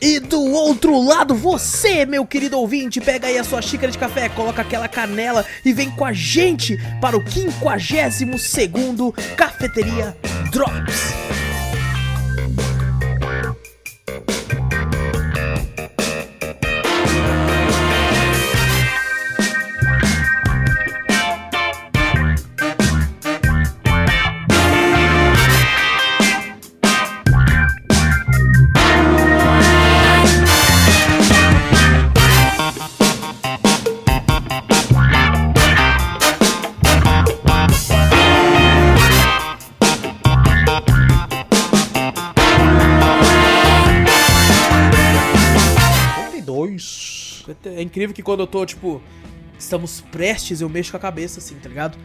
E do outro lado, você, meu querido ouvinte, pega aí a sua xícara de café, coloca aquela canela e vem com a gente para o 52 segundo Cafeteria Drops. É incrível que quando eu tô, tipo, estamos prestes, eu mexo com a cabeça, assim, tá ligado?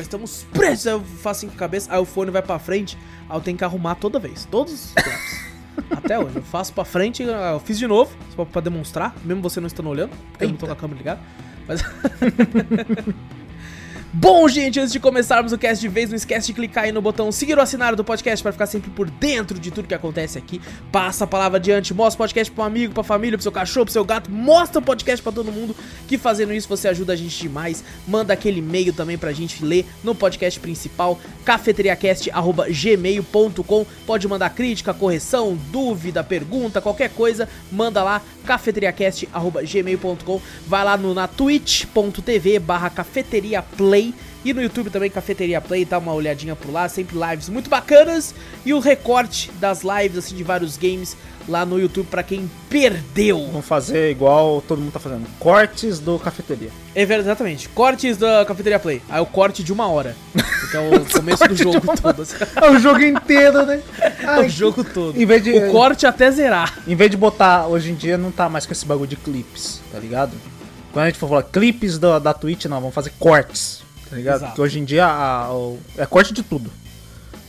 Estamos prestes, aí eu faço assim com a cabeça, aí o fone vai pra frente, aí eu tenho que arrumar toda vez, todos os. Até hoje, eu faço pra frente, eu fiz de novo, só pra demonstrar, mesmo você não estando olhando, porque eu não tô com a câmera ligada. Mas. Bom, gente, antes de começarmos o cast de vez, não esquece de clicar aí no botão seguir ou assinar do podcast para ficar sempre por dentro de tudo que acontece aqui. Passa a palavra adiante, mostra o podcast um amigo, pra família, pro seu cachorro, pro seu gato, mostra o podcast pra todo mundo, que fazendo isso você ajuda a gente demais. Manda aquele e-mail também pra gente ler no podcast principal, cafeteriacast@gmail.com. Pode mandar crítica, correção, dúvida, pergunta, qualquer coisa, manda lá cafeteriacast@gmail.com. Vai lá no na twitch.tv/cafeteriaplay e no YouTube também, Cafeteria Play, dá uma olhadinha por lá, sempre lives muito bacanas. E o recorte das lives, assim, de vários games lá no YouTube pra quem perdeu. Vamos fazer igual todo mundo tá fazendo. Cortes do cafeteria. É verdade, exatamente. Cortes da Cafeteria Play. Aí o corte de uma hora. Que é o começo do jogo uma todo. assim. É o jogo inteiro, né? É Ai, o jogo todo. Em vez de- O corte até zerar. Em vez de botar, hoje em dia não tá mais com esse bagulho de clipes, tá ligado? Quando a gente for falar clipes da, da Twitch, não, vamos fazer cortes, tá ligado? Exato. Porque hoje em dia a- o- é corte de tudo.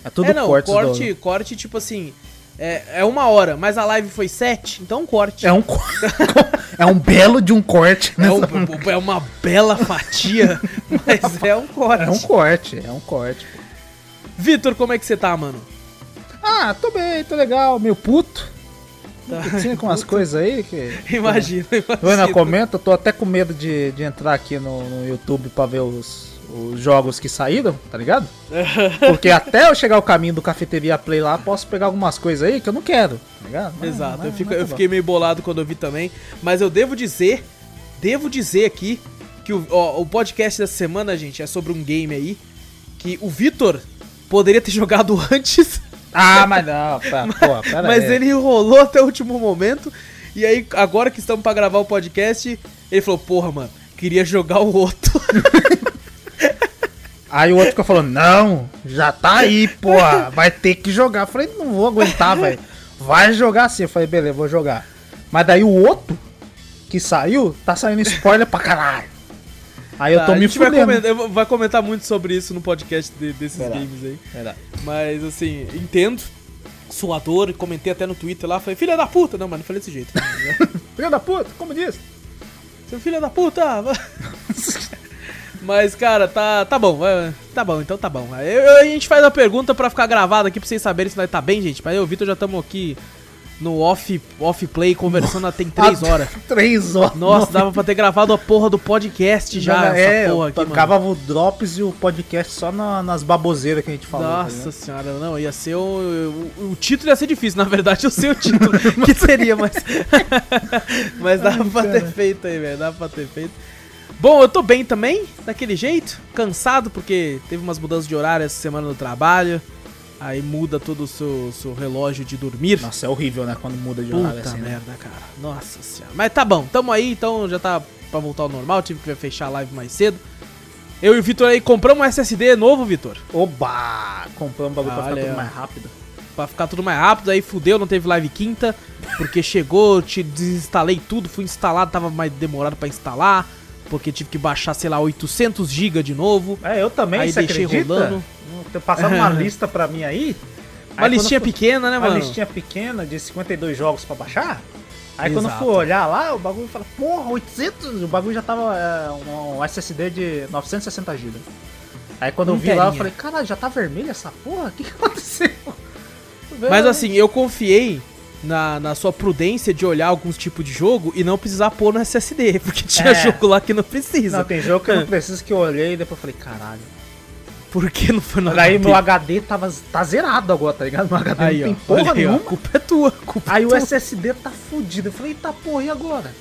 É tudo é, não, cortes corte, do... corte, tipo assim, é, é uma hora, mas a live foi sete, então um corte. É um cor- é um belo de um corte, né? É, um- é uma bela fatia, mas é um corte. É um corte, é um corte. Vitor, como é que você tá, mano? Ah, tô bem, tô legal, meio puto. Tá. Tinha com umas coisas aí que. Imagina, imagina. comento, tô até com medo de, de entrar aqui no, no YouTube pra ver os, os jogos que saíram, tá ligado? Porque até eu chegar o caminho do Cafeteria Play lá, posso pegar algumas coisas aí que eu não quero, tá ligado? Mas- Exato, mas- eu, fico- mas eu fiquei meio bolado quando eu vi também, mas eu devo dizer, devo dizer aqui, que o, ó, o podcast dessa semana, gente, é sobre um game aí, que o Vitor poderia ter jogado antes. Ah, mas não, pera, pô, pera mas aí. ele enrolou até o último momento, e aí, agora que estamos pra gravar o podcast, ele falou, porra, mano, queria jogar o outro. Aí o outro ficou falando, não, já tá aí, porra, vai ter que jogar. Eu falei, não vou aguentar, velho. Vai jogar sim. Eu falei, beleza, vou jogar. Mas daí o outro que saiu, tá saindo spoiler pra caralho. Aí eu Tá, tô a me gente vai fudendo. comentar, eu vou- vai comentar muito sobre isso no podcast de- desses Verdade. games aí. Verdade. Mas assim, entendo. Suador, comentei até no Twitter lá, falei, filha da puta! Não, mas não falei desse jeito. Filho da puta, como diz? Seu filho da puta! Mas, cara, tá, tá bom, vai- tá bom, então tá bom. Aí eu- a gente faz a pergunta pra ficar gravado aqui pra vocês saberem se vai tá bem, gente. Mas eu e o Vitor já estamos aqui no off, off play conversando tem três horas. Três horas. Nossa, dava pra ter gravado a porra do podcast já, essa é, porra eu aqui, mano. O Drops e o podcast só na- nas baboseiras que a gente falou. tá Nossa senhora, não, ia ser o, o, o título ia ser difícil, na verdade eu sei o título que seria, mas mas dava pra ter feito aí, velho, dava pra ter feito. Bom, eu tô bem também, daquele jeito, cansado porque teve umas mudanças de horário essa semana no trabalho, aí muda todo o seu, seu relógio de dormir. Nossa, é horrível, né? Quando muda de horário Puta assim. né? merda, cara. Nossa senhora. Mas tá bom, tamo aí, então já tá pra voltar ao normal. Tive que fechar a live mais cedo. Eu e o Vitor aí compramos um SSD novo, Vitor. Oba! Compramos um bagulho pra Olha ficar tudo mais rápido. Pra ficar tudo mais rápido, aí fudeu, não teve live quinta, porque chegou, te desinstalei tudo, fui instalado, tava mais demorado pra instalar, porque tive que baixar, sei lá, 800 GB de novo. É, eu também, Aí você deixei acredita? rolando. Passaram uma lista pra mim aí. Uma aí listinha quando pequena, né, Uma mano? listinha pequena de 52 jogos pra baixar. Aí quando eu Exato. fui olhar lá, o bagulho fala, porra, 800? O bagulho já tava é, um SSD de 960 GB. Aí quando eu vi lá, eu falei, caralho, já tá vermelho essa porra? O que, que aconteceu? Mas assim, eu confiei na, na sua prudência de olhar alguns tipos de jogo e não precisar pôr no SSD, porque tinha É. jogo lá que não precisa. Não, tem jogo que eu não preciso que eu olhei e depois falei, caralho. Por que não foi no Daí HD? meu HD tava, tá zerado agora, tá ligado? Meu HD Aí, não tem ó, porra aí, nenhuma. a culpa é tua, culpa Aí é o tua. SSD tá fudido. Eu falei, eita porra, e agora?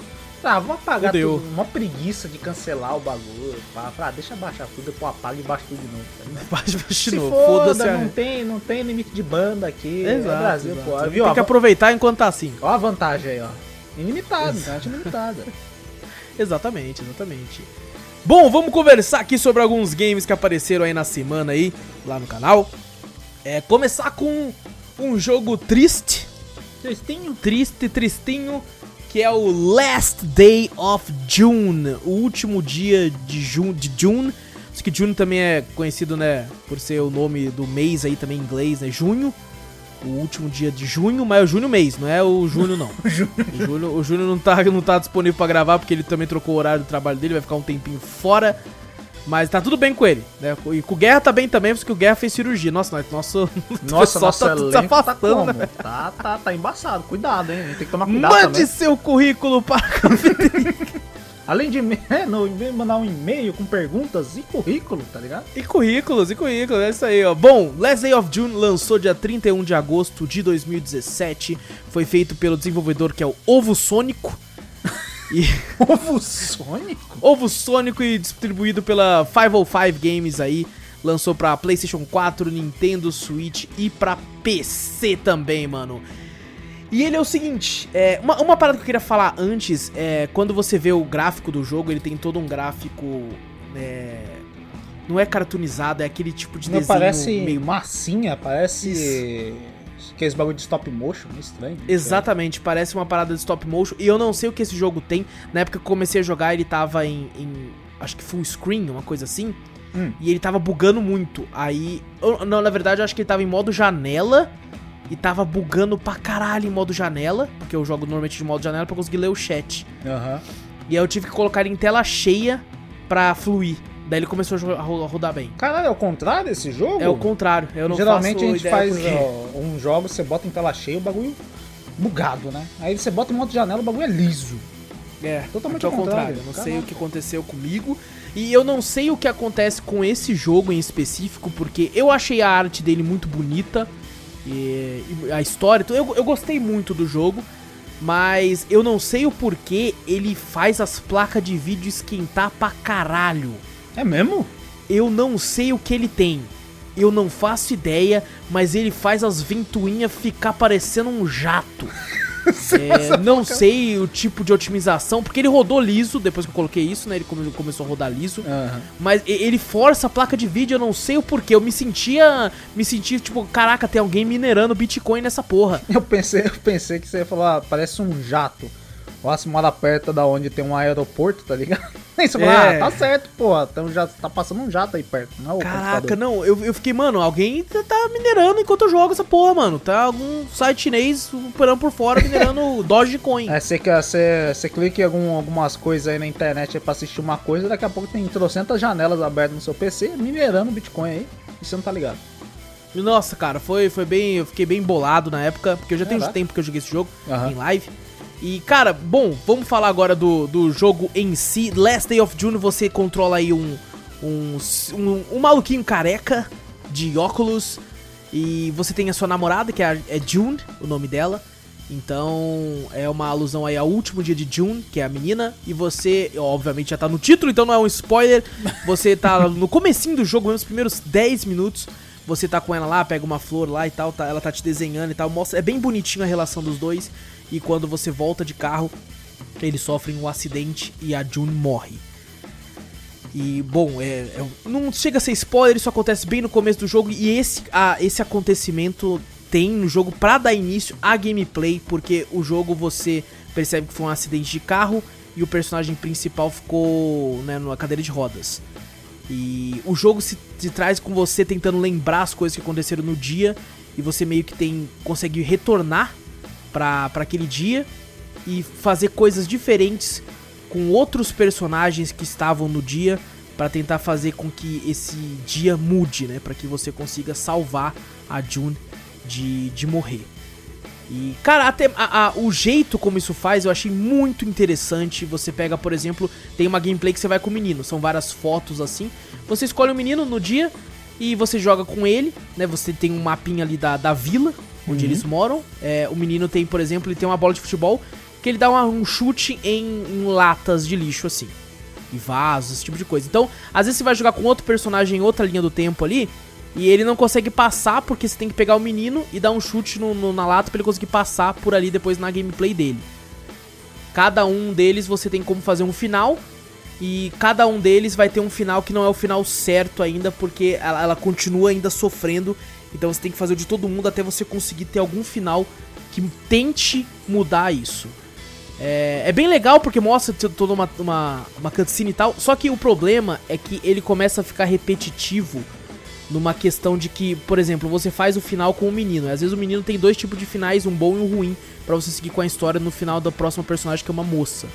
Ah, vou apagar Fudeu. tudo. Uma preguiça de cancelar o bagulho. pá. Ah, deixa baixar tudo, depois apaga e baixa tudo de novo. Tá? Baixa, baixa de novo, foda, foda-se. não tem, não tem limite de banda aqui. é Exato, Brasil, exato. pô. Tem Viu? que Ó, va- aproveitar enquanto tá assim. ó a vantagem aí, ó. Ilimitado, internet ilimitada. Exatamente, exatamente. Bom, vamos conversar aqui sobre alguns games que apareceram aí na semana aí, lá no canal. É, começar com um jogo triste, Tristinho. triste, tristinho, que é o Last Day of June, o último dia de, June, de June. Acho que June também é conhecido, né, por ser o nome do mês aí também em inglês, né, junho. O último dia de junho, mas é o junho mês, não é o junho não. O Júnior, o Júnior não, tá, não tá disponível pra gravar porque ele também trocou o horário do trabalho dele, vai ficar um tempinho fora. Mas tá tudo bem com ele, né? E com o Guerra tá bem também, porque o Guerra fez cirurgia. Nossa, nós- nosso, Nossa, nossa, tá tudo se tá né? Tá, tá, tá embaçado. Cuidado, hein? Tem que tomar cuidado Mande também. seu currículo para Além de, é, de mandar um e-mail com perguntas e currículo, tá ligado? E currículos, e currículos, é isso aí, ó. Bom, Last Day of June lançou dia 31 de agosto de 2017. Foi feito pelo desenvolvedor que é o Ovo Sônico. E Ovo Sônico? Ovo Sônico e distribuído pela 505 Games aí. Lançou pra PlayStation 4, Nintendo Switch e pra PC também, mano. E ele é o seguinte, é, uma, uma parada que eu queria falar antes é quando você vê o gráfico do jogo, ele tem todo um gráfico. é, não é cartoonizado, é aquele tipo de Não desenho parece meio. massinha, parece. Aqueles bagulho de stop motion, meio estranho. Exatamente, parece uma parada de stop motion. E eu não sei o que esse jogo tem. Na época que eu comecei a jogar, ele tava em. em, acho que full screen, uma coisa assim. Hum. E ele tava bugando muito. Aí. eu- não, na verdade, eu acho que ele tava em modo janela. E tava bugando pra caralho em modo janela. Porque eu jogo normalmente de modo janela pra conseguir ler o chat. Aham. E aí eu tive que colocar ele em tela cheia pra fluir. Daí ele começou a rodar bem. Caralho, é o contrário desse jogo? É o contrário. Eu não Geralmente faço a gente faz ó, um jogo, você bota em tela cheia, o bagulho bugado, né? Aí você bota em modo janela, o bagulho é liso. É, Totalmente é o ao contrário. contrário. Eu não sei o que aconteceu comigo. E eu não sei o que acontece com esse jogo em específico, porque eu achei a arte dele muito bonita. E, a história. tudo. Eu, eu gostei muito do jogo. Mas eu não sei o porquê ele faz as placas de vídeo esquentar pra caralho. É mesmo? Eu não sei o que ele tem. Eu não faço ideia, mas ele faz as ventoinhas ficar parecendo um jato. É, não sei o tipo de otimização, porque ele rodou liso, depois que eu coloquei isso, né? Ele come- começou a rodar liso. Aham. Mas ele força a placa de vídeo, eu não sei o porquê. Eu me sentia. Me sentia, tipo, caraca, tem alguém minerando Bitcoin nessa porra. Eu pensei, eu pensei que você ia falar, ah, parece um jato. Lá se mora perto da onde tem um aeroporto, tá ligado? Aí você fala, É. ah, tá certo, porra, então já tá passando um jato aí perto, não é o Caraca, computador. não, eu, eu fiquei, mano, alguém tá, tá minerando enquanto eu jogo essa porra, mano. Tá algum site chinês operando por fora, minerando Dogecoin. É, você, você, você clica em algum- algumas coisas aí na internet aí pra assistir uma coisa, daqui a pouco tem trocentas janelas abertas no seu PC, minerando Bitcoin aí, e você não tá ligado. Nossa, cara, foi, foi bem. Eu fiquei bem bolado na época, porque eu já tenho Caraca. tempo que eu joguei esse jogo Aham. em live. E, cara, bom, vamos falar agora do, do jogo em si. Last Day of June, você controla aí um, um, um, um maluquinho careca de óculos. E você tem a sua namorada, que é, a- é June, o nome dela. Então, é uma alusão aí ao último dia de June, que é a menina. E você, obviamente, já tá no título, então não é um spoiler. Você tá no comecinho do jogo, nos primeiros 10 minutos. Você tá com ela lá, pega uma flor lá e tal, tá- ela tá te desenhando e tal. Mostra, é bem bonitinho a relação dos dois. E quando você volta de carro, eles sofrem um acidente e a June morre. E, bom, é, é- não chega a ser spoiler, isso acontece bem no começo do jogo. E esse, a- esse acontecimento tem no jogo pra dar início à gameplay, porque o jogo você percebe que foi um acidente de carro e o personagem principal ficou né, numa cadeira de rodas. E o jogo se, se traz com você tentando lembrar as coisas que aconteceram no dia e você meio que tem consegue retornar para aquele dia e fazer coisas diferentes com outros personagens que estavam no dia para tentar fazer com que esse dia mude, né, para que você consiga salvar a June de, de morrer. E, cara, até a, a, o jeito como isso faz eu achei muito interessante. Você pega, por exemplo, tem uma gameplay que você vai com o menino, são várias fotos assim. Você escolhe o menino no dia e você joga com ele, né? Você tem um mapinha ali da, da vila onde uhum. eles moram. É, o menino tem, por exemplo, ele tem uma bola de futebol que ele dá uma, um chute em, em latas de lixo assim. E vasos, esse tipo de coisa. Então, às vezes você vai jogar com outro personagem em outra linha do tempo ali. E ele não consegue passar porque você tem que pegar o menino e dar um chute no, no, na lata pra ele conseguir passar por ali depois na gameplay dele. Cada um deles você tem como fazer um final. E cada um deles vai ter um final que não é o final certo ainda, porque ela, ela continua ainda sofrendo. Então você tem que fazer o de todo mundo até você conseguir ter algum final que tente mudar isso. É, é, bem legal porque mostra toda uma, uma, uma cutscene e tal. Só que o problema é que ele começa a ficar repetitivo numa questão de que, por exemplo, você faz o final com o menino. Às vezes o menino tem dois tipos de finais, um bom e um ruim, para você seguir com a história no final da próxima personagem, que é uma moça.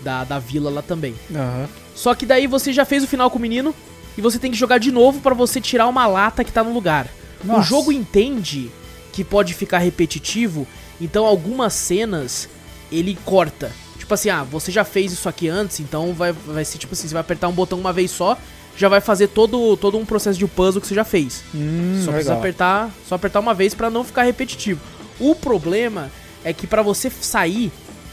Da, da vila lá também. Uhum. Só que daí você já fez o final com o menino e você tem que jogar de novo para você tirar uma lata que tá no lugar. Nossa. O jogo entende que pode ficar repetitivo, então algumas cenas ele corta. Tipo assim, ah, você já fez isso aqui antes, então vai, vai ser tipo assim, você vai apertar um botão uma vez só já vai fazer todo, todo um processo de puzzle que você já fez. Hum, só precisa apertar, só apertar uma vez para não ficar repetitivo. O problema é que para você sair,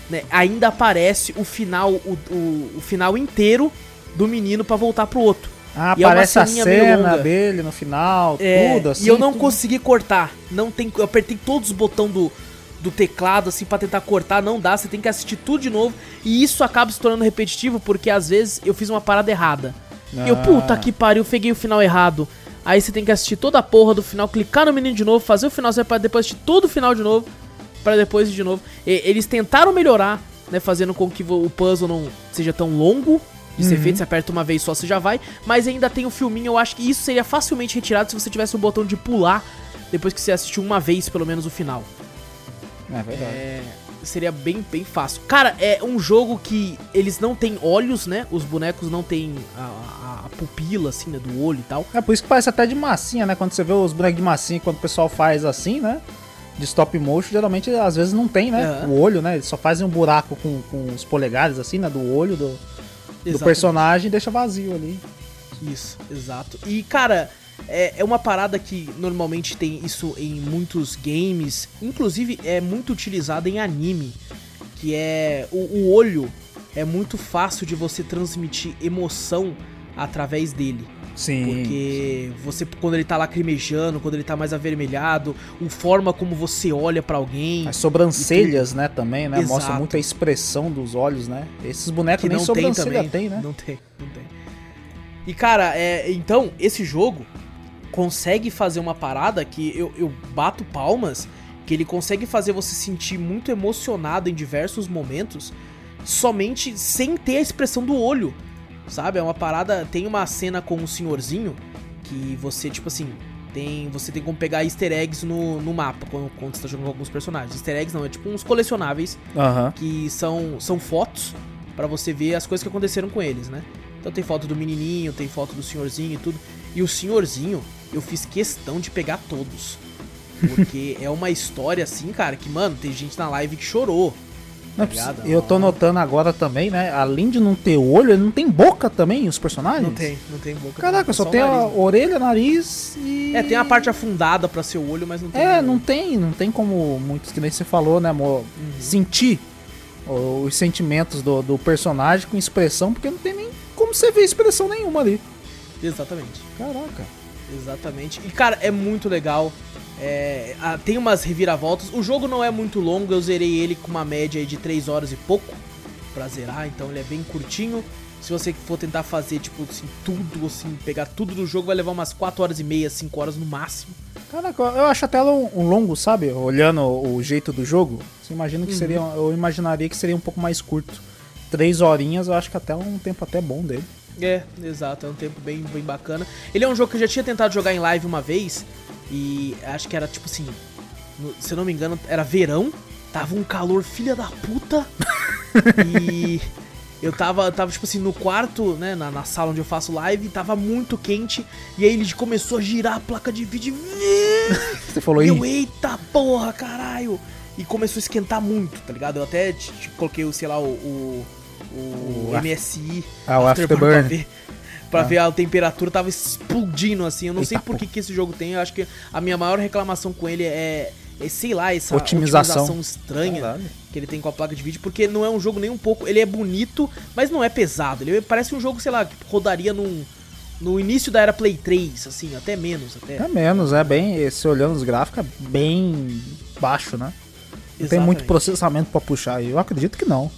né, ainda aparece o final, o, o, o final inteiro do menino para voltar pro outro. Ah, e aparece é a cena dele no final, é, tudo assim. E eu não tudo... consegui cortar. Não tem, eu apertei todos os botões do, do teclado assim para tentar cortar, não dá, você tem que assistir tudo de novo. E isso acaba se tornando repetitivo porque às vezes eu fiz uma parada errada. Ah. Eu, puta que pariu, peguei o final errado. Aí você tem que assistir toda a porra do final, clicar no menino de novo, fazer o final, você pode depois assistir todo o final de novo, para depois ir de novo. E, eles tentaram melhorar, né, fazendo com que o puzzle não seja tão longo de ser uhum. feito, você aperta uma vez só, você já vai, mas ainda tem o filminho, eu acho que isso seria facilmente retirado se você tivesse o botão de pular depois que você assistiu uma vez, pelo menos, o final. É verdade. É seria bem, bem fácil. Cara, é um jogo que eles não têm olhos, né? Os bonecos não têm a, a, a, pupila, assim, né? Do olho e tal. É por isso que parece até de massinha, né? Quando você vê os bonecos de massinha, quando o pessoal faz assim, né? De stop motion, geralmente às vezes não tem, né? O olho, né? Eles só fazem um buraco com, com os polegares, assim, né? Do olho do, do personagem deixa vazio ali. Isso, exato. E, cara, é, é uma parada que normalmente tem isso em muitos games, inclusive é muito utilizado em anime, que é o, o olho é muito fácil de você transmitir emoção através dele. Sim. Porque você, quando ele tá lacrimejando, quando ele tá mais avermelhado, a forma como você olha para alguém. As sobrancelhas, né, também, né? Exato. Mostra muito a expressão dos olhos, né? Esses bonecos nem sobrancelha tem, tem, né? Não tem, não tem. E cara, é, então, esse jogo, consegue fazer uma parada que eu, eu bato palmas, que ele consegue fazer você sentir muito emocionado em diversos momentos, somente sem ter a expressão do olho, sabe? É uma parada. Tem uma cena com um senhorzinho que você, tipo assim, tem, você tem como pegar easter eggs no, no mapa quando, quando você tá jogando com alguns personagens. Easter eggs não, é tipo uns colecionáveis uhum. que são, são fotos para você ver as coisas que aconteceram com eles, né? Então tem foto do menininho, tem foto do senhorzinho e tudo. E o senhorzinho, eu fiz questão de pegar todos. Porque é uma história assim, cara, que, mano, tem gente na live que chorou. Tá eu tô notando agora também, né? Além de não ter olho, ele não tem boca também, os personagens? Não tem, não tem boca. Caraca, só, só tem nariz, a orelha, nariz e. É, tem a parte afundada para ser o olho, mas não tem. É, não tem, não tem como muitos que nem você falou, né, amor? Uhum. Sentir os sentimentos do, do personagem com expressão, porque não tem nem como você ver expressão nenhuma ali. Exatamente. Caraca. Exatamente. E, cara, é muito legal. É, tem umas reviravoltas. O jogo não é muito longo, eu zerei ele com uma média de 3 horas e pouco pra zerar, então ele é bem curtinho. Se você for tentar fazer, tipo, assim, tudo, assim, pegar tudo do jogo, vai levar umas 4 horas e meia, 5 horas no máximo. Caraca, eu acho até um, um longo, sabe? Olhando o jeito do jogo, você imagina que uhum. seria. Eu imaginaria que seria um pouco mais curto. três horinhas, eu acho que até um tempo até bom dele. É, exato, é um tempo bem, bem bacana. Ele é um jogo que eu já tinha tentado jogar em live uma vez, e acho que era tipo assim, se eu não me engano, era verão, tava um calor filha da puta, e eu tava, tava tipo assim, no quarto, né, na, na sala onde eu faço live, tava muito quente, e aí ele começou a girar a placa de vídeo, Você falou aí. eu, eita porra, caralho! E começou a esquentar muito, tá ligado? Eu até coloquei, sei lá, o, o, o MSI Ah, o Afterburn Afterburn. Pra Ah. ver a temperatura, tava explodindo assim. Eu não sei Eita, por que, que esse jogo tem, eu acho que a minha maior reclamação com ele é, é sei lá, essa Otimização. otimização estranha Caralho. que ele tem com a placa de vídeo, porque não é um jogo nem um pouco. Ele é bonito, mas não é pesado. Ele parece um jogo, sei lá, que rodaria num, no início da era Play 3, assim, até menos. Até. É menos, é bem. Se olhando os gráficos, é bem baixo, né? Não tem muito processamento pra puxar. Eu acredito que não.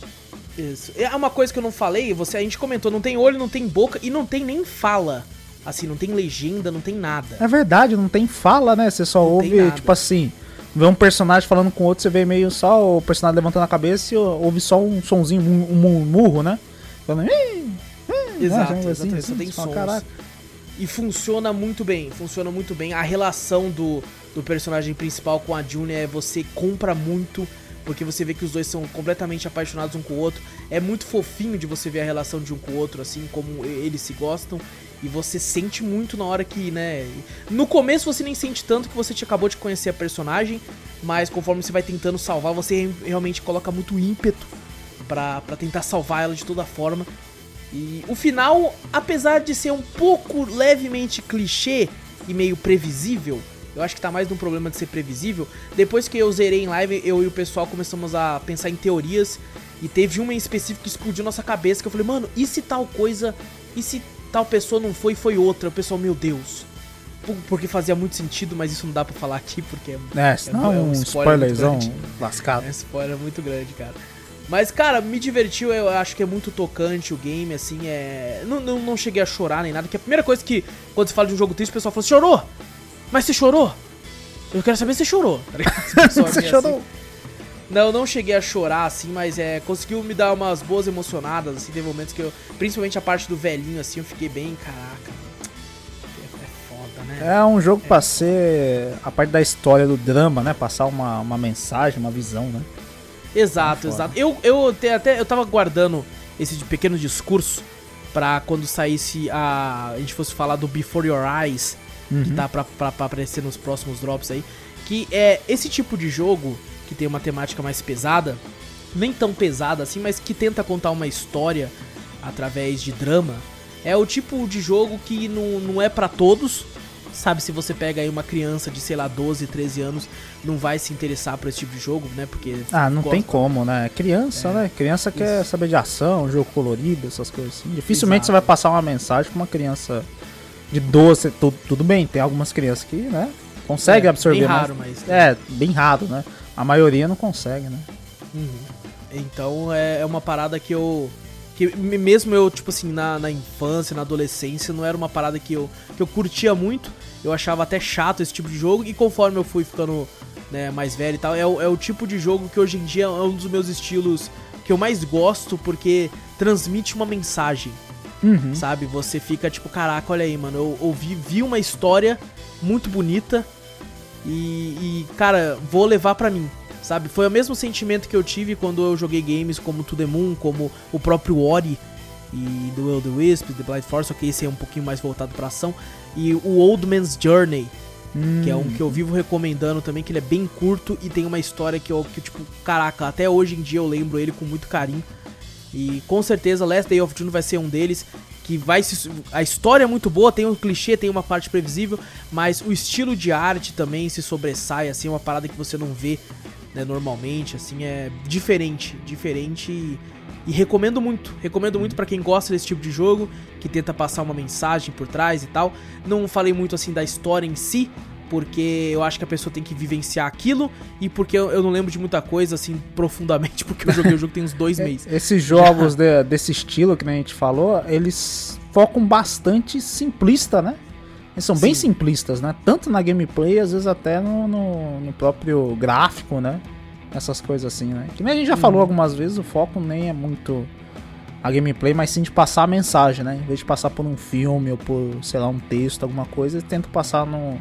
Isso. É uma coisa que eu não falei, você a gente comentou, não tem olho, não tem boca e não tem nem fala. Assim, não tem legenda, não tem nada. É verdade, não tem fala, né? Você só Não ouve, tipo assim, vê um personagem falando com outro, você vê meio só o personagem levantando a cabeça e ouve só um sonzinho, um, murmurro, né? Falando, "Ih, ih", Exato, né? exatamente, só tem. E funciona muito bem, funciona muito bem. A relação do, do personagem principal com a June é você compra muito, porque você vê que os dois são completamente apaixonados um com o outro. É muito fofinho de você ver a relação de um com o outro, assim, como eles se gostam. E você sente muito na hora que, né? No começo você nem sente tanto que você te acabou de conhecer a personagem, mas conforme você vai tentando salvar, você re- realmente coloca muito ímpeto pra tentar salvar ela de toda forma. E o final, apesar de ser um pouco levemente clichê e meio previsível, eu acho que tá mais num problema de ser previsível. Depois que eu zerei em live, eu e o pessoal começamos a pensar em teorias. E teve uma em específico que explodiu nossa cabeça. Que eu falei, mano, e se tal coisa. E se tal pessoa não foi foi outra? O pessoal, meu Deus. Por- Porque fazia muito sentido, mas isso não dá pra falar aqui, porque é, É, senão é é um um spoiler spoilerzão lascado. é um spoiler muito grande, cara. Mas, cara, me divertiu, eu acho que é muito tocante o game, assim, é. Não, não, não cheguei a chorar nem nada, que a primeira coisa que, quando se fala de um jogo triste, o pessoal fala, chorou? Mas você chorou? Eu quero saber se você chorou. tá é Você meio chorou? assim. Não, não cheguei a chorar, assim, mas é. Conseguiu me dar umas boas emocionadas, assim, teve momentos que eu. Principalmente a parte do velhinho, assim, eu fiquei bem, caraca. É, é foda, né? É um jogo pra ser a parte da história do drama, né? Passar uma, uma mensagem, uma visão, né? Exato, Foda. exato. Eu, eu até eu tava guardando esse pequeno discurso pra quando saísse a. a gente fosse falar do Before Your Eyes, que Uhum. tá pra, pra, pra aparecer nos próximos drops aí. Que é esse tipo de jogo que tem uma temática mais pesada, nem tão pesada assim, mas que tenta contar uma história através de drama. É o tipo de jogo que não, não é pra todos. Sabe, se você pega aí uma criança de, sei lá, 12, 13 anos, não vai se interessar por esse tipo de jogo, né? Porque. Ah, não tem gosta- como, né? Criança, É. né? Criança quer Isso. saber de ação, jogo colorido, essas coisas assim. Dificilmente Exato. você vai passar uma mensagem pra uma criança de 12. tu- tudo bem, tem algumas crianças que, né? Conseguem É, absorver bem raro, mas- É, bem raro, né? A maioria não consegue, né? Uhum. Então é, é uma parada que eu. Que me- mesmo eu, tipo assim, na, na infância, na adolescência, não era uma parada que eu, que eu curtia muito. Eu achava até chato esse tipo de jogo. E conforme eu fui ficando né, mais velho e tal, é o, é o tipo de jogo que hoje em dia é um dos meus estilos que eu mais gosto, porque transmite uma mensagem. Uhum. Sabe? Você fica tipo, caraca, olha aí, mano. Eu ouvi, vi uma história muito bonita e, e, cara, vou levar pra mim. Sabe? Foi o mesmo sentimento que eu tive quando eu joguei games como To The Moon, como o próprio Ori e do Will the Wisp, The Blind Force, só que esse é um pouquinho mais voltado pra ação. E o Old Man's Journey, que é um que eu vivo recomendando também, que ele é bem curto e tem uma história que eu, que, tipo, caraca, até hoje em dia eu lembro ele com muito carinho. E com certeza Last Day of June vai ser um deles que vai se, a história é muito boa, tem um clichê, tem uma parte previsível, mas o estilo de arte também se sobressai assim, é uma parada que você não vê, né, normalmente, assim, é diferente, diferente e, e recomendo muito, recomendo muito pra quem gosta desse tipo de jogo, que tenta passar uma mensagem por trás e tal. Não falei muito assim da história em si, porque eu acho que a pessoa tem que vivenciar aquilo e porque eu, eu não lembro de muita coisa assim profundamente, porque eu joguei o jogo tem uns dois meses. Esses jogos de- desse estilo que a gente falou, eles focam bastante simplista, né? Eles são bem Sim. simplistas, né? Tanto na gameplay, às vezes até no, no, no próprio gráfico, né? Essas coisas assim, né? Que nem a gente já falou Uhum. algumas vezes, o foco nem é muito a gameplay, mas sim de passar a mensagem, né? Em vez de passar por um filme ou por, sei lá, um texto, alguma coisa, eu tento passar no,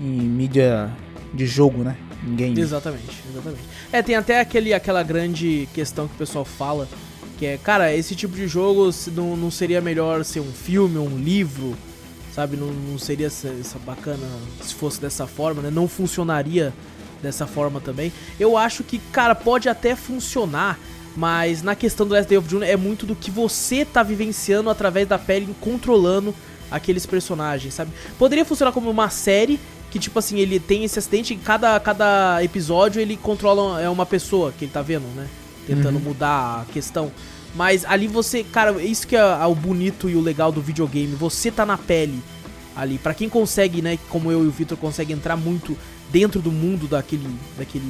em mídia de jogo, né? Em game. Exatamente, exatamente. É, tem até aquele, aquela grande questão que o pessoal fala, que é, cara, esse tipo de jogo não, não seria melhor ser um filme um livro, sabe? Não, não seria essa, essa bacana se fosse dessa forma, né? Não funcionaria dessa forma também. Eu acho que, cara, pode até funcionar, mas na questão do Last Day of June é muito do que você tá vivenciando através da pele, controlando aqueles personagens, sabe? Poderia funcionar como uma série que tipo assim, ele tem esse acidente e cada, cada episódio ele controla é uma pessoa que ele tá vendo, né? Tentando Uhum. mudar a questão. Mas ali você, cara, isso que é, é o bonito e o legal do videogame, você tá na pele ali. Pra quem consegue, né, como eu e o Victor consegue entrar muito dentro do mundo daquele daquele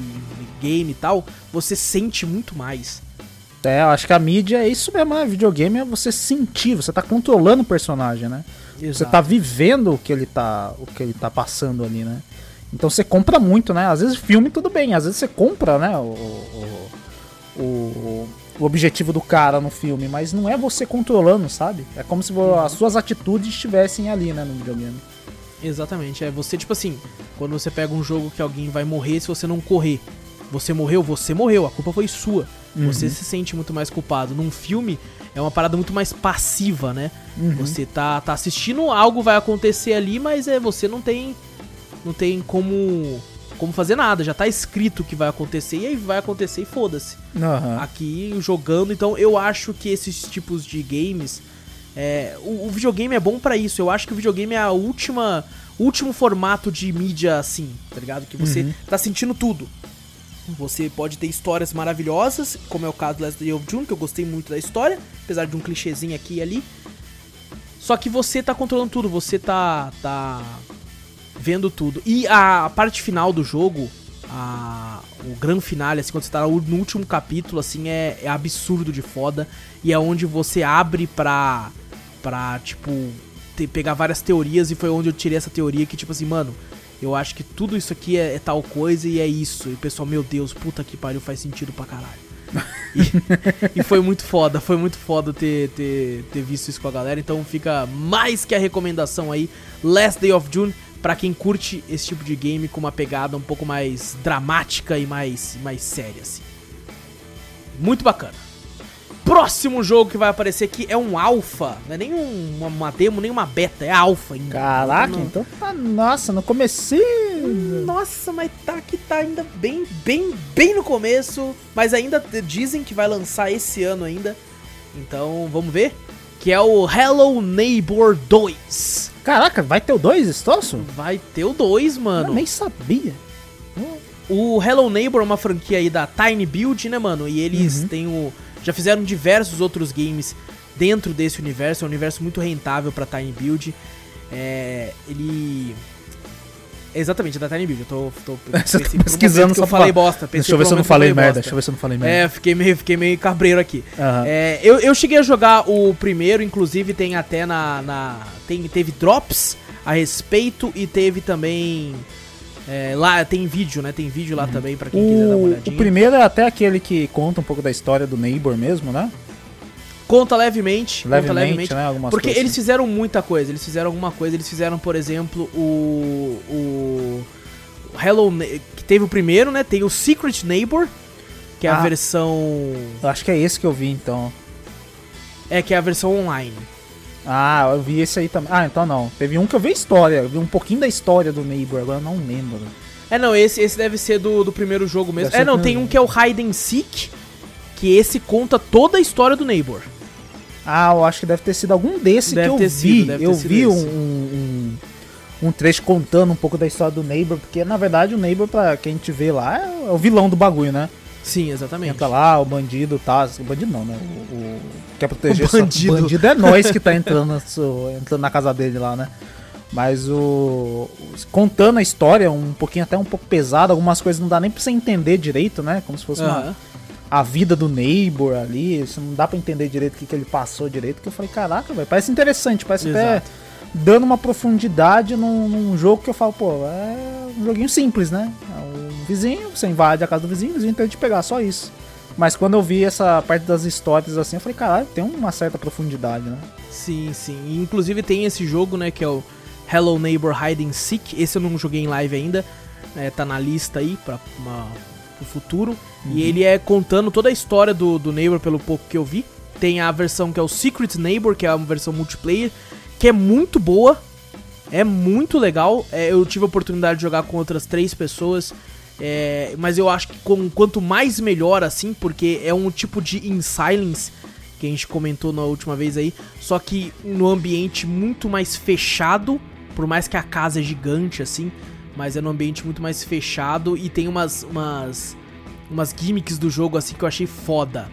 game e tal, você sente muito mais. É, eu acho que a mídia é isso mesmo, né? Videogame é você sentir, você tá controlando o personagem, né? Você Exato. tá vivendo o que ele tá, o que ele tá passando ali, né? Então você compra muito, né? Às vezes filme tudo bem, às vezes você compra, né? O, o, o, o objetivo do cara no filme, mas não é você controlando, sabe? É como se vo- as suas atitudes estivessem ali, né, no videogame. Exatamente, é você tipo assim, quando você pega um jogo que alguém vai morrer se você não correr. Você morreu, você morreu, a culpa foi sua. Você se sente muito mais culpado. Num filme é uma parada muito mais passiva, né? Você tá, tá assistindo, algo vai acontecer ali, mas é você não tem não tem como como fazer nada, já tá escrito o que vai acontecer e aí vai acontecer e foda-se Aham. aqui jogando. Então eu acho que esses tipos de games. é, o, o videogame é bom pra isso. Eu acho que o videogame é a última. último formato de mídia assim, tá ligado? Que você Uhum. tá sentindo tudo. Você pode ter histórias maravilhosas, como é o caso do Last Day of June, que eu gostei muito da história, apesar de um clichêzinho aqui e ali. Só que você tá controlando tudo, você tá tá vendo tudo. E a, parte final do jogo, a, o grande finale, assim, quando você tá no último capítulo, assim, é, é absurdo de foda. E é onde você abre pra, pra tipo, pegar várias teorias. E foi onde eu tirei essa teoria que, tipo assim, mano, eu acho que tudo isso aqui é, é tal coisa e é isso. E o pessoal, meu Deus, puta que pariu, faz sentido pra caralho. E, e foi muito foda, foi muito foda ter, ter, ter visto isso com a galera. Então fica mais que a recomendação aí, Last Day of June, pra quem curte esse tipo de game com uma pegada um pouco mais dramática e mais, mais séria, assim. Muito bacana. Próximo jogo que vai aparecer aqui é um alpha, não é nem um- uma, uma demo, nem uma beta, é alpha ainda. Caraca, Não- então tá, nossa, no comecinho. nossa, mas tá que tá ainda bem, bem, bem no começo. Mas ainda dizem que vai lançar esse ano ainda. Então vamos ver. Que é o Hello Neighbor 2. Caraca, vai ter o 2, Stosso? Vai ter o 2, Eu mano. nem sabia. O Hello Neighbor é uma franquia aí da Tiny Build, né, mano? E eles Uhum. têm o. Já fizeram diversos outros games dentro desse universo. É um universo muito rentável pra Tiny Build. É. Ele. Exatamente, é da Tiny Build. Eu tô. tô tá pensei pesquisando só eu falei bosta. Deixa eu ver se eu não falei merda. bosta. Deixa eu ver se eu não falei merda. É, fiquei meio, fiquei meio cabreiro aqui. Aham. É, eu, eu cheguei a jogar o primeiro, inclusive tem até na. na tem, teve drops a respeito e teve também. É, lá tem vídeo, né? Tem vídeo lá também pra quem quiser dar uma O, o olhadinha. primeiro é até aquele que conta um pouco da história do Neighbor mesmo, né? Conta levemente, conta Levemente, levemente. né? Algumas Porque eles assim. fizeram muita coisa, eles fizeram alguma coisa, eles fizeram, por exemplo, o. O. Hello. Que teve o primeiro, né? Tem o Secret Neighbor, que é a Ah. versão. Eu acho que é esse que eu vi, então. É, que é a versão online. Ah, eu vi esse aí também. Ah, então não. Teve um que eu vi a história. Eu vi um pouquinho da história do Neighbor, agora eu não lembro. É, não, esse, esse deve ser do, do primeiro jogo mesmo. Deve É, não, tem um que é o Hide and Seek, que esse conta toda a história do Neighbor. Ah, eu acho que deve ter sido algum desse Deve que eu vi. sido, eu vi um, um, um, um trecho contando um pouco da história do Neighbor, porque na verdade o Neighbor, pra quem a gente vê lá, é o vilão do bagulho, né? Sim, exatamente. Entra lá, o bandido tá. O bandido não, né? O, o- quer proteger O só- bandido. O bandido é nós que tá entrando, na sua- entrando na casa dele lá, né? Mas o. Contando a história, um pouquinho até um pouco pesado, algumas coisas não dá nem pra você entender direito, né? Como se fosse uma, Aham. a vida do neighbor ali. Isso não dá pra entender direito o que, que ele passou direito. Que eu falei, caraca, velho, parece interessante, parece até Exato. Dando uma profundidade num, num jogo que eu falo, pô, é um joguinho simples, né? É um vizinho, você invade a casa do vizinho, o vizinho tenta te pegar, só isso. Mas quando eu vi essa parte das histórias assim, eu falei, caralho, tem uma certa profundidade, né? Sim, sim. E, inclusive tem esse jogo, né, que é o Hello Neighbor Hide and Seek. Esse eu não joguei em live ainda. É, tá na lista aí pra uma, pro futuro. Uhum. E ele é contando toda a história do, do Neighbor, pelo pouco que eu vi. Tem a versão que é o Secret Neighbor, que é uma versão multiplayer, que é muito boa. É muito legal. É, eu tive a oportunidade de jogar com outras três pessoas. É, mas eu acho que com, quanto mais melhor, assim, porque é um tipo de In Silence que a gente comentou na última vez aí, só que no ambiente muito mais fechado, por mais que a casa é gigante, assim, mas é num ambiente muito mais fechado e tem umas, umas, umas gimmicks do jogo, assim, que eu achei foda.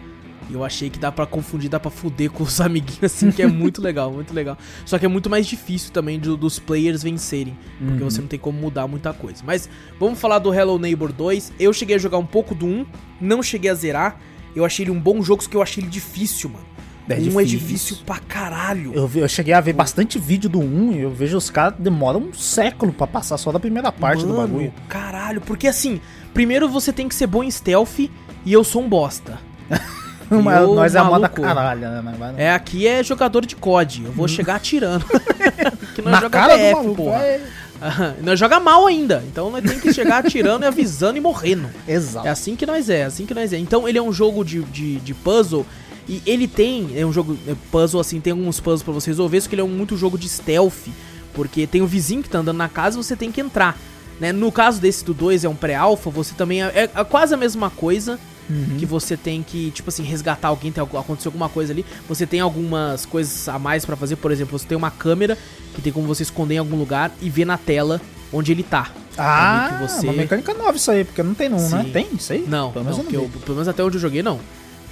E eu achei que dá pra confundir, dá pra fuder com os amiguinhos, assim, que é muito legal, muito legal. Só que é muito mais difícil também do- dos players vencerem, porque você não tem como mudar muita coisa. Mas vamos falar do Hello Neighbor 2. Eu cheguei a jogar um pouco do 1, não cheguei a zerar. Eu achei ele um bom jogo, só que eu achei ele difícil, mano. É um é difícil. difícil pra caralho. Eu, vi- eu cheguei a ver bastante vídeo do 1 e eu vejo os caras demoram um século pra passar só da primeira parte do Mano, bagulho. Caralho, porque assim, primeiro você tem que ser bom em stealth e eu sou um bosta. Mas nós é a moda caralho, né? Mas É, aqui é jogador de COD. Eu vou chegar atirando. que nós Na joga cara BF, maluco, porra. é. Nós joga mal ainda. Então nós tem que chegar atirando e avisando e morrendo. Exato. É assim que nós é, é assim que nós é. Então ele é um jogo de, de, de puzzle e ele tem, é um jogo é puzzle assim, tem alguns puzzles pra você resolver, só que ele é um muito jogo de stealth, porque tem o vizinho que tá andando na casa e você tem que entrar. Né? No caso desse do 2 é um pré-alpha, você também é, é- é quase a mesma coisa, que você tem que, tipo assim, resgatar alguém, tem, aconteceu alguma coisa ali, você tem algumas coisas a mais pra fazer, por exemplo, você tem uma câmera que tem como você esconder em algum lugar e ver na tela onde ele tá. Ah, que você- uma mecânica nova isso aí, porque não tem não, né? Sim. Tem isso aí? Não, Pelo menos não eu- pelo menos até onde eu joguei, não.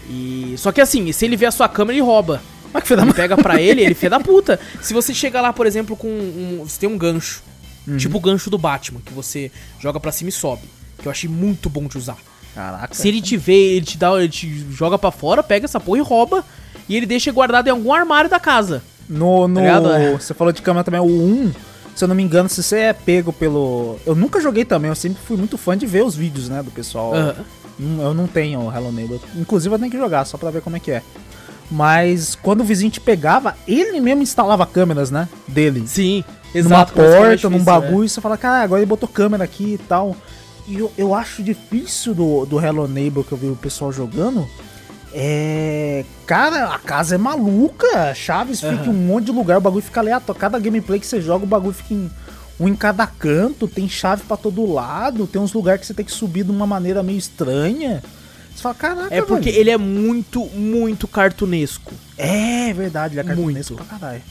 E só que assim, se ele vê a sua câmera, ele rouba. Mas que filho da pega pra ele, ele é filho da puta. Se você chega lá, por exemplo, com um, você tem um gancho, Uhum. tipo o gancho do Batman, que você joga pra cima e sobe, que eu achei muito bom de usar. Caraca. Se ele te vê, ele te dá, ele te joga pra fora, pega essa porra e rouba, e ele deixa guardado em algum armário da casa. No, no, Tá? É. você falou de câmera também, o 1, se eu não me engano, se você é pego pelo... Eu nunca joguei também, eu sempre fui muito fã de ver os vídeos, né, do pessoal. Aham. Hum, Eu não tenho o Hello Neighbor. Inclusive eu tenho que jogar, só pra ver como é que é. Mas quando o vizinho te pegava, ele mesmo instalava câmeras, né, dele. Sim, numa exato. mais porta, num difícil, bagulho, e você fala, cara, agora ele botou câmera aqui e tal. E eu, eu acho difícil do, do Hello Neighbor que eu vi o pessoal jogando. É. Cara, a casa é maluca. Chaves fica em um monte de lugar, o bagulho fica aleatório. Cada gameplay que você joga, o bagulho fica em um em cada canto, tem chave pra todo lado, tem uns lugares que você tem que subir de uma maneira meio estranha. Você fala, caraca, É porque velho. ele é muito, muito cartunesco. É verdade, ele é cartunesco Muito. pra caralho.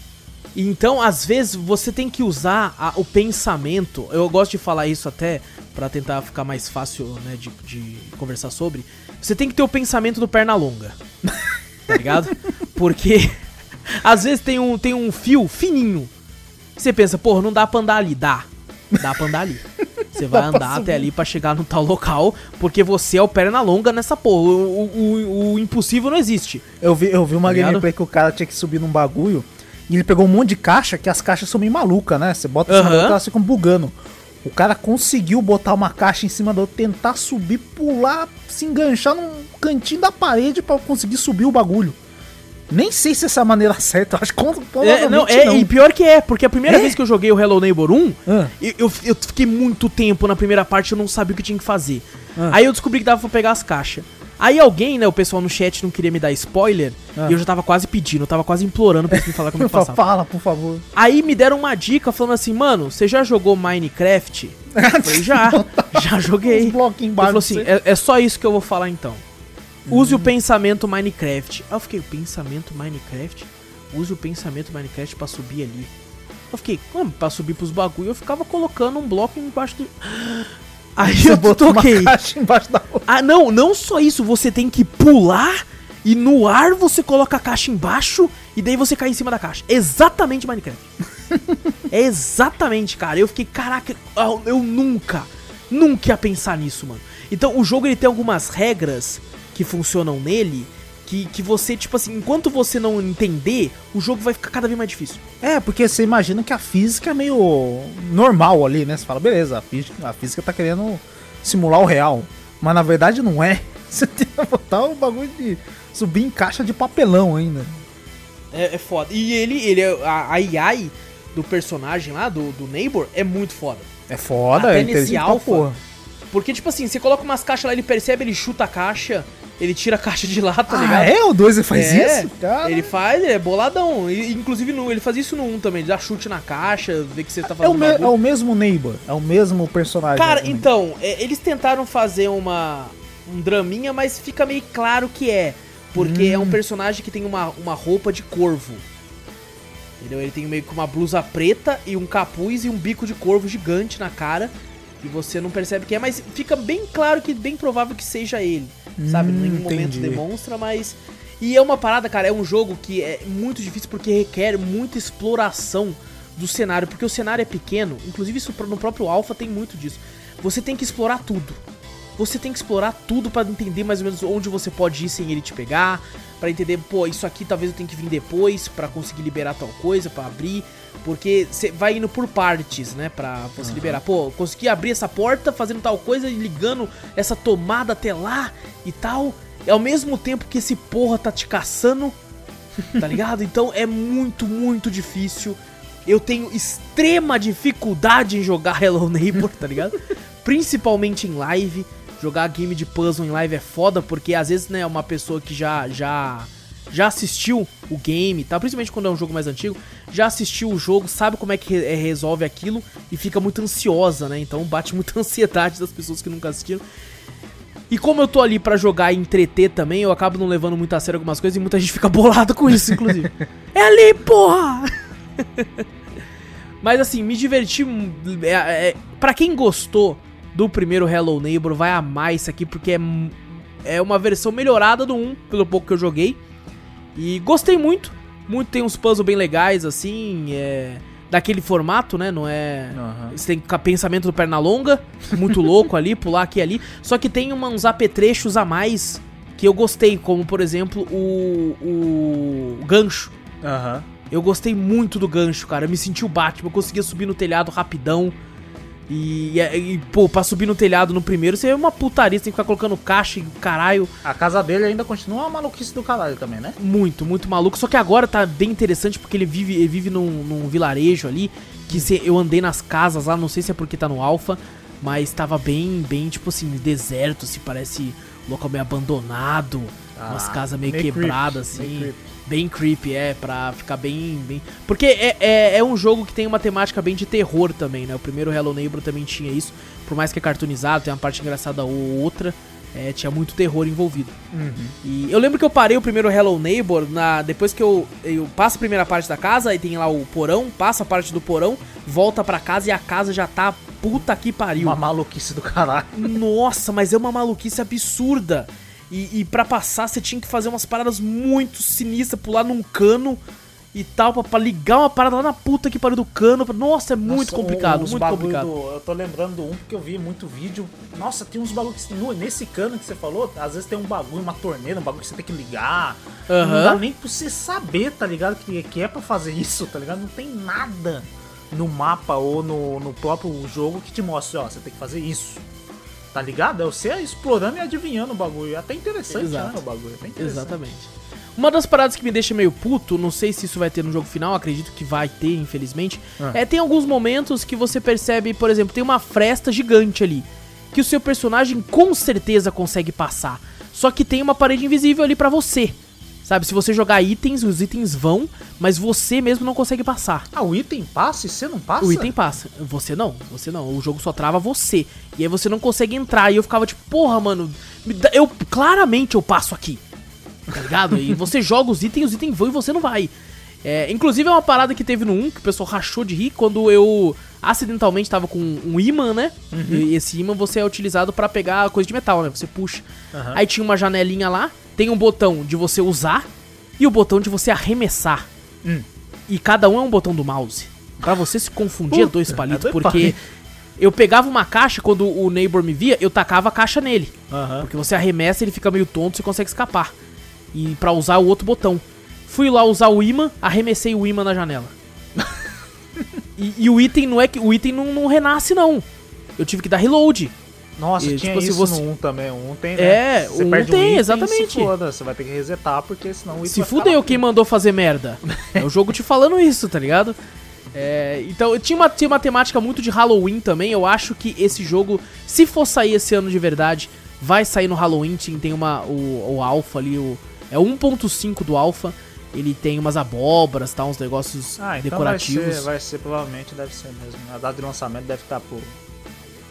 Então, às vezes, você tem que usar a- o pensamento. Eu gosto de falar isso até pra tentar ficar mais fácil, né, de, de conversar sobre. Você tem que ter o pensamento do perna longa. Tá ligado? Porque às vezes tem um, tem um fio fininho. Você pensa, porra, não dá pra andar ali. Dá. Dá pra andar ali. Você vai andar até ali pra chegar no tal local, porque você é o perna longa nessa porra. O, o- o- o impossível não existe. Eu vi, eu vi uma Tá gameplay que o cara tinha que subir num bagulho e ele pegou um monte de caixa, que as caixas são meio malucas, né? Você bota em cima da Aham. outra, elas ficam bugando. O cara conseguiu botar uma caixa em cima da outra, tentar subir, pular, se enganchar num cantinho da parede pra conseguir subir o bagulho. Nem sei se essa é a maneira certa, eu acho que É, não, é, não. e pior que é, porque a primeira É? vez que eu joguei o Hello Neighbor 1, Ah. eu, eu, eu fiquei muito tempo na primeira parte, eu não sabia o que tinha que fazer. Ah. Aí eu descobri que dava pra pegar as caixas. Aí alguém, né, o pessoal no chat não queria me dar spoiler, Ah. e eu já tava quase pedindo, eu tava quase implorando pra eles me falar como é que Fala, passava. Fala, por favor. Aí me deram uma dica falando assim, mano, você já jogou Minecraft? Eu falei, já, já joguei. Ele falou assim, é, é só isso que eu vou falar então. Use o pensamento Minecraft. Aí eu fiquei, pensamento Minecraft? Use o pensamento Minecraft pra subir ali. Eu fiquei, como pra subir pros bagulho? Eu ficava colocando um bloco embaixo do... Aí Você eu botou toquei. uma caixa embaixo da outra. Ah, não, não só isso, você tem que pular e no ar você coloca a caixa embaixo e daí você cai em cima da caixa. Exatamente Minecraft. é exatamente, cara. Eu fiquei, caraca, eu- nunca, nunca ia pensar nisso, mano. Então o jogo ele tem algumas regras que funcionam nele que, que você, tipo assim, enquanto você não entender, o jogo vai ficar cada vez mais difícil. É, porque você imagina que a física é meio normal ali, né? Você fala, beleza, a física, a física tá querendo simular o real. Mas na verdade não é. Você tem que botar o bagulho de subir em caixa de papelão ainda. É, é foda. E ele, ele é- a, a AI do personagem lá, do, do Neighbor, é muito foda. É foda, Até é nesse alpha. Porque, tipo assim, você coloca umas caixas lá, ele percebe, ele chuta a caixa, ele tira a caixa de lá, tá Ah, ligado? é? O 2 faz É, isso? Cara, Ele faz, ele é boladão. E, inclusive, no, ele faz isso no 1 também. Ele dá chute na caixa, vê que você tá é, o fazendo é o mesmo Neighbor, é o mesmo personagem. Cara, também. então, é, eles tentaram fazer uma um draminha, mas fica meio claro que é. Porque é um Hum. personagem que tem uma, uma roupa de corvo. Entendeu? Ele tem meio que uma blusa preta e um capuz e um bico de corvo gigante na cara. E você não percebe que é, mas fica bem claro que bem provável que seja ele. Sabe? Hum, Em nenhum momento entendi. demonstra, mas. E é uma parada, cara, é um jogo que é muito difícil porque requer muita exploração do cenário, porque o cenário é pequeno, inclusive isso no próprio Alpha tem muito disso. Você tem que explorar tudo. Você tem que explorar tudo pra entender mais ou menos onde você pode ir sem ele te pegar, Pra entender, pô, isso aqui talvez eu tenha que vir depois pra conseguir liberar tal coisa, pra abrir, porque você vai indo por partes, né, Pra você liberar. Pô, consegui abrir essa porta fazendo tal coisa e ligando essa tomada até lá e tal. E ao mesmo tempo que esse porra tá te caçando, tá ligado? Então é muito, muito difícil. Eu tenho extrema dificuldade em jogar Hello Neighbor, tá ligado? Principalmente em live. Jogar game de puzzle em live é foda, porque às vezes, né, uma pessoa que já já já assistiu o game, tá? Principalmente quando é um jogo mais antigo, já assistiu o jogo, sabe como é que re- resolve aquilo e fica muito ansiosa, né? Então bate muita ansiedade das pessoas que nunca assistiram. E como eu tô ali pra jogar e entreter também, eu acabo não levando muito a sério algumas coisas e muita gente fica bolada com isso, inclusive. é ali, porra! Mas assim, me diverti. É, é, pra quem gostou do primeiro Hello Neighbor, vai amar isso aqui, porque é, é uma versão melhorada do 1, pelo pouco que eu joguei. E gostei muito. Muito tem uns puzzles bem legais, assim. É, daquele formato, né? Não é. Aham. Você tem pensamento do perna longa, muito louco ali, pular aqui e ali. Só que tem uma- uns apetrechos a mais que eu gostei, como por exemplo o, o gancho. Aham. Eu gostei muito do gancho, cara. Eu me senti o Batman, eu conseguia subir no telhado rapidão. E, e, e, pô, pra subir no telhado no primeiro, você é uma putaria, você tem que ficar colocando caixa e caralho. A casa dele ainda continua uma maluquice do caralho também, né? Muito, muito maluco. Só que agora tá bem interessante porque ele vive, ele vive num, num vilarejo ali. Que se, eu andei nas casas lá, não sei se é porque tá no Alpha, mas tava bem, bem, tipo assim, deserto, se parece um local meio abandonado. umas Ah, casas meio, meio quebradas, assim. meio Bem creepy, é, pra ficar bem. bem... Porque é, é, é um jogo que tem uma temática bem de terror também, né? O primeiro Hello Neighbor também tinha isso. Por mais que é cartoonizado, tem uma parte engraçada ou outra, é, tinha muito terror envolvido. Uhum. E eu lembro que eu parei o primeiro Hello Neighbor na, depois que eu, eu passo a primeira parte da casa, aí tem lá o porão, passa a parte do porão, volta pra casa e a casa já tá puta que pariu. Uma maluquice do caralho. Nossa, mas é uma maluquice absurda. E, e para passar, você tinha que fazer umas paradas muito sinistras, pular num cano e tal, pra, pra ligar uma parada lá na puta que pariu do cano. Nossa, é muito Nossa, complicado, uns muito complicado. do- eu tô lembrando do um porque eu vi muito vídeo. Nossa, tem uns bagulhos que no- nesse cano que você falou, às vezes tem um bagulho, uma torneira, um bagulho que você tem que ligar. Não Aham. dá nem pra você saber, tá ligado? Que, que é pra fazer isso, tá ligado? Não tem nada no mapa ou no, no próprio jogo que te mostre, ó, você tem que fazer isso. Tá ligado? É você explorando e adivinhando o bagulho. É até interessante, Exato. né, o bagulho. É. Exatamente. Uma das paradas que me deixa meio puto, não sei se isso vai ter no jogo final, acredito que vai ter, infelizmente. Ah. É, tem alguns momentos que você percebe, por exemplo, tem uma fresta gigante ali. Que o seu personagem com certeza consegue passar. Só que tem uma parede invisível ali pra você. Sabe, se você jogar itens, os itens vão, mas você mesmo não consegue passar. Ah, o item passa e você não passa? O item passa. Você não, você não. O jogo só trava você. E aí você não consegue entrar. E eu ficava tipo, porra, mano, eu claramente eu passo aqui. Tá ligado? E você joga os itens, os itens vão e você não vai. É, inclusive é uma parada que teve no 1 que o pessoal rachou de rir quando eu acidentalmente tava com um imã, né? E esse imã você é utilizado pra pegar coisa de metal, né? Você puxa. Aham. Aí tinha uma janelinha lá, tem um botão de você usar e o botão de você arremessar. Hum. E cada um é um botão do mouse. Pra você se confundir é Puta, dois palitos, é dois porque palitos. eu pegava uma caixa, quando o neighbor me via, eu tacava a caixa nele. Aham. Porque você arremessa, ele fica meio tonto, você consegue escapar. E pra usar o outro botão. Fui lá usar o imã, arremessei o imã na janela. e, e o item não é que. O item não, não renasce, não. Eu tive que dar reload. Nossa, E, tinha tipo, isso você- no 1 também. O 1 tem, né? É, Você o 1 perde tem, item, exatamente. Se foda, você vai ter que resetar, porque senão o Se fudeu quem mandou fazer merda. É o jogo te falando isso, tá ligado? É, então, tinha uma, tinha uma temática muito de Halloween também. Eu acho que esse jogo, se for sair esse ano de verdade, vai sair no Halloween. Tem tem uma, o, o Alpha ali, o, é o 1.5 do Alpha. Ele tem umas abóboras, tá? Uns negócios Ah, então decorativos. vai ser, vai ser, provavelmente deve ser mesmo. A data de lançamento deve estar por,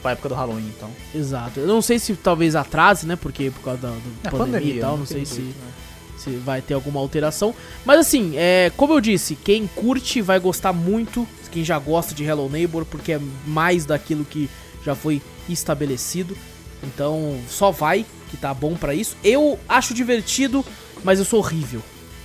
pra época do Halloween, então. Exato. Eu não sei se talvez atrase, né? Porque por causa da, do É pandemia, e tal. Não, tem sei se, jeito, né? se vai ter alguma alteração. Mas assim, é, como eu disse, quem curte vai gostar muito. Quem já gosta de Hello Neighbor, porque é mais daquilo que já foi estabelecido. Então, só vai, que tá bom pra isso. Eu acho divertido, mas eu sou horrível.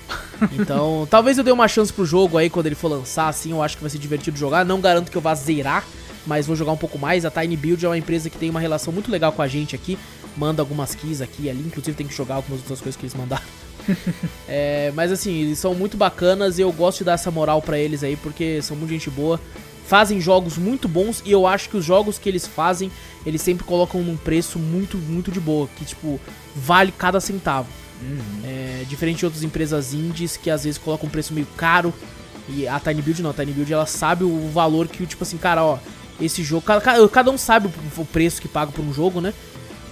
Então, talvez eu dê uma chance pro jogo aí quando ele for lançar, assim, eu acho que vai ser divertido jogar. Não garanto que eu vá zerar, mas vou jogar um pouco mais. A Tiny Build é uma empresa que tem uma relação muito legal com a gente aqui. Manda algumas keys aqui e ali, inclusive tem que jogar algumas outras coisas que eles mandaram. É, mas assim, eles são muito bacanas e eu gosto de dar essa moral pra eles aí, porque são muito gente boa. Fazem jogos muito bons e eu acho que os jogos que eles fazem, eles sempre colocam num preço muito, muito de boa. Que, tipo, vale cada centavo. É, diferente de outras empresas indies que às vezes colocam um preço meio caro. E a Tiny Build não, a Tiny Build ela sabe o valor que, tipo assim, cara, ó, esse jogo. Cada, cada- um sabe o, preço que paga por um jogo, né?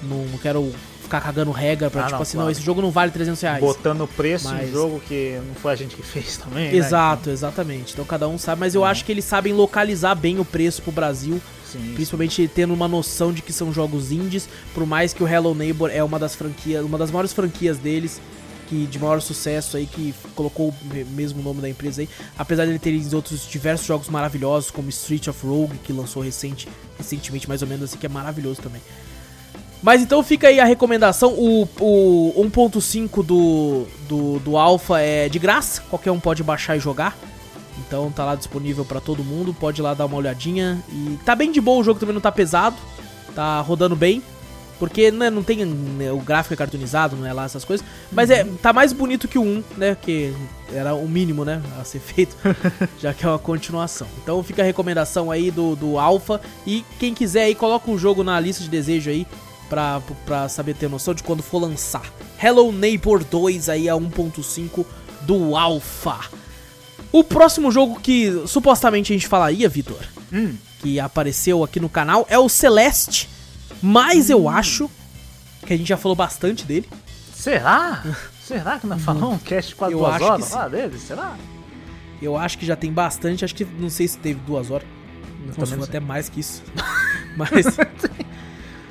Não, não quero ficar cagando regra pra, Ah, tipo não, assim, não, claro. esse jogo não vale 300 reais. Botando o preço Mas- em jogo que não foi a gente que fez também, né? Exato, exatamente. Então cada um sabe, mas eu acho que eles sabem localizar bem o preço pro Brasil, Sim, principalmente tendo uma noção de que são jogos indies, por mais que o Hello Neighbor é uma das franquias, uma das maiores franquias deles, que de maior sucesso aí, que colocou o me- mesmo nome da empresa aí, apesar de ele ter outros diversos jogos maravilhosos, como Street of Rogue, que lançou recente, recentemente, mais ou menos assim, que é maravilhoso também. Mas então fica aí a recomendação, o, o 1.5 do, do, do Alpha é de graça, qualquer um pode baixar e jogar. Então tá lá disponível pra todo mundo, pode ir lá dar uma olhadinha. E tá bem de boa, o jogo também não tá pesado, tá rodando bem. Porque né, não tem né, o gráfico é cartoonizado, não é lá essas coisas. Mas é, tá mais bonito que o 1, né? Que era o mínimo, né? A ser feito, já que é uma continuação. Então fica a recomendação aí do, do Alpha. E quem quiser aí, coloca o jogo na lista de desejo aí. Pra, pra saber ter noção de quando for lançar. Hello Neighbor 2 aí a 1.5 do Alpha. O próximo jogo que supostamente a gente falaria, Vitor, Hum, que apareceu aqui no canal, é o Celeste. Mas eu acho que a gente já falou bastante dele. será? será que não falou um cast quase Eu duas horas lá dele? Será? Eu acho que já tem bastante. Acho que não sei se teve duas horas. Não não até mais que isso. Mas.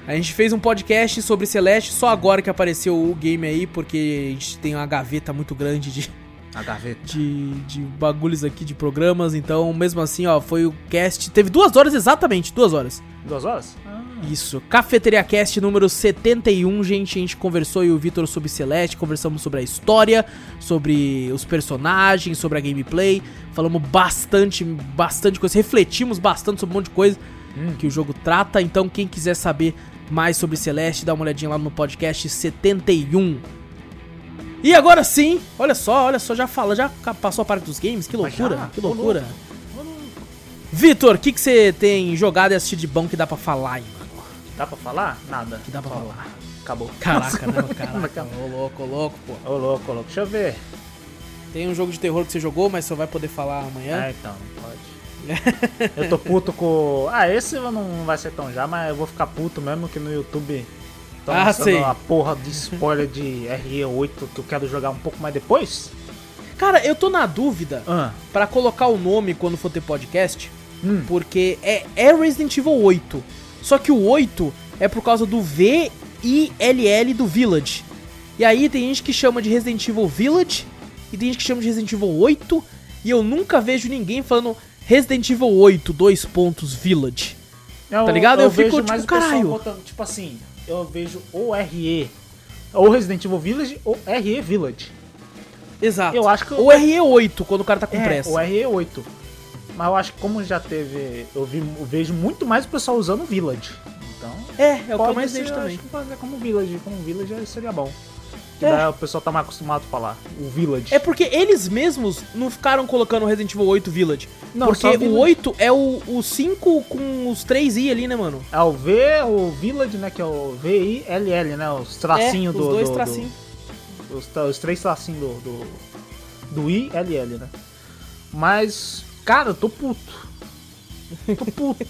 A gente fez um podcast sobre Celeste só agora que apareceu o game aí, porque a gente tem uma gaveta muito grande de, A gaveta. de, de bagulhos aqui, de programas. Então, mesmo assim, ó, foi o cast. Teve duas horas exatamente, duas horas. Duas horas? Ah, Isso, Cafeteria Cast número 71, gente. A gente conversou e o Vitor sobre Celeste, conversamos sobre a história, sobre os personagens, sobre a gameplay. Falamos bastante, bastante coisa, refletimos bastante sobre um monte de coisa Hum. que o jogo trata. Então, quem quiser saber mais sobre Celeste, dá uma olhadinha lá no podcast 71. E agora sim, olha só, olha só, já fala, já passou a parte dos games, que Mas loucura, já? que loucura. Vitor, o que você tem jogado e assistido de bom que dá pra falar aí? Dá pra falar? Nada. Que dá pra falar. Acabou. Caraca, não, caraca. Ô louco, ô louco, pô. Ô, louco, ô, louco. Deixa eu ver. Tem um jogo de terror que você jogou, mas só vai poder falar amanhã. Ah, então, não pode. eu tô puto com. Ah, esse não vai ser tão já, mas eu vou ficar puto mesmo que no YouTube. Tô Ah, sei. a porra de spoiler de RE8 que eu quero jogar um pouco mais depois. Cara, eu tô na dúvida Ah. pra colocar o nome quando for ter podcast, Hum. porque é, é Resident Evil 8. Só que o 8 é por causa do V I L L do Village. E aí tem gente que chama de Resident Evil Village e tem gente que chama de Resident Evil 8 e eu nunca vejo ninguém falando Resident Evil 8 dois pontos Village. Eu, Tá ligado? Eu fico, vejo tipo, mais o pessoal caralho. botando, tipo assim, eu vejo ou RE, ou Resident Evil Village, ou RE Village. Exato. Eu acho que eu- Ou RE8 quando o cara tá com É, pressa. o RE8. Mas eu acho que como já teve. Eu, vi, eu vejo muito mais o pessoal usando Village. Então. É, é o que eu mais vejo também. Acho que fazer como Village. Como Village seria bom. Que daí o pessoal tá mais acostumado a falar. O Village. É porque eles mesmos não ficaram colocando Resident Evil 8 Village. Não, porque o Village. 8 é o, o 5 com os 3 I ali, né, mano? É o V, o Village, né? Que é o V-I-L-L, né? Os tracinhos é, do. Os dois do- do- tracinhos. os, tra- os três tracinhos do, do. Do I-L-L, né? Mas, cara, eu tô puto. Tô puto.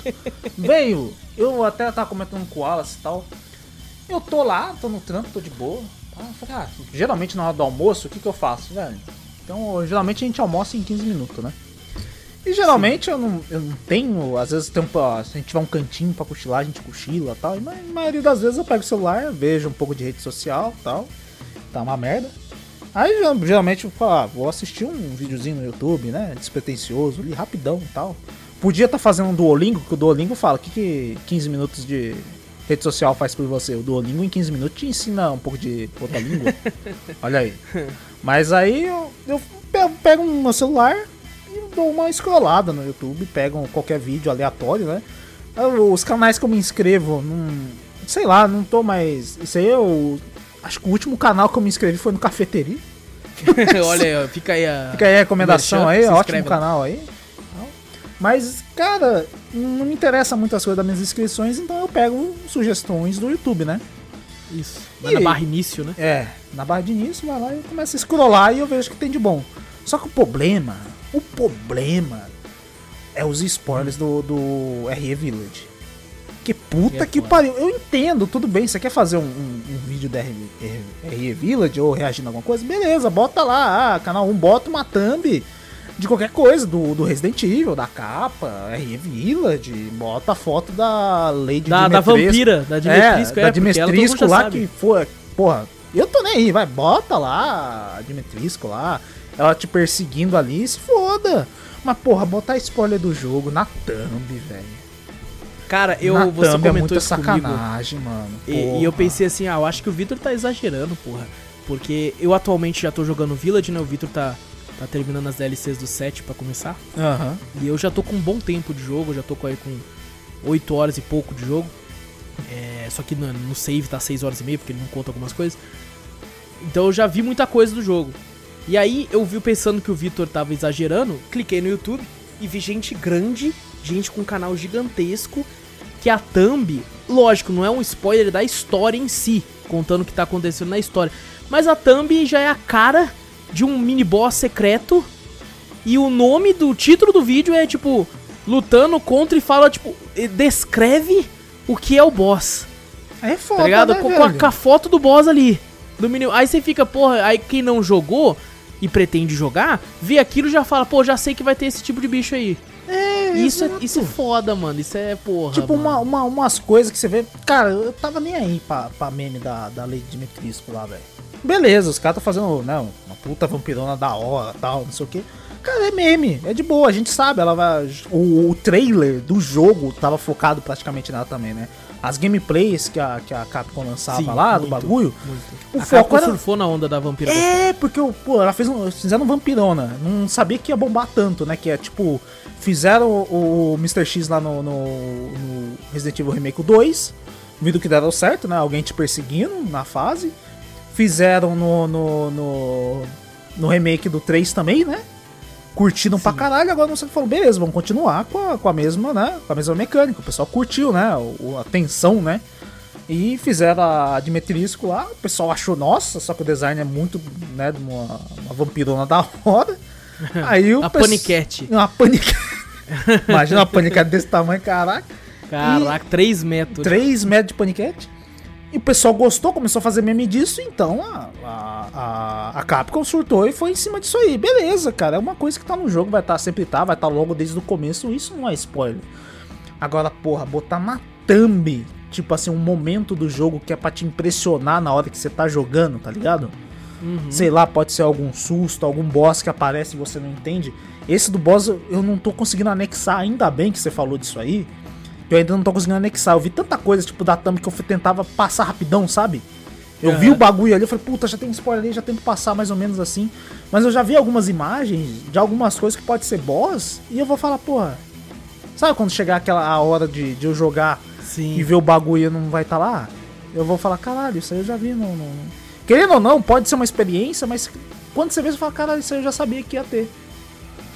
Veio, eu até tava comentando com o Wallace e tal. Eu tô lá, tô no trampo, tô de boa. Tá? Eu Falei, ah, geralmente na hora do almoço, o que que eu faço, velho? Então, geralmente a gente almoça em 15 minutos, né? E geralmente eu não, eu não tenho, às vezes tem um, ó, se a gente tiver um cantinho pra cochilar, a gente cochila e tal. E mas a maioria das vezes eu pego o celular, vejo um pouco de rede social e tal. Tá uma merda. Aí geralmente eu falo, ah, vou assistir um videozinho no YouTube, né? Despretensioso, ali, rapidão e tal. Podia estar fazendo um Duolingo, que o Duolingo fala o que, que 15 minutos de rede social faz por você. O Duolingo em 15 minutos te ensina um pouco de outra língua. Olha aí. Mas aí eu, eu pego, pego no meu celular e dou uma scrollada no YouTube, pego qualquer vídeo aleatório, né? Os canais que eu me inscrevo, não. Sei lá, não tô mais. Isso aí eu. Acho que o último canal que eu me inscrevi foi no Cafeteria. Olha aí, fica aí a. Fica aí a recomendação aí, ótimo inscreve lá. canal aí. Mas, cara, não me interessa muitas coisas das minhas inscrições, então eu pego sugestões do YouTube, né? Isso. Vai na barra início, né? É, na barra de início, vai lá e começa a scrollar e eu vejo que tem de bom. Só que o problema, o problema é os spoilers do, do RE Village. Que puta que pariu. Eu entendo, tudo bem, você quer fazer um, um- um vídeo da RE, RE Village ou reagindo a alguma coisa? Beleza, bota lá, ah, canal 1, bota uma thumb de qualquer coisa, do, do Resident Evil, da capa, RE Village, bota a foto da Lady Da, da vampira, da Dimitrisco, é, é, da porque Dimitrisco lá que foi. Porra, eu tô nem aí, vai, bota lá a Dimitrisco lá, ela te perseguindo ali, se foda. Mas, porra, botar spoiler do jogo na thumb, velho. Cara, eu, na você é comentou muita isso comigo. sacanagem, mano. E, e eu pensei assim, ah, eu acho que o Vitor tá exagerando, porra. Porque eu atualmente já tô jogando Village, né? O Vitor tá, tá terminando as DLCs do 7 pra começar. Aham. E eu já tô com um bom tempo de jogo, já tô com aí com 8 horas e pouco de jogo. É, só que no, no save tá 6 horas e meia, porque ele não conta algumas coisas. Então eu já vi muita coisa do jogo. E aí eu vi pensando que o Vitor tava exagerando, cliquei no YouTube e vi gente grande, gente com um canal gigantesco, que a thumb, lógico, não é um spoiler da história em si, contando o que tá acontecendo na história, mas a thumb já é a cara de um mini boss secreto e o nome do título do vídeo é tipo lutando contra e fala tipo e descreve o que é o boss. É foda, Tá ligado? né, com, a, com a foto do boss ali. Do mini... Aí você fica, porra, aí quem não jogou e pretende jogar, vê aquilo e já fala, pô, já sei que vai ter esse tipo de bicho aí. Isso é, isso é foda, mano. Isso é porra. Tipo, uma, uma- umas coisas que você vê. Cara, eu tava nem aí pra, pra meme da, da Lady Dimitrisco lá, velho. Beleza, os caras tá fazendo, né, uma puta vampirona da hora tal, não sei o que. Cara, é meme, é de boa, a gente sabe, ela vai. O, o trailer do jogo tava focado praticamente nela também, né? As gameplays que a, que a Capcom lançava Sim, lá, do muito, bagulho. muito. O a foco Capcom era- surfou na onda da vampira. É, porque, pô, ela fez um, fizeram um vampirona. Não sabia que ia bombar tanto, né? Que é tipo, fizeram o, o Mr. X lá no, no, no Resident Evil Remake 2. Vindo que deram certo, né? Alguém te perseguindo na fase. Fizeram no, no, no, no remake do 3 também, né? Curtiram pra caralho, agora não sei o que falou, beleza, vamos continuar com a, com a mesma, né? Com a mesma mecânica. O pessoal curtiu, né? O, a tensão, né? E fizeram a Dimitrisco lá, o pessoal achou, nossa, só que o design é muito, né, de uma, uma vampirona da hora. Aí o A pesso- paniquete. Uma paniquete. Imagina uma paniquete desse tamanho, caraca. Caraca, 3 metros. 3 metros de paniquete. E o pessoal gostou, começou a fazer meme disso, então a, a, a, Capcom surtou e foi em cima disso aí. Beleza, cara, é uma coisa que tá no jogo, vai estar sempre tá, vai estar logo desde o começo, isso não é spoiler. Agora, porra, botar na thumb, tipo assim, um momento do jogo que é pra te impressionar na hora que você tá jogando, tá ligado? Uhum. Sei lá, pode ser algum susto, algum boss que aparece e você não entende. Esse do boss eu não tô conseguindo anexar, ainda bem que você falou disso aí. Eu ainda não tô conseguindo anexar. Eu vi tanta coisa, tipo, da thumb que eu tentava passar rapidão, sabe? Eu vi Aham. o bagulho ali, eu falei, puta, já tem spoiler ali, já tento passar mais ou menos assim. Mas eu já vi algumas imagens de algumas coisas que pode ser boss, e eu vou falar, porra. Sabe quando chegar aquela a hora de, de eu jogar Sim. e ver o bagulho e não vai estar lá? Eu vou falar, caralho, isso aí eu já vi no. no- querendo ou não, pode ser uma experiência, mas quando você vê, você fala, cara, isso aí eu já sabia que ia ter.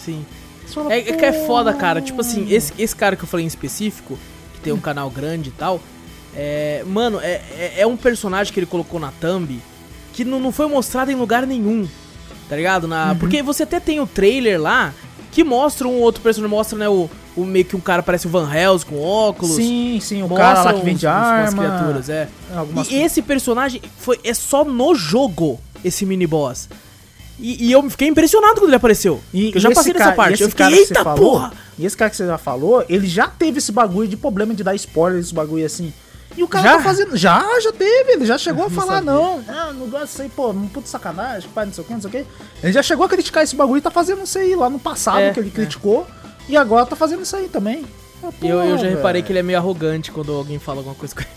Sim. Fala, É, é que é foda, cara. Tipo assim, esse, esse cara que eu falei em específico, que tem um canal grande e tal, é. Mano, é, é, é um personagem que ele colocou na thumb que não, não foi mostrado em lugar nenhum. Tá ligado? Na, Porque você até tem o trailer lá que mostra um outro personagem, mostra, né, o, o meio que um cara parece o Van Helsing com óculos. Sim, sim, o cara lá que vende uns- arma. criaturas, é. Algumas E esse personagem foi, é só no jogo, esse mini boss. E, e eu fiquei impressionado quando ele apareceu. E, eu já passei dessa parte. Eu fiquei, eita falou- porra! E esse cara que você já falou, ele já teve esse bagulho de problema de dar spoiler, esse bagulho assim. E o cara Já? tá fazendo. Já, já teve. Ele já chegou a falar, não. Ah, não gosto disso aí, pô, não puto sacanagem, pai, não sei o que, não sei o que. Ele já chegou a criticar esse bagulho e tá fazendo isso aí lá no passado É, que ele criticou. E agora tá fazendo isso aí também. Ah, eu, eu já porra, reparei que ele é meio arrogante quando alguém fala alguma coisa com ele.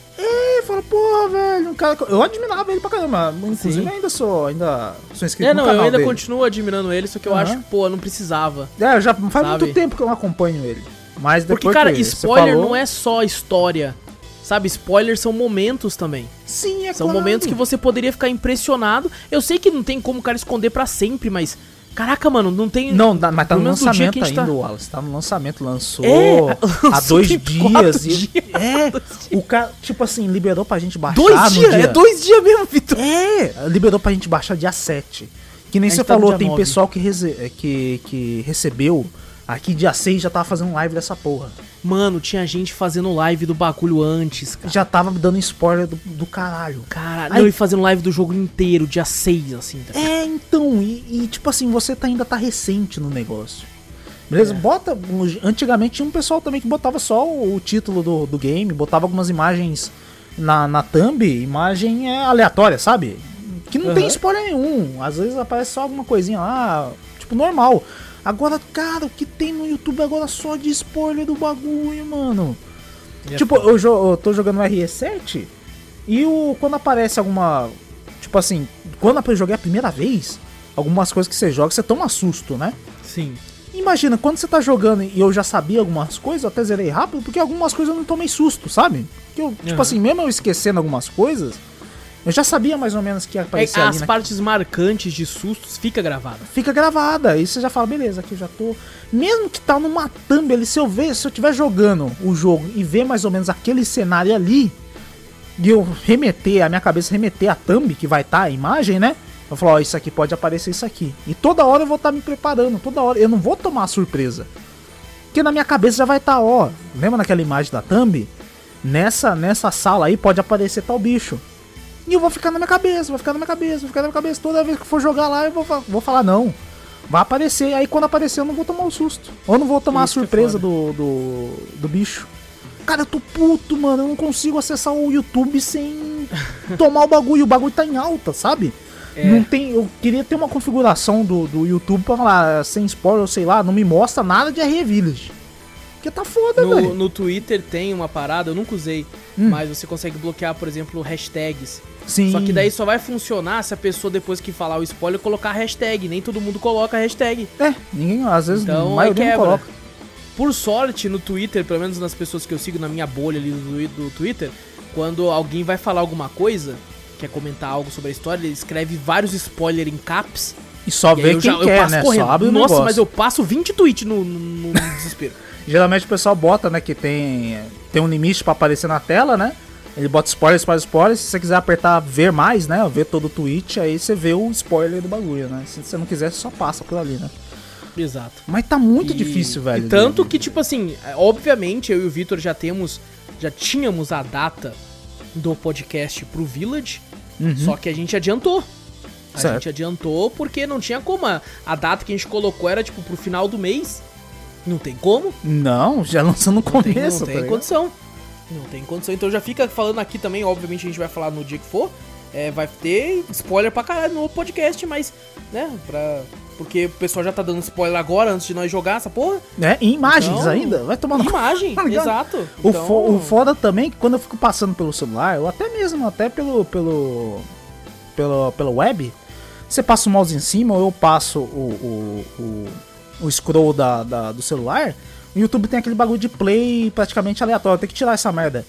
Fala, porra, velho, um cara. Eu admirava ele pra caramba. Inclusive, Sim. eu ainda sou, ainda sou inscrito É, no não, eu canal ainda dele. continuo admirando ele, só que eu Aham. acho que, pô, não precisava. É, já faz Sabe? muito tempo que eu não acompanho ele. Mas depois Porque, cara, spoiler falou- não é só história. Sabe, spoilers são momentos também. Sim, é São claro. momentos que você poderia ficar impressionado. Eu sei que não tem como o cara esconder pra sempre, mas. Caraca, mano, não tem. Não, mas tá no lançamento ainda, tá- Wallace. Tá no lançamento, lançou É, há dois dias. e- dias. É, Dois o cara, tipo assim, liberou pra gente baixar Dois dias? dia... É dois dias mesmo, Vitor. É, liberou pra gente baixar dia 7. Que nem gente você no falou, tem 9. pessoal que, reze- que, que recebeu aqui dia 6 já tava fazendo live dessa porra. Mano, tinha gente fazendo live do bagulho antes, cara. Já tava dando spoiler do, do caralho. Caralho, Aí- não, e fazendo live do jogo inteiro, dia 6, assim. Tá? É, então, e, e, tipo assim, você tá, ainda tá recente no negócio. Beleza? Bota. um- Antigamente tinha um pessoal também que botava só o, o título do, do game, botava algumas imagens na, na thumb, imagem é, aleatória, sabe? Que não tem Aham. spoiler nenhum. Às vezes aparece só alguma coisinha lá, tipo, normal. Agora, cara, o que tem no YouTube agora só de spoiler do bagulho, mano? E é Tipo, foda. eu, jo- eu tô jogando no RE7 e o, quando aparece alguma. Tipo assim, quando eu joguei a primeira vez, algumas coisas que você joga, você toma susto, né? Sim. Imagina, quando você tá jogando e eu já sabia algumas coisas, eu até zerei rápido, porque algumas coisas eu não tomei susto, sabe? Que eu, tipo Aham. assim, mesmo eu esquecendo algumas coisas, eu já sabia mais ou menos que ia É, aparecer ali, as né? partes marcantes de sustos fica gravada. Fica gravada, aí você já fala, beleza, aqui eu já tô. Mesmo que tá numa thumb ali, se eu ver, se eu estiver jogando o jogo e ver mais ou menos aquele cenário ali, e eu remeter, a minha cabeça remeter a thumb que vai estar a imagem, né? Eu falo, ó, isso aqui pode aparecer isso aqui. E toda hora eu vou estar me preparando, toda hora. Eu não vou tomar surpresa. Porque na minha cabeça já vai estar, ó. Lembra naquela imagem da thumb? Nessa, nessa sala aí pode aparecer tal bicho. E eu vou ficar na minha cabeça, vou ficar na minha cabeça, vou ficar na minha cabeça. Toda vez que for jogar lá, eu vou, vou falar, não. Vai aparecer. Aí quando aparecer, eu não vou tomar o susto. Ou não vou tomar Isso a é surpresa do, do, do bicho. Cara, eu tô puto, mano. Eu não consigo acessar o YouTube sem tomar o bagulho. O bagulho tá em alta, sabe? É. Não tem. Eu queria ter uma configuração do, do YouTube pra falar, sem spoiler, ou sei lá, não me mostra nada de RE Village. Porque tá foda, No, velho. no Twitter tem uma parada, eu nunca usei, Hum. mas você consegue bloquear, por exemplo, hashtags. Sim. Só que daí só vai funcionar se a pessoa, depois que falar o spoiler, colocar a hashtag. Nem todo mundo coloca a hashtag. É, ninguém, às vezes, Então, a maioria não coloca. Por sorte, no Twitter, pelo menos nas pessoas que eu sigo na minha bolha ali do, do Twitter, quando alguém vai falar alguma coisa, quer comentar algo sobre a história, ele escreve vários spoilers em caps. E só e vê quem já, quer, né? correndo. Só abre Nossa, negócio. mas eu passo 20 tweets no, no- no desespero. Geralmente o pessoal bota, né, que tem, tem um limite pra aparecer na tela, né? Ele bota spoiler, spoiler, spoiler. Se você quiser apertar ver mais, né? Ver todo o tweet, aí você vê o spoiler do bagulho, né? Se você não quiser, você só passa por ali, né? Exato. Mas tá muito E- difícil, velho. E tanto que, tipo assim, é, obviamente eu e o Vitor já temos, já tínhamos a data do podcast pro Village, Uhum. só que a gente adiantou. A Certo. gente adiantou porque não tinha como. A, a data que a gente colocou era, tipo, pro final do mês. Não tem como. Não, já lançou no Não tem, começo, não tá tem ligado? condição. Não tem condição. Então já fica falando aqui também, obviamente a gente vai falar no dia que for. É, vai ter spoiler pra caralho no podcast, mas, né, pra. Porque o pessoal já tá dando spoiler agora, antes de nós jogar essa porra. É, em imagens Então, ainda, vai tomar no Imagem, Tá exato. O, Então, fo- o foda também é que quando eu fico passando pelo celular, ou até mesmo até pelo pelo pelo, pelo web, você passa o mouse em cima ou eu passo o, o, o, o scroll da, da- do celular, o YouTube tem aquele bagulho de play praticamente aleatório, tem que tirar essa merda.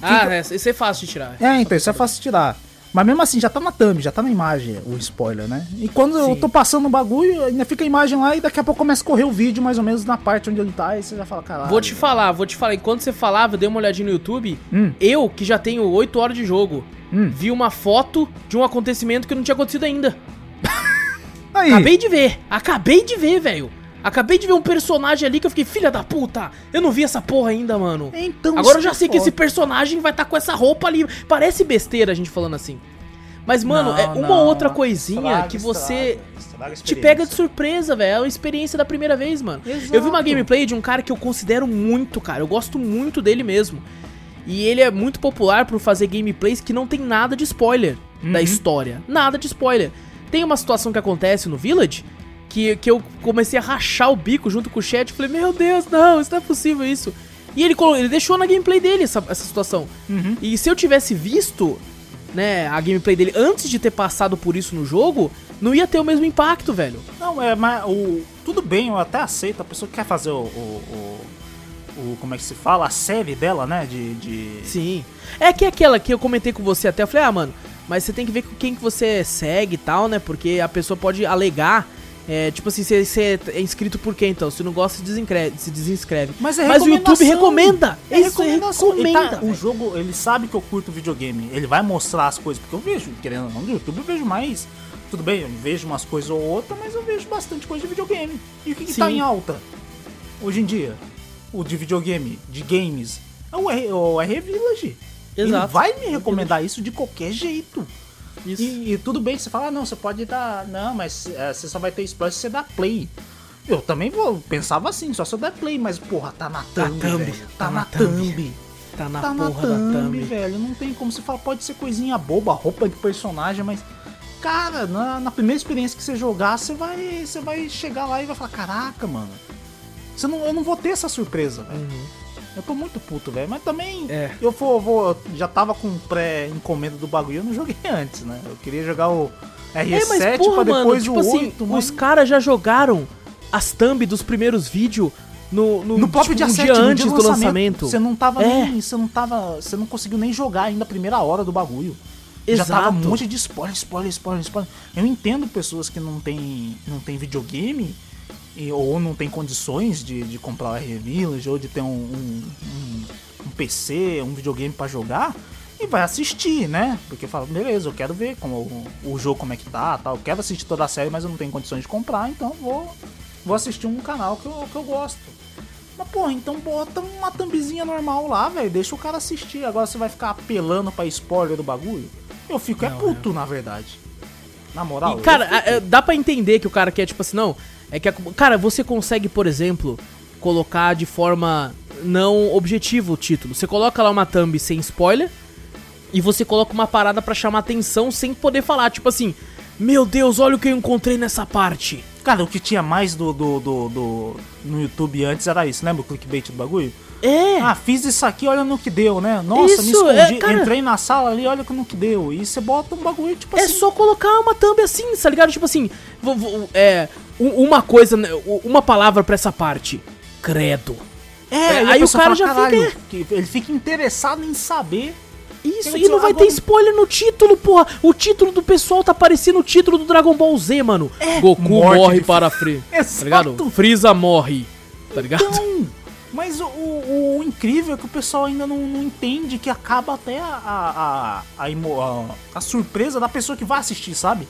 Ah, é, isso é fácil de tirar. É, então isso é fácil de tirar. Mas mesmo assim, já tá na thumb, já tá na imagem o spoiler, né? E quando eu Sim. tô passando o bagulho, ainda fica a imagem lá e daqui a pouco começa a correr o vídeo mais ou menos na parte onde ele tá e você já fala, caralho. Vou te falar, vou te falar. Enquanto você falava, eu dei uma olhadinha no YouTube. Hum. Eu, que já tenho 8 horas de jogo, Hum. vi uma foto de um acontecimento que não tinha acontecido ainda. Aí, Acabei de ver. Acabei de ver, velho. Acabei de ver um personagem ali que eu fiquei, filha da puta. Eu não vi essa porra ainda, mano. então Agora eu já é sei que esse personagem vai estar com essa roupa ali. Parece besteira a gente falando assim. Mas, mano, Não, é uma não, outra coisinha estraga, que você estraga, estraga te pega de surpresa, velho. É uma experiência da primeira vez, mano. Exato. Eu vi uma gameplay de um cara que eu considero muito, cara. Eu gosto muito dele mesmo. E ele é muito popular por fazer gameplays que não tem nada de spoiler da Uhum. história. Nada de spoiler. Tem uma situação que acontece no Village que, que eu comecei a rachar o bico junto com o chat. Falei, meu Deus, não, isso não é possível isso. E ele, ele deixou na gameplay dele essa, essa situação. Uhum. E se eu tivesse visto, né, a gameplay dele antes de ter passado por isso no jogo, não ia ter o mesmo impacto, velho. Não, é, mas o. Tudo bem, eu até aceito. A pessoa que quer fazer o. o, o- o- como é que se fala? A série dela, né? De. de... Sim. É que aquela que eu comentei com você até, eu falei, ah, mano, mas você tem que ver com quem que você segue e tal, né? Porque a pessoa pode alegar. É, tipo assim, você, é inscrito por quem então? Se não gosta, se, desinscreve. Mas, é Mas o YouTube recomenda. É Isso, recomendação. Ele recomenda, tá- o jogo, ele sabe que eu curto videogame. Ele vai mostrar as coisas. Porque eu vejo, querendo ou não, no YouTube eu vejo mais. Tudo bem, eu vejo umas coisas ou outra, mas eu vejo bastante coisa de videogame. E o que, que tá em alta hoje em dia? O de videogame, de games. É o R, o R Village. Ele Exato. vai me recomendar isso de qualquer jeito. Isso. E, e tudo bem, você fala, ah, não, você pode dar. Não, mas é, você só vai ter spoiler se você dar play. Eu também vou, pensava assim, só se eu der play, mas porra, tá na thumb, thumb, velho. tá Tá, na thumb. thumb. Tá na Tá na porra da thumb, thumb. velho. Não tem como você falar, pode ser coisinha boba, roupa de personagem, mas. Cara, na, na primeira experiência que você jogar, você vai, você vai chegar lá e vai falar, caraca, mano. Você não, eu não vou ter essa surpresa, velho. Eu tô muito puto, velho. Mas também. É. eu vou, vou- já tava com pré-encomenda do bagulho, eu não joguei antes, né? Eu queria jogar o RE7 É, porra, pra mano, depois tipo o assim, 8, mas... os caras já jogaram as thumb dos primeiros vídeos no, no, No próprio tipo, dia um 7, dia antes dia do lançamento. Você não tava É. nem. Você não tava. Você não conseguiu nem jogar ainda a primeira hora do bagulho. Já tava um Exato. monte de spoiler, spoiler, spoiler, spoiler. Eu entendo pessoas que não tem, não tem videogame e- ou não tem condições de, de comprar o R Village ou de ter um, um, um- um PC, um videogame pra jogar e vai assistir, né? Porque fala, beleza, eu quero ver como o, o jogo como é que tá, tal. Eu quero assistir toda a série, mas eu não tenho condições de comprar, então vou vou assistir um canal que eu, que eu gosto. Mas, porra, então bota uma thumbzinha normal lá, velho. Deixa o cara assistir. Agora você vai ficar apelando pra spoiler do bagulho? Eu fico é puto, na verdade. Na moral. E, cara, fico- dá pra entender que o cara quer, tipo assim, não. É que, a- cara, você consegue, por exemplo, colocar de forma não objetiva o título. Você coloca lá uma thumb sem spoiler e você coloca uma parada pra chamar atenção sem poder falar, tipo assim, meu Deus, olha o que eu encontrei nessa parte. Cara, o que tinha mais do, do, do, do- no YouTube antes era isso, lembra o clickbait do bagulho? É. Ah, fiz isso aqui, olha no que deu, né? Nossa, me Isso, escondi, é, cara- entrei na sala ali, olha no que deu. E você bota um bagulho, tipo É assim. só colocar uma thumb assim, tá ligado? Tipo assim, vo- vo- é, uma coisa, né, uma palavra pra essa parte. Credo. É, É, aí, o cara fala, já "Caralho", fica- que ele fica interessado em saber. Isso, e não vai agora- ter spoiler no título, porra. O título do pessoal tá parecendo o título do Dragon Ball Z, mano. Goku morte morre de- para Freeza. Tá ligado? Freeza morre. Tá ligado? Então, mas o, o- o incrível é que o pessoal ainda não, não entende que acaba até a, a, a, a- a surpresa da pessoa que vai assistir, sabe?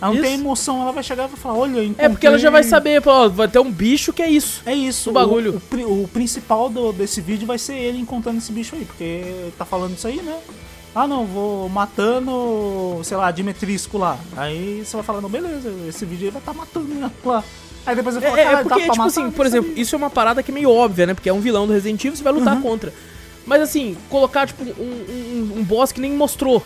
Ela não Isso. tem emoção, ela vai chegar e vai falar, olha, eu é porque ela já vai encontrei- saber, pô, vai ter um bicho que é isso. É isso, o bagulho. O, o o principal do- desse vídeo vai ser ele encontrando esse bicho aí, porque tá falando isso aí, né? Ah não, vou matando, sei lá, Dimetrisco lá. Aí você vai falando, beleza, esse vídeo aí vai estar tá matando lá. Aí depois É, fala, é, é dá porque, pra tipo matar? assim, por exemplo, isso é uma parada que é meio óbvia, né? Porque é um vilão do Resident Evil, você vai lutar Uhum. contra. Mas assim, colocar, tipo, um, um, um boss que nem mostrou.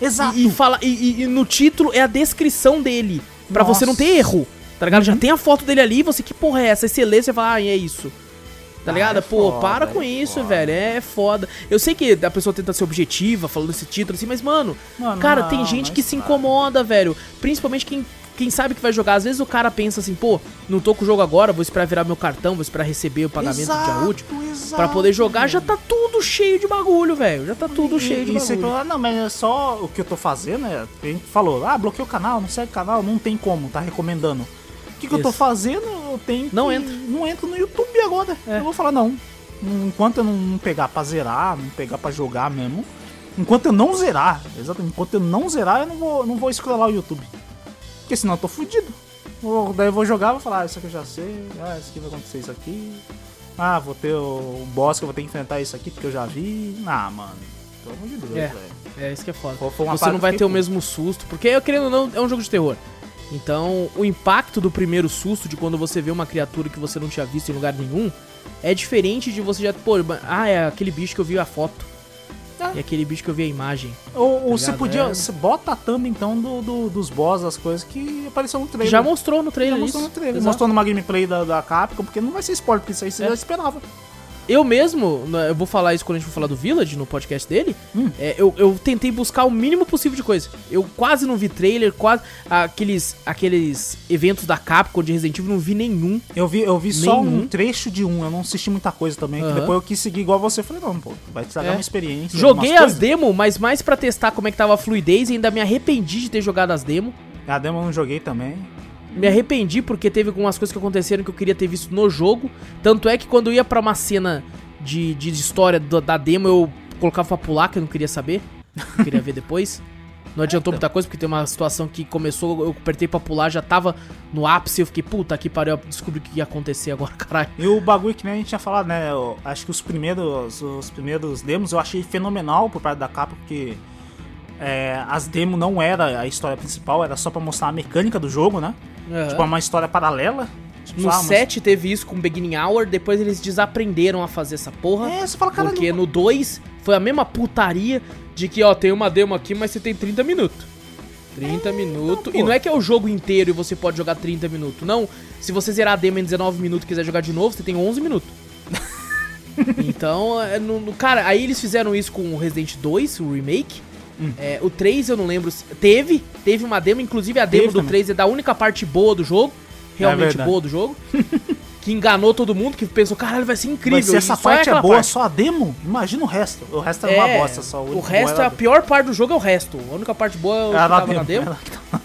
Exato. E, e, fala, e, e- no título é a descrição dele. Pra você não ter erro. Tá ligado? Já tem a foto dele ali, você, que porra é essa? Aí você fala, ah, é isso. Tá Ah, ligado? é Pô, foda, para é com isso, foda. velho. É foda. Eu sei que a pessoa tenta ser objetiva falando esse título assim, mas, mano, Mano, cara, não, tem gente que se para. incomoda, velho. Principalmente quem, quem sabe que vai jogar. Às vezes o cara pensa assim, pô, não tô com o jogo agora, vou esperar virar meu cartão, vou esperar receber o pagamento do dia útil. Pra poder jogar, já tá tudo cheio de bagulho, velho. Já tá tudo cheio de e, e você bagulho. fala, não, mas é só o que eu tô fazendo, né? A gente falou, ah, bloqueei o canal, não segue o canal, não tem como, tá recomendando. O que, que eu tô fazendo? Eu tenho Não que- entra. Não entro no YouTube agora. É. Eu vou falar, não. Enquanto eu não- não pegar pra zerar, não pegar pra jogar mesmo. Enquanto eu não zerar, exatamente, enquanto eu não zerar, eu não vou, não vou scrollar o YouTube. Porque senão eu tô fudido. Vou- daí eu vou jogar, vou falar, ah, isso aqui eu já sei, ah, isso aqui vai acontecer isso aqui. Ah, vou ter o, o boss que eu vou ter que enfrentar isso aqui porque eu já vi. Ah, mano. Pelo amor de Deus, É. velho. É, isso que é foda. Você não vai ter o mesmo susto, porque, eu querendo ou não, é um jogo de terror. Então, o impacto do primeiro susto, de quando você vê uma criatura que você não tinha visto em lugar nenhum, é diferente de você já. Pô, ah, é aquele bicho que eu vi a foto. E aquele bicho que eu vi a imagem. Ou, ou Tá você ligado? podia. É. Você bota a thumb então do, do- dos boss, das coisas que apareceu no trailer. Já mostrou no Já trailer mostrou isso. no trailer. Exato. Mostrou numa gameplay da, da Capcom, porque não vai ser spoiler, porque isso aí você É. já esperava. Eu mesmo, né, eu vou falar isso quando a gente for falar do Village, no podcast dele, Hum. é, eu, eu tentei buscar o mínimo possível de coisa. Eu quase não vi trailer, quase. Aqueles, aqueles eventos da Capcom de Resident Evil, não vi nenhum. Eu vi, eu vi só Nenhum. um trecho de um, eu não assisti muita coisa também. depois eu quis seguir igual você. Falei, não, pô, vai estragar É. uma experiência. Joguei as demos, mas mais pra testar como é que tava a fluidez e ainda me arrependi de ter jogado as demos. A demo eu não joguei também. Me arrependi porque teve algumas coisas que aconteceram que eu queria ter visto no jogo. Tanto é que quando eu ia pra uma cena de, de história do- da demo, eu colocava pra pular, que eu não queria saber. Eu queria ver depois. Não adiantou muita coisa, porque tem uma situação que começou, eu apertei pra pular, já tava no ápice, eu fiquei, puta que pariu, descobri o que ia acontecer agora, caralho. E o bagulho que nem a gente tinha falado, né? eu acho que os primeiros, os primeiros demos eu achei fenomenal por parte da capa, porque é, as demos não era a história principal, era só pra mostrar a mecânica do jogo, né? Tipo, é uma história paralela. Tipo, No ah, mas- 7 teve isso com Beginning Hour, depois eles desaprenderam a fazer essa porra. É, você fala, caralho. Porque no 2 foi a mesma putaria de que, ó, tem uma demo aqui, mas você tem 30 minutos. 30 minutos. pô. E não é que é o jogo inteiro e você pode jogar 30 minutos. Não. Se você zerar a demo em 19 minutos e quiser jogar de novo, você tem 11 minutos. então, é, no, no- cara, aí eles fizeram isso com o Resident 2, o remake. Hum. É, o 3 eu não lembro. se- Teve, teve uma demo, inclusive a demo Teve do também. 3 é da única parte boa do jogo. Realmente verdade. boa do jogo. que enganou todo mundo, que pensou, caralho, vai ser incrível. Mas se essa só parte é, boa, parte. só a demo, imagina o resto. O resto é uma bosta só. O único resto, é a pior parte do jogo é o resto. A única parte boa é o que Era a tava na demo. era a que tava-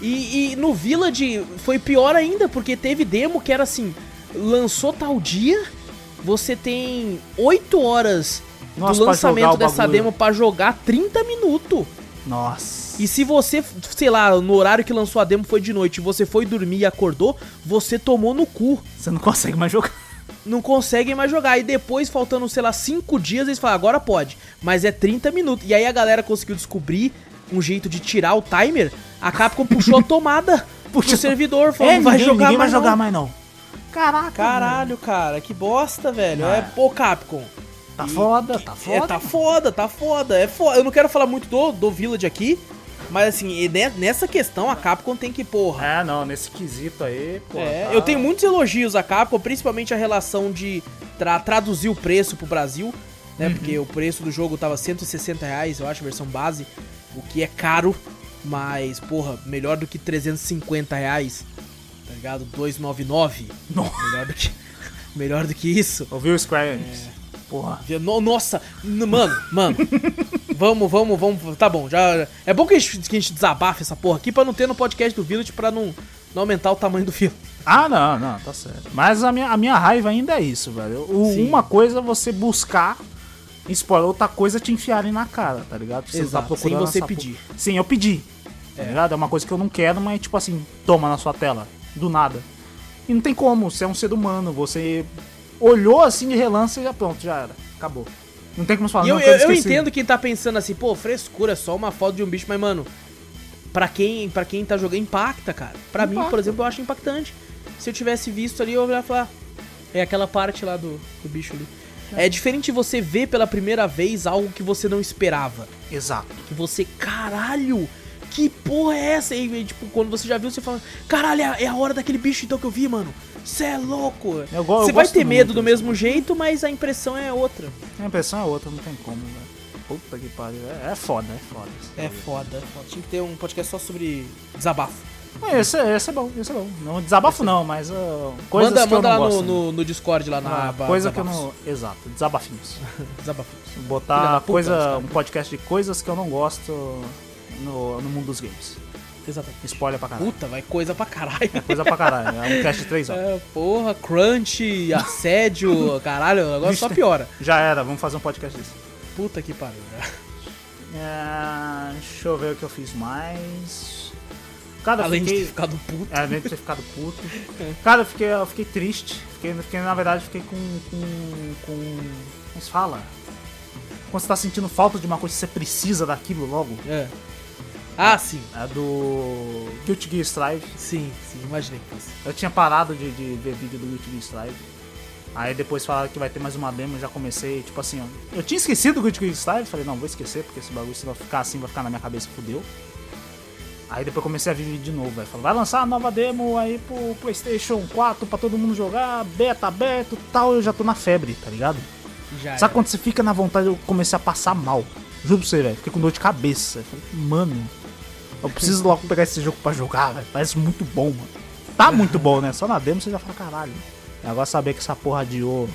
E, e no Village foi pior ainda, porque teve demo que era assim: lançou tal dia, você tem 8 horas Nossa, do lançamento jogar dessa bagulho. demo pra jogar 30 minutos. Nossa. E se você, sei lá, no horário que lançou a demo foi de noite, e você foi dormir e acordou, você tomou no cu. Você não consegue mais jogar. Não conseguem mais jogar. E depois, faltando, sei lá, 5 dias, eles falam, agora pode. Mas é 30 minutos. E aí a galera conseguiu descobrir um jeito de tirar o timer. A Capcom puxou a tomada Puxa- pro servidor. Falou, É, não vai ninguém, jogar ninguém vai mais jogar não." mais não. Caraca. Caralho, cara, que bosta, velho. Ah. É, pô, Capcom. Tá E- foda, tá É, foda. tá foda, tá foda. É foda. Eu não quero falar muito do, do Village aqui, mas assim, ne- nessa questão a Capcom tem que, porra. É, não, nesse quesito aí, pô. É, tá- eu tenho muitos elogios à Capcom, principalmente a relação de tra- traduzir o preço pro Brasil, né? Porque o preço do jogo tava 160 reais, eu acho, versão base, o que é caro, mas, porra, melhor do que 350 reais, tá ligado? 299, Nossa. melhor do que, melhor do que isso. Ouviu o Square Enix? Porra. No- nossa, mano, mano. vamos, vamos, vamos. Tá bom, já. É bom que a gente, que a gente desabafe essa porra aqui pra não ter no podcast do Village pra não, não aumentar o tamanho do filme. Ah, não, não, tá certo. Mas a minha, a minha raiva ainda é isso, velho. O- uma coisa é você buscar spoiler, outra coisa é te enfiarem na cara, tá ligado? Você Exato, sem você pedir. Sim, eu pedi. Tá ligado? É uma coisa que eu não quero, mas tipo assim, toma na sua tela. Do nada. E não tem como, você é um ser humano, você olhou assim de relance e já pronto, já era. Acabou. Não tem como falar, E eu, não, eu, eu entendo quem tá pensando assim, pô, frescura, é só uma foto de um bicho, mas, mano, pra quem, pra quem tá jogando, impacta, cara. Pra mim, por Impacta. exemplo, eu acho impactante. Se eu tivesse visto ali, eu ia falar, é aquela parte lá do, do bicho ali. É diferente você ver pela primeira vez algo que você não esperava. Exato. Que você, caralho, que porra é essa? E, e, tipo, quando você já viu, você fala, caralho, é a- é a hora daquele bicho então que eu vi, mano. Cê é louco. Eu eu você vai ter medo do mesmo jeito, mas a impressão é outra. A impressão é outra, não tem como, velho. Puta que pariu. É, é foda, é foda. É foda, é foda. Tinha que ter um podcast só sobre desabafo. É, Esse, esse é bom, esse é bom. Não desabafo não, mas uh, coisas manda que eu manda não lá gosto. no, no, no Discord, lá na Ah, aba coisa que eu desabafos. não... Exato, desabafinhos. Desabafos. Filha da Botar puta, coisa, sabe? um podcast de coisas que eu não gosto no, no mundo dos games. Exatamente. Spoiler pra caralho. Puta, vai coisa pra caralho. É coisa pra caralho. É um cast de 3 horas. É, porra, crunch, assédio, caralho, negócio só piora. Já era, vamos fazer um podcast disso. Puta que pariu. É, deixa eu ver o que eu fiz mais. Cara, Além de fiquei... ter ficado puto. É, além de ter ficado puto. Cara, eu fiquei, eu fiquei triste. Fiquei, fiquei, na verdade, fiquei com. com. com. Como se fala? Quando você tá sentindo falta de uma coisa, você precisa daquilo logo. É. Ah, sim. É do. Guilty Gear Strive. Sim, sim, imaginei que fosse. Eu tinha parado de, de ver vídeo do Guilty Gear Strive. Aí depois falaram que vai ter mais uma demo, eu já comecei, tipo assim, ó. Eu tinha esquecido o Guilty Gear Strive, falei, não, vou esquecer, porque esse bagulho se vai ficar assim, vai ficar na minha cabeça, fudeu. Aí depois comecei a ver de novo, velho. Falei, vai lançar a nova demo aí pro Playstation 4 pra todo mundo jogar, beta aberto e tal, eu já tô na febre, tá ligado? Já Sabe era. quando você fica na vontade, eu comecei a passar mal. Juro pra você, velho. Fiquei com dor de cabeça. Falei, mano, eu preciso logo pegar esse jogo pra jogar, velho. Parece muito bom, mano. Tá muito bom, né? Só na demo você já fala, caralho. Agora saber que essa porra adiou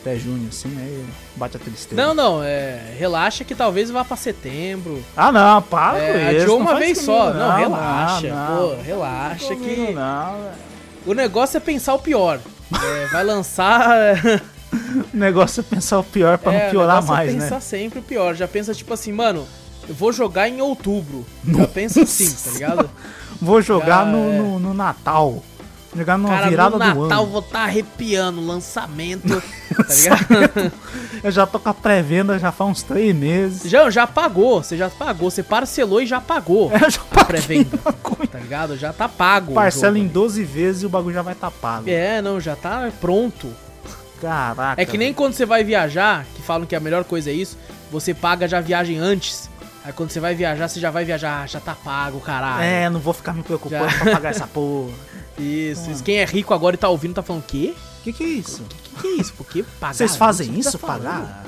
até junho, assim, aí bate a tristeza. Não, não, é. Relaxa que talvez vá pra setembro. Ah, não, para É, com isso. adiou não uma vez comigo, só. Não, relaxa, não. pô, relaxa Comigo que- Não, velho. O negócio é pensar o pior. É, vai lançar. O negócio é pensar o pior pra é, não piorar negócio mais, é né? pensar sempre o pior. Já pensa tipo assim, mano, eu vou jogar em outubro. Já pensa assim, tá ligado? Vou jogar Ah, no, é. no, no Natal. Jogar numa Cara, virada no do Natal ano. vou tá arrepiando, lançamento, tá ligado? Eu já tô com a pré-venda já faz uns três meses. já, já pagou, você já pagou, você parcelou e já pagou Eu já a pré-venda, tá ligado? Já tá pago. Parcela em jogo. 12 vezes e o bagulho já vai estar pago. É, não, já tá pronto. Caraca. É que nem quando você vai viajar, que falam que a melhor coisa é isso, você paga já a viagem antes. Aí quando você vai viajar, você já vai viajar, ah, já tá pago, caralho. É, não vou ficar me preocupando Já. pra pagar essa porra. Isso, isso. Quem é rico agora e tá ouvindo tá falando, quê? Que que é isso? Que que é isso? Por que pagar? Vocês fazem isso, tá pagar?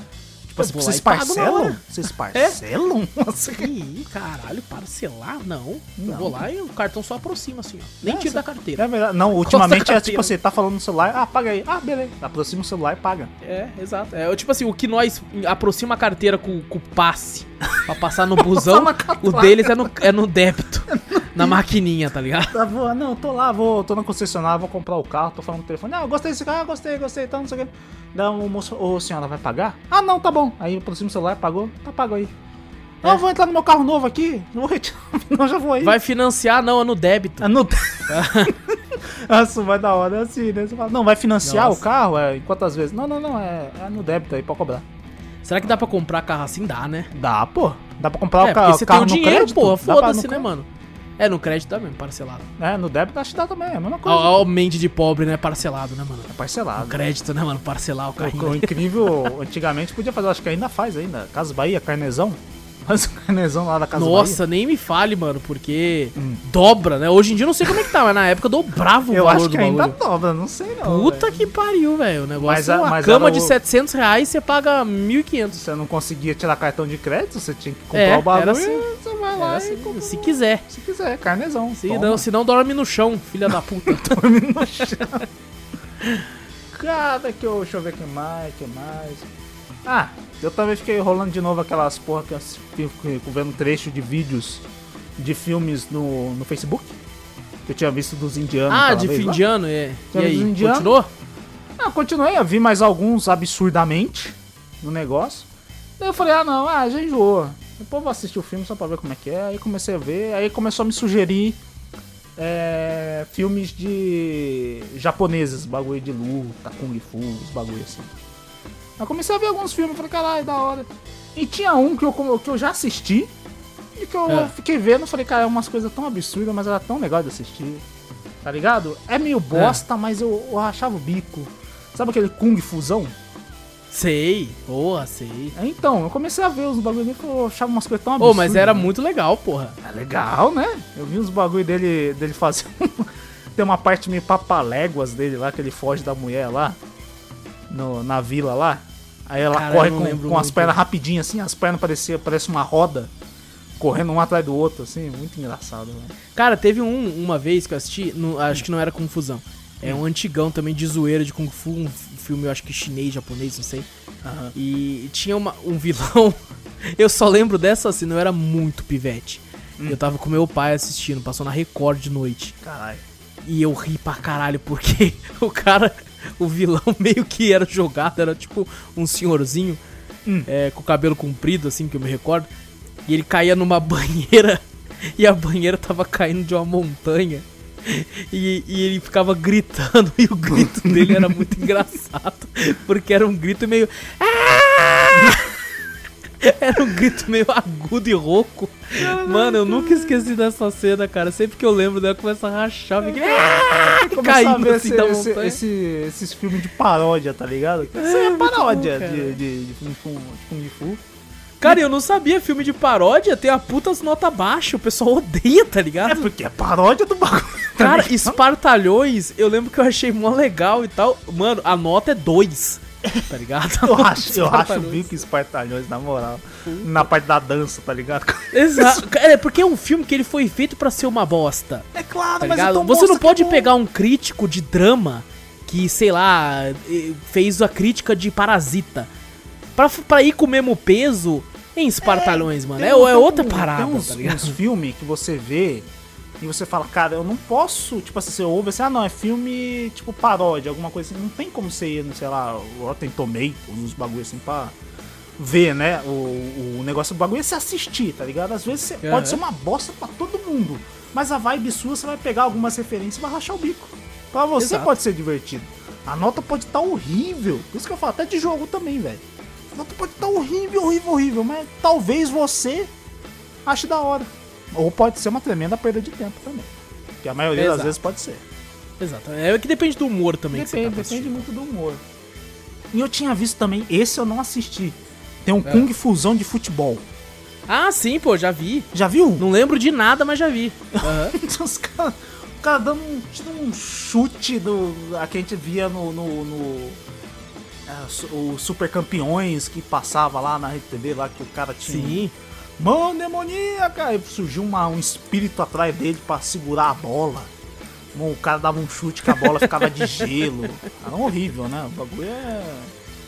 Tipo Eu assim, vocês parcelam? Vocês parcelam? Nossa, que... Ih, caralho, parcelar? Não. Eu Não. vou lá e o cartão só aproxima assim, ó. Nem tiro você- da carteira. É verdade. Não, ultimamente é tipo você tá falando no celular, ah, paga aí. Ah, beleza. Aproxima o celular e paga. É, exato. É tipo assim, o que nós aproxima a carteira com, o passe pra passar no busão, o deles é no, é no débito. na maquininha, tá ligado? Tá bom, não, tô lá, vou, tô na concessionária, vou comprar o carro, tô falando no telefone. Não, eu gostei desse carro, gostei, gostei, então não sei o que. Daí o moço, ô senhora, vai pagar? Ah, não, tá bom. Aí aproxima o celular, pagou, tá pago aí. Não, eu vou entrar no meu carro novo aqui, não vou retirar, não, já vou aí. Vai financiar, não, é no débito. Ah, não. Nossa, vai da hora é assim, né? Você fala, não, vai financiar Nossa. o carro? É, em quantas vezes? Não, não, não, é, é no débito aí, pode cobrar. Será que dá pra comprar carro assim? Dá, né? Dá, pô. Dá pra comprar é, o, ca o você tem carro o no dinheiro, crédito? pra- foda-se, no né, mano? É, no crédito também, parcelado. É, no débito acho que dá também, é a mesma coisa. Ó, ó, mente de pobre, né? Parcelado, né, mano? É parcelado. No crédito, né, mano? Parcelar o O, carrinho. o incrível, antigamente podia fazer, acho que ainda faz ainda. Casa Bahia, carnezão. Faz o carnezão lá da Casa Nossa, nem me fale, mano, porque Hum. dobra, né? Hoje em dia eu não sei como é que tá, mas na época dobrava o Eu valor acho do que ainda dobra, não sei não. Puta velho. que pariu, velho. O negócio Mas a- é uma mas cama de o- 700 reais você paga 1.500. Você não conseguia tirar cartão de crédito, você tinha que comprar É, o bagulho era assim. e você vai lá e assim, compra. se quiser. Se quiser, carnezão. Se toma. não, se não, dorme no chão, filha da puta. dorme no chão. Cara, que eu, deixa eu ver o que mais, que mais. Ah, eu também fiquei rolando de novo aquelas porra que eu fico vendo trecho de vídeos de filmes no, no Facebook. Que eu tinha visto dos indianos. ah, de vez fim lá. de ano, é. E aí, indiano. continuou? Ah, continuei, eu vi mais alguns absurdamente no negócio. Daí eu falei, ah não, ah, já enjoou. Depois vou assistir o filme só pra ver como é que é. Aí comecei a ver, aí começou a me sugerir é, filmes de japoneses, bagulho de luta, kung fu, os bagulho assim. Aí comecei a ver alguns filmes, falei, caralho, da hora. E tinha um que eu, que eu já assisti e que eu É. fiquei vendo, falei, cara, é umas coisas tão absurdas, mas era tão legal de assistir. Tá ligado? É meio bosta, mas eu, eu achava o bico. Sabe aquele Kung Fusão? Sei, porra, sei. É, Então, eu comecei a ver os bagulho dele que eu achava umas coisas tão absurdas. mas era né? muito legal, porra. É legal, né? Eu vi os bagulho dele, dele fazer. Tem uma parte meio papaléguas dele lá, que ele foge da mulher lá. No, na vila lá. Aí ela Cara, corre não com, com as pernas rapidinho assim, as pernas pareciam parece uma roda. Correndo um atrás do outro, assim, muito engraçado, velho. Cara, teve um, uma vez que eu assisti, no- acho que não era Confusão. É um antigão também de zoeira de Kung Fu, um filme, eu acho que chinês, japonês, não sei. Aham. E tinha uma- um vilão. Eu só lembro dessa cena, eu era muito pivete. Eu tava com meu pai assistindo, passou na Record de noite. Caralho. E eu ri pra caralho, porque o cara, o vilão meio que era jogado, era tipo um senhorzinho Hum. é, com o cabelo comprido, assim, que eu me recordo. E ele caía numa banheira e a banheira tava caindo de uma montanha. E, e ele ficava gritando e o grito dele era muito engraçado, porque era um grito meio. "Ah!" Era um grito meio agudo e rouco. Mano, eu nunca esqueci dessa cena, cara. Sempre que eu lembro dela, começa a rachar, fica Começar a caindo assim esse- da montanha. esse- esses filmes de paródia, tá ligado? Isso aí é muito paródia bom, de, de, de Kung Fu. De Kung Fu. Cara, eu não sabia, filme de paródia tem a puta nota baixa, o pessoal odeia, tá É ligado? porque é paródia do bagulho. tá Cara? Espartalhões, eu lembro que eu achei mó legal e tal. Mano, a nota é 2, tá ligado? Eu acho, eu acho o Espartalhões. bico Espartalhões, na moral. Na parte da dança, tá ligado? Exato. É porque é um filme que ele foi feito pra ser uma bosta, É claro, tá mas então Você não pode é pegar um crítico de drama que, sei lá, fez a crítica de Parasita pra, pra ir com o mesmo peso em Espartalhões, mano. É, um- é tem outra um- parada, Tem uns, tá ligado? uns filmes que você vê e você fala, cara, eu não posso, tipo assim, você ouve assim, ah não, é filme tipo paródia, alguma coisa assim. Não tem como você ir, sei lá, Rotten Tomatoes, uns bagulho assim pra ver, né? O, o negócio do bagulho é se assistir, tá ligado? Às vezes você- Aham. pode ser uma bosta pra todo mundo, mas a vibe sua você vai pegar algumas referências e vai rachar o bico. Pra você Exato. pode ser divertido. A nota pode estar horrível. Por isso que eu falo, até de jogo também, velho. A nota pode estar horrível, horrível, horrível, mas talvez você ache da hora. Ou pode ser uma tremenda perda de tempo também. Que a maioria das Exato. vezes pode ser. Exato. É que depende do humor também que você Depende, tá depende muito do humor. E eu tinha visto também, esse eu não assisti. Tem um É. Kung Fusão de futebol. Ah, sim, pô, já vi. Já viu? Não lembro de nada, mas já vi. Aham. Os caras cara dando um, tipo um chute do, a que a gente via no. no, no é, o Super Campeões que passava lá na RedeTV, lá que o cara tinha. Sim. Mão demoníaca! Aí surgiu uma- um espírito atrás dele pra segurar a bola. O cara dava um chute que a bola ficava de gelo. Era horrível, né? O bagulho é.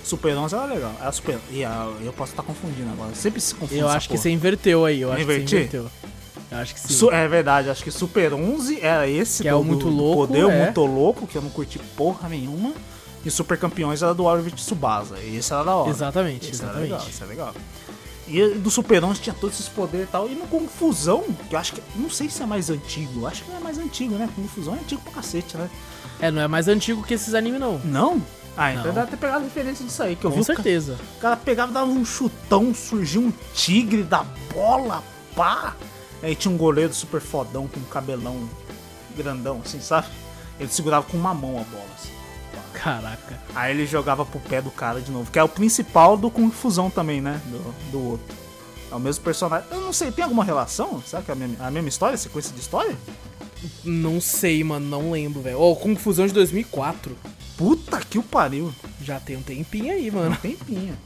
Super 11 era legal. Era super. E a- eu posso estar confundindo agora. Eu Sempre se confunde. Eu acho que porra. você inverteu aí. Eu acho Inverti? que você inverteu. Eu acho que sim. Su- é verdade, acho que Super 11 era esse Que é o Muito Louco, poder, o é. muito louco, que eu não curti porra nenhuma. E Super Campeões era do Oliver Tsubasa. E esse era da hora. Exatamente, Esse era exatamente. legal, esse é legal. E do Super 11 tinha todos esses poderes e tal. E no Kung Fusão, que eu acho que. Não sei se é mais antigo. Acho que não é mais antigo, né? Kung Fusão é antigo pra cacete, né? É, não é mais antigo que esses animes, não. Não? Ah, então Não. deve ter pegado referência disso aí. Que eu vi Com o ca- certeza. o cara pegava, dava um chutão, surgia um tigre da bola, pá. Aí tinha um goleiro super fodão com um cabelão grandão, assim, sabe? Ele segurava com uma mão a bola, assim. Caraca. Aí ele jogava pro pé do cara de novo, que é o principal do Kung Fusão também, né? Do, do outro. É o mesmo personagem. Eu não sei, tem alguma relação? Será que é a mesma, a mesma história? Sequência de história? Não sei, mano, não lembro, velho. Ó, o Kung Fusão de 2004. Puta que o pariu. Já tem um tempinho aí, Um mano. tempinho.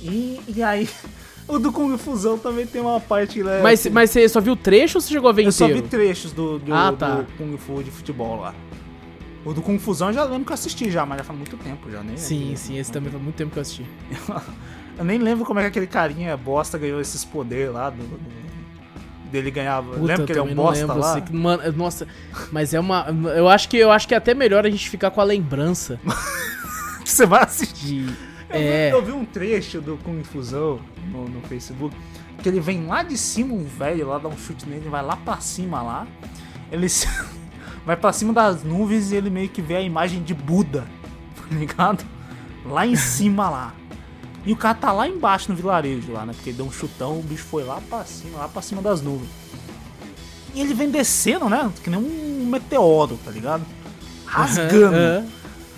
E, e aí, o do Kung Fusão também tem uma parte, né? Mas, assim, mas você só viu trecho ou você chegou a ver Eu só inteiro? vi trechos do, do, Ah, tá. do Kung Fu de futebol lá. O do Kung Fusão eu já lembro que eu assisti já, mas já faz muito tempo já, nem Sim, sim, esse também faz muito tempo que eu assisti. Eu nem lembro como é que aquele carinha bosta ganhou esses poderes lá do, do- dele ganhava. Puta, Lembra que ele é um bosta lembro. lá? que- mano, nossa, mas é uma. Eu acho que eu acho que é até melhor a gente ficar com a lembrança Você vai assistir. Eu, É. vi, eu vi um trecho do Kung Fusão no, no Facebook, que ele vem lá de cima, um velho lá, dá um chute nele, vai lá pra cima lá. Ele se- vai pra cima das nuvens e ele meio que vê a imagem de Buda, tá ligado? Lá em cima lá. E o cara tá lá embaixo no vilarejo lá, né? Porque ele deu um chutão, o bicho foi lá pra cima, lá pra cima das nuvens. E ele vem descendo, né? Que nem um meteoro, tá ligado? Rasgando. Aham.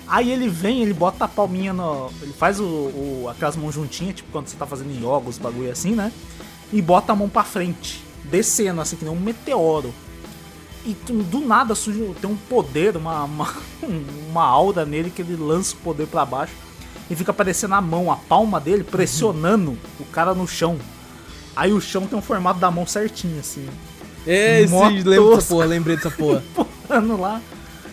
Aí ele vem, ele bota a palminha no. Ele faz o, o- aquelas mãos juntinhas, tipo quando você tá fazendo yoga, os bagulho assim, né? E bota a mão pra frente, descendo assim, que nem um meteoro. E do nada surge, tem um poder, uma, uma, uma aura nele que ele lança o poder pra baixo e fica aparecendo a mão, a palma dele, pressionando o cara no chão. Aí o chão tem um formato da mão certinho, assim, Mó lembra dessa porra, lembrei dessa porra. empurrando lá.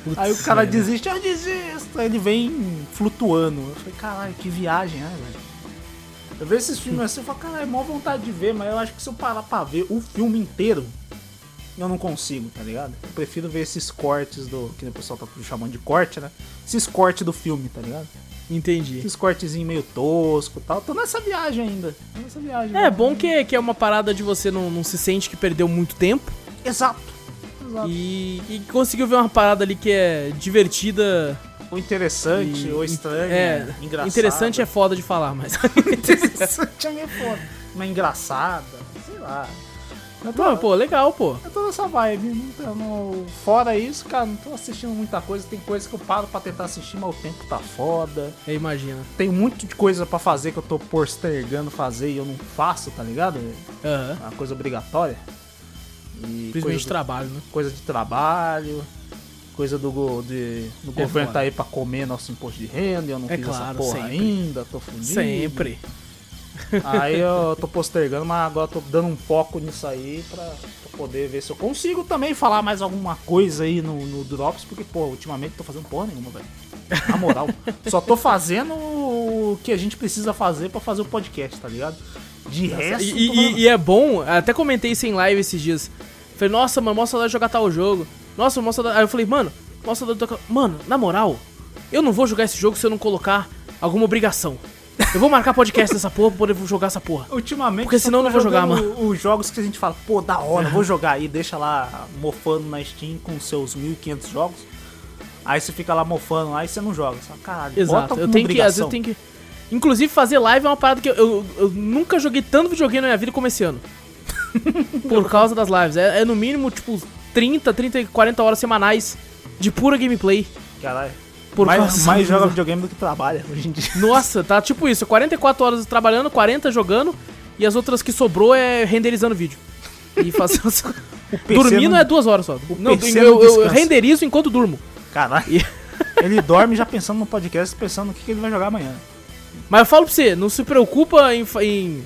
Putz, Aí o cara velho. desiste, eu desisto. Aí ele vem flutuando. Eu falei, caralho, que viagem, né, velho? Eu vejo esses filmes assim, eu falo, caralho, é mó vontade de ver, mas eu acho que se eu parar pra ver o filme inteiro, eu não consigo, tá ligado? Eu prefiro ver esses cortes do. Que o pessoal tá chamando de corte, né? Esses cortes do filme, tá ligado? Entendi. Esses cortezinhos meio tosco e tal. Tô nessa viagem ainda. Tô nessa viagem. É, bom que, que é uma parada de você não, não se sente que perdeu muito tempo Exato. Exato. e, e conseguiu ver uma parada ali que é divertida. Ou interessante, e- ou estranho, É, engraçado. interessante é foda de falar, mas. interessante é meio foda. Uma engraçada, sei lá. Eu tô, Pô, pô, legal, pô. eu tô nessa vibe. Tô- não- fora isso, cara, não tô assistindo muita coisa. Tem coisa que eu paro pra tentar assistir, mas o tempo tá foda. Eu imagino. Tem muito de coisa pra fazer que eu tô postergando fazer e eu não faço, tá ligado? É Aham. uma coisa obrigatória. E Principalmente coisa, do- trabalho, né? coisa de trabalho. Coisa do, de, do É governo foda. tá aí pra comer nosso imposto de renda e eu não É fiz claro, essa porra sempre. ainda, tô fudido. Sempre. Aí eu tô postergando, mas agora tô dando um foco nisso aí pra, poder ver se eu consigo também falar mais alguma coisa aí no, no Drops, porque, pô, ultimamente tô fazendo porra nenhuma, velho. Na moral, só tô fazendo o que a gente precisa fazer pra fazer o podcast, tá ligado? De resto. E, e- falando- e é bom, até comentei isso em live esses dias. Falei, nossa, mano, mó saudade de jogar tal jogo. Nossa, mó saudade. Aí eu falei, mano, mó saudade de tocar. Mano, na moral, eu não vou jogar esse jogo se eu não colocar alguma obrigação. Eu vou marcar podcast dessa porra pra poder jogar essa porra. Ultimamente, Porque senão eu não vou jogar, jogando Os jogos que a gente fala, pô, da hora, vou jogar aí, deixa lá mofando na Steam com seus 1500 jogos. Aí você fica lá mofando lá e você não joga. Você fala, caralho, Exato. Eu tenho que, às vezes obrigação. eu tenho que. Inclusive, fazer live é uma parada que eu, eu, eu nunca joguei tanto videogame na minha vida como esse ano. Por causa das lives. É, é no mínimo, tipo, 30, 30, 40 horas semanais de pura gameplay. Caralho. Por mais, mais joga videogame do que trabalha hoje em dia. Nossa, tá tipo isso, 44 horas trabalhando, 40 jogando, e as outras que sobrou é renderizando vídeo. E fazendo. Dormindo não- é duas horas só. Não, PC eu, não eu renderizo enquanto durmo. Caralho. E- Ele dorme já pensando no podcast, pensando no que, que ele vai jogar amanhã. Mas eu falo pra você, não se preocupa em, em-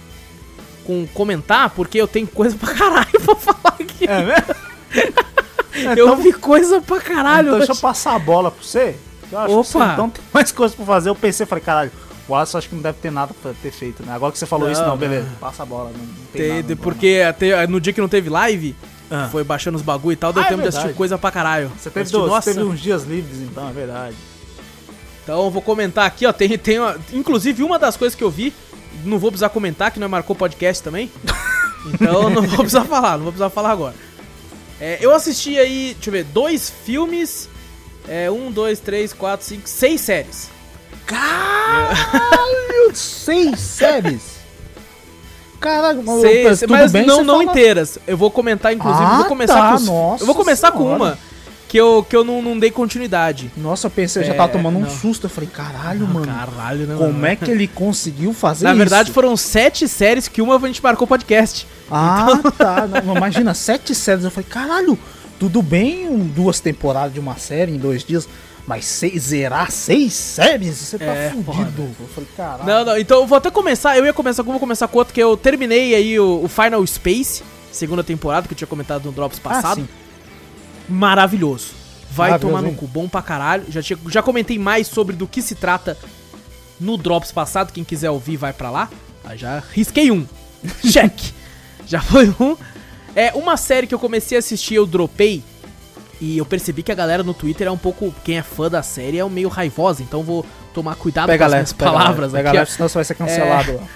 com comentar, porque eu tenho coisa pra caralho pra falar aqui. É mesmo? eu vi coisa pra caralho. Então deixa eu passar a bola pra você. Eu acho que Opa. então tem mais coisas pra fazer. Eu pensei, falei, caralho, o Alisson acho que não deve ter nada pra ter feito, né? Agora que você falou Não, isso, não, não. beleza. Passa a bola, não, não tem Tem- nada. não, porque até, no dia que não teve live, Ah. foi baixando os bagulho e tal, deu Ah, é tempo de assistir coisa pra caralho. Você teve, Assisti- dois, nossa, teve uns dias livres, então, é verdade. Então eu vou comentar aqui, ó. Tem, tem, ó, inclusive, uma das coisas que eu vi, não vou precisar comentar, que não marcou podcast também. Então não vou precisar falar, não vou precisar falar agora. É, eu assisti aí, deixa eu ver, dois filmes. É, um, dois, três, quatro, cinco, seis séries. Caralho, seis séries? Caralho, mas, Seis, tudo mas bem não, não fala- inteiras. Eu vou comentar, inclusive, Ah, vou começar tá, com os- nossa Eu vou começar com senhora. uma que eu, que eu não, não dei continuidade. Nossa, eu pensei, eu já É, tava tomando um não. susto. Eu falei, caralho, mano. Caralho, né? Como é que ele conseguiu fazer Na isso? verdade, foram sete séries que uma a gente marcou podcast. Ah, tá. Não, imagina, sete séries. Eu falei, caralho, tudo bem um- duas temporadas de uma série em dois dias, mas seis, zerar seis séries? Você tá É, fudido. foda. Eu falei, caralho. Não, não, então eu vou até começar, eu ia começar com, vou começar com outro, que eu terminei aí o, o Final Space, segunda temporada, que eu tinha comentado no Drops passado. sim. Maravilhoso. Vai Maravilhoso, tomar no cu, bom pra caralho. Já, tinha, já comentei mais sobre do que se trata no Drops passado, quem quiser ouvir vai pra lá. Aí já risquei um. Check. Já foi um. É uma série que eu comecei a assistir, eu dropei. E eu percebi que a galera no Twitter é um pouco. Quem é fã da série é um meio raivosa, então vou tomar cuidado Pega com as minhas pega palavras pega aqui. leve, senão você vai ser cancelado.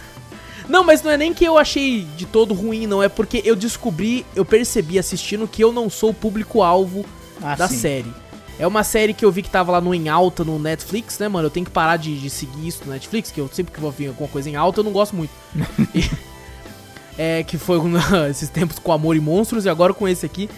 Não, mas não é nem que eu achei de todo ruim, não. É porque eu descobri, eu percebi assistindo que eu não sou o público-alvo Ah, da sim. série. É uma série que eu vi que tava lá no em alta no Netflix, né, mano? Eu tenho que parar de, de seguir isso no Netflix, que eu sempre que vou ver alguma coisa em alta eu não gosto muito. E- é, que foi um- esses tempos com Amor e Monstros e agora com esse aqui,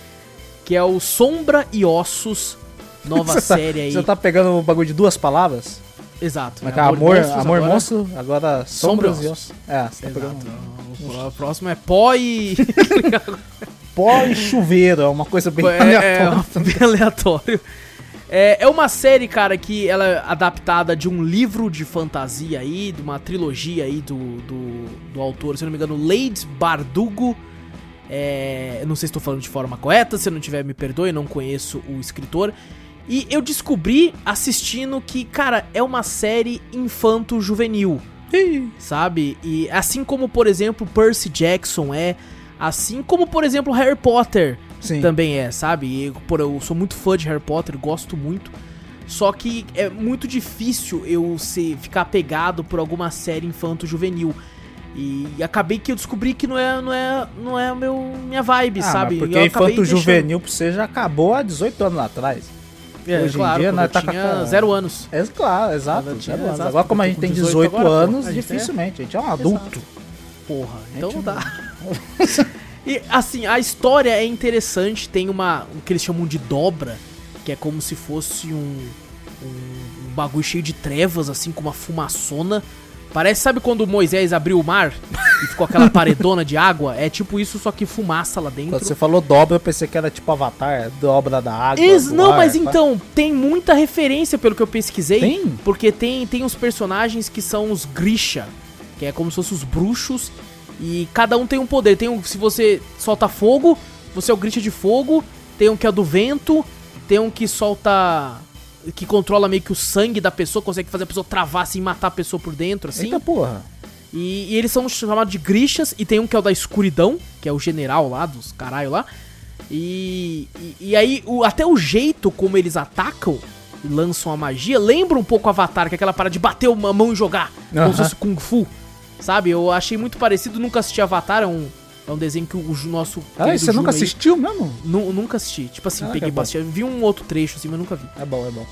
que é o Sombra e Ossos nova Você tá- série aí. Você tá pegando o bagulho de duas palavras? Exato. Mas, cara, amor, Monstros amor agora- monstro, agora sombras e ossos. É, você tá Exato. pegando O próximo é pó e. pó e chuveiro, é uma coisa bem é, é, aleatória. bem aleatório. É, é uma série, cara, que ela é adaptada de um livro de fantasia aí, de uma trilogia aí do, do, do autor, se não me engano, Lade Bardugo. É, eu não sei se estou falando de forma correta, se eu não tiver, me perdoe, não conheço o escritor. E eu descobri assistindo que, cara, é uma série infanto-juvenil, sabe? E assim como, por exemplo, Percy Jackson é, assim como, por exemplo, Harry Potter Sim. também é, sabe? E eu, por, eu sou muito fã de Harry Potter, gosto muito. Só que é muito difícil eu ser, ficar pegado por alguma série infanto-juvenil. E acabei que eu descobri que não é, não é, não é meu, minha vibe, Ah, sabe? porque eu infanto juvenil pra você já acabou há 18 anos atrás. deixando- É, hoje em claro, dia, quando nós eu tá com tinha cara- zero anos. É claro, exato. Tinha- zero anos. exato, Agora, como a gente tem com 18 18 agora, anos, A é- dificilmente. A gente é um adulto. Porra, A então não dá. e assim, a história é interessante, tem uma. o que eles chamam de dobra, que é como se fosse um. um, um bagulho cheio de trevas, assim, com uma fumaçona. Parece, sabe quando Moisés abriu o mar e ficou aquela paredona de água? É tipo isso, só que fumaça lá dentro. Quando você falou dobra, eu pensei que era tipo Avatar, dobra da água. Ex- não, ar, mas pá. então, tem muita referência pelo que eu pesquisei. Tem? Porque tem, tem uns personagens que são os Grisha, que é como se fossem os bruxos. E cada um tem um poder. Tem um, se você solta fogo, você é o Grisha de fogo. Tem um que é do vento. Tem um que solta. que controla meio que o sangue da pessoa, consegue fazer a pessoa travar assim e matar a pessoa por dentro, assim. Eita porra. E, e eles são chamados de Grishas, e tem um que é o da escuridão, que é o general lá, dos caralho lá. E, e, e aí, o- até o jeito como eles atacam e lançam a magia, lembra um pouco Avatar, que é aquela parada de bater uma mão e jogar, como Aham. se fosse Kung Fu. Sabe? Eu achei muito parecido, nunca assisti Avatar, é um, é um desenho que o, nosso. Ah, você nunca aí- assistiu mesmo? Nu- nunca assisti. Tipo assim, Ah, peguei é assistir. Vi um outro trecho assim, mas nunca vi. É bom, é bom.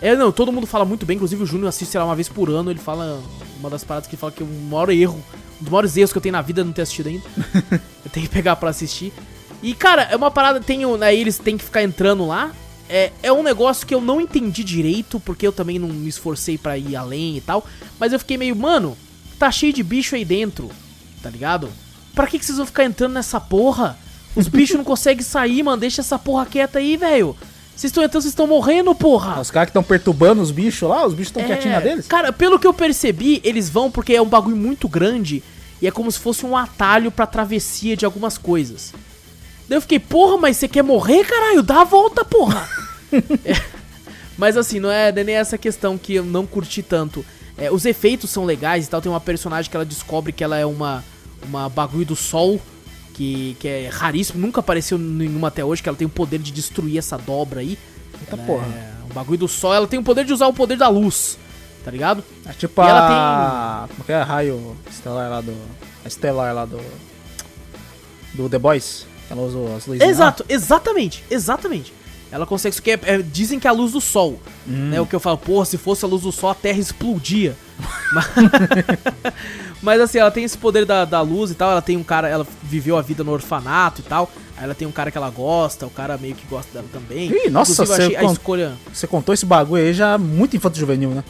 É, não, todo mundo fala muito bem, inclusive o Júnior assiste, sei lá, uma vez por ano, ele fala uma das paradas que ele fala que é o maior erro, um dos maiores erros que eu tenho na vida é não ter assistido ainda. eu tenho que pegar pra assistir. E, cara, é uma parada, tem, aí eles têm que ficar entrando lá. É, é um negócio que eu não entendi direito, porque eu também não me esforcei pra ir além e tal. Mas eu fiquei meio, mano, tá cheio de bicho aí dentro, tá ligado? Pra que, que vocês vão ficar entrando nessa porra? Os bichos não conseguem sair, mano. Deixa essa porra quieta aí, velho. Vocês estão entrando, vocês estão morrendo, porra. Os caras que estão perturbando os bichos lá, os bichos estão É, quietinhos na deles? Cara, pelo que eu percebi, eles vão porque é um bagulho muito grande e é como se fosse um atalho pra travessia de algumas coisas. Daí eu fiquei, porra, mas você quer morrer, caralho? Dá a volta, porra! É, mas assim, não é, não é nem essa questão que eu não curti tanto. É, os efeitos são legais e tal. Tem uma personagem que ela descobre que ela é uma, uma bagulho do sol, que, que é raríssimo, nunca apareceu nenhuma até hoje, que ela tem o poder de destruir essa dobra aí. Eita Ela porra. É, um bagulho do sol, ela tem o poder de usar o poder da luz, tá ligado? É tipo E a. ela Como que é? Raio estelar lá do. A estelar lá do. Do The Boys. Ela usa as luzinhas. Exato, exatamente, exatamente. Ela consegue isso que é, é- dizem que é a luz do sol, Hum. né? O que eu falo, porra, se fosse a luz do sol a Terra explodia. Mas, mas, assim, ela tem esse poder da, da luz e tal. Ela tem um cara, ela viveu a vida no orfanato e tal. Aí ela tem um cara que ela gosta, o cara meio que gosta dela também. Ih, nossa, você a con- escolha. Você contou esse bagulho aí já muito infanto juvenil, né?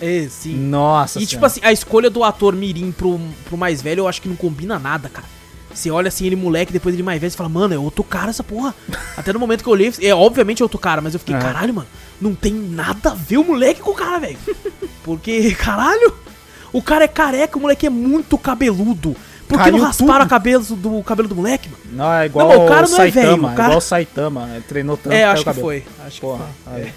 É, sim. Nossa E tipo senhora. assim, a escolha do ator Mirim pro, pro mais velho eu acho que não combina nada, cara. Você olha assim, ele moleque, depois ele mais velho, você fala, mano, é outro cara essa porra. Até no momento que eu olhei, é obviamente é outro cara, mas eu fiquei, É. caralho, mano, não tem nada a ver o moleque com o cara, velho. Porque, caralho, o cara é careca, o moleque é muito cabeludo. Por que não rasparam a cabelo do cabelo do moleque, mano? Não, é igual Não, o cara o não é velho, Saitama. o cara- Igual o Saitama. Ele treinou tanto é, acho o que foi. Acho Porra, que foi. É.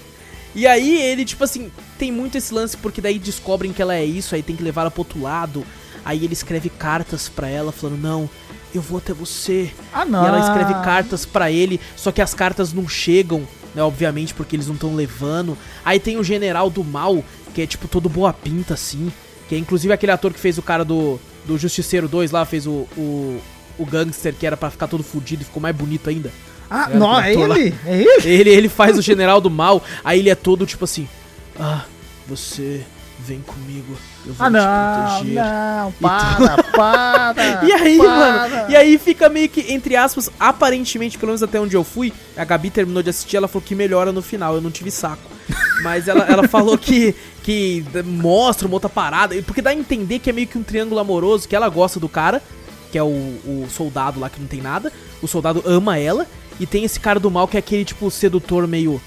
E aí ele, tipo assim, tem muito esse lance porque daí descobrem que ela é isso, aí tem que levar ela pro outro lado. Aí ele escreve cartas pra ela falando: "Não, eu vou até você". Ah, não. E ela escreve cartas pra ele, só que as cartas não chegam, né, obviamente porque eles não estão levando. Aí tem o general do mal, que é tipo todo boa pinta assim, que é inclusive aquele ator que fez o cara do do Justiceiro 2 lá, fez o o, o gangster que era pra ficar todo fudido e ficou mais bonito ainda. Ah, Era não, é ator ele? É ele? Ele, ele faz o general do mal, aí ele é todo tipo assim: Ah, você vem comigo, Ah, não, não, para, para. E aí, para. mano, e aí fica meio que, entre aspas, aparentemente, pelo menos até onde eu fui, a Gabi terminou de assistir, ela falou que melhora no final, eu não tive saco. Mas ela, ela falou que, que mostra uma outra parada, porque dá a entender que é meio que um triângulo amoroso, que ela gosta do cara, que é o, o soldado lá que não tem nada, o soldado ama ela, e tem esse cara do mal que é aquele, tipo, sedutor meio,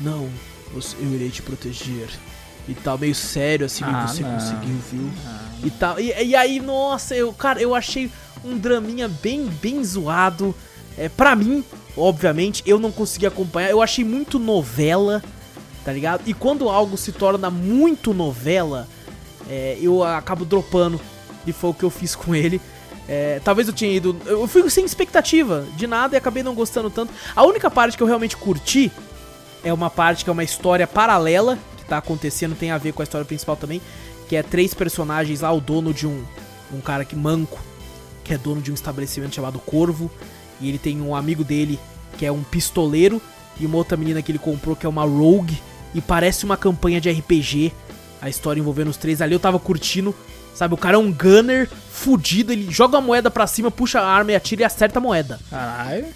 não, eu irei te proteger. E tal, meio sério, assim, Ah, você não. conseguiu, viu? e tal. E, e aí, nossa, eu, cara, eu achei um draminha bem, bem zoado. É, pra mim, obviamente, eu não consegui acompanhar. Eu achei muito novela, tá ligado? E quando algo se torna muito novela, é, eu acabo dropando. E foi o que eu fiz com ele. É, talvez eu tinha ido. Eu fui sem expectativa de nada e acabei não gostando tanto. A única parte que eu realmente curti é uma parte que é uma história paralela tá acontecendo, tem a ver com a história principal também, que é três personagens lá, o dono de um um cara que manco, que é dono de um estabelecimento chamado Corvo, e ele tem um amigo dele que é um pistoleiro e uma outra menina que ele comprou que é uma rogue e parece uma campanha de RPG. A história envolvendo os três ali eu tava curtindo, sabe? O cara é um gunner fudido, ele joga a moeda pra cima, puxa a arma e atira e acerta a moeda. Caralho.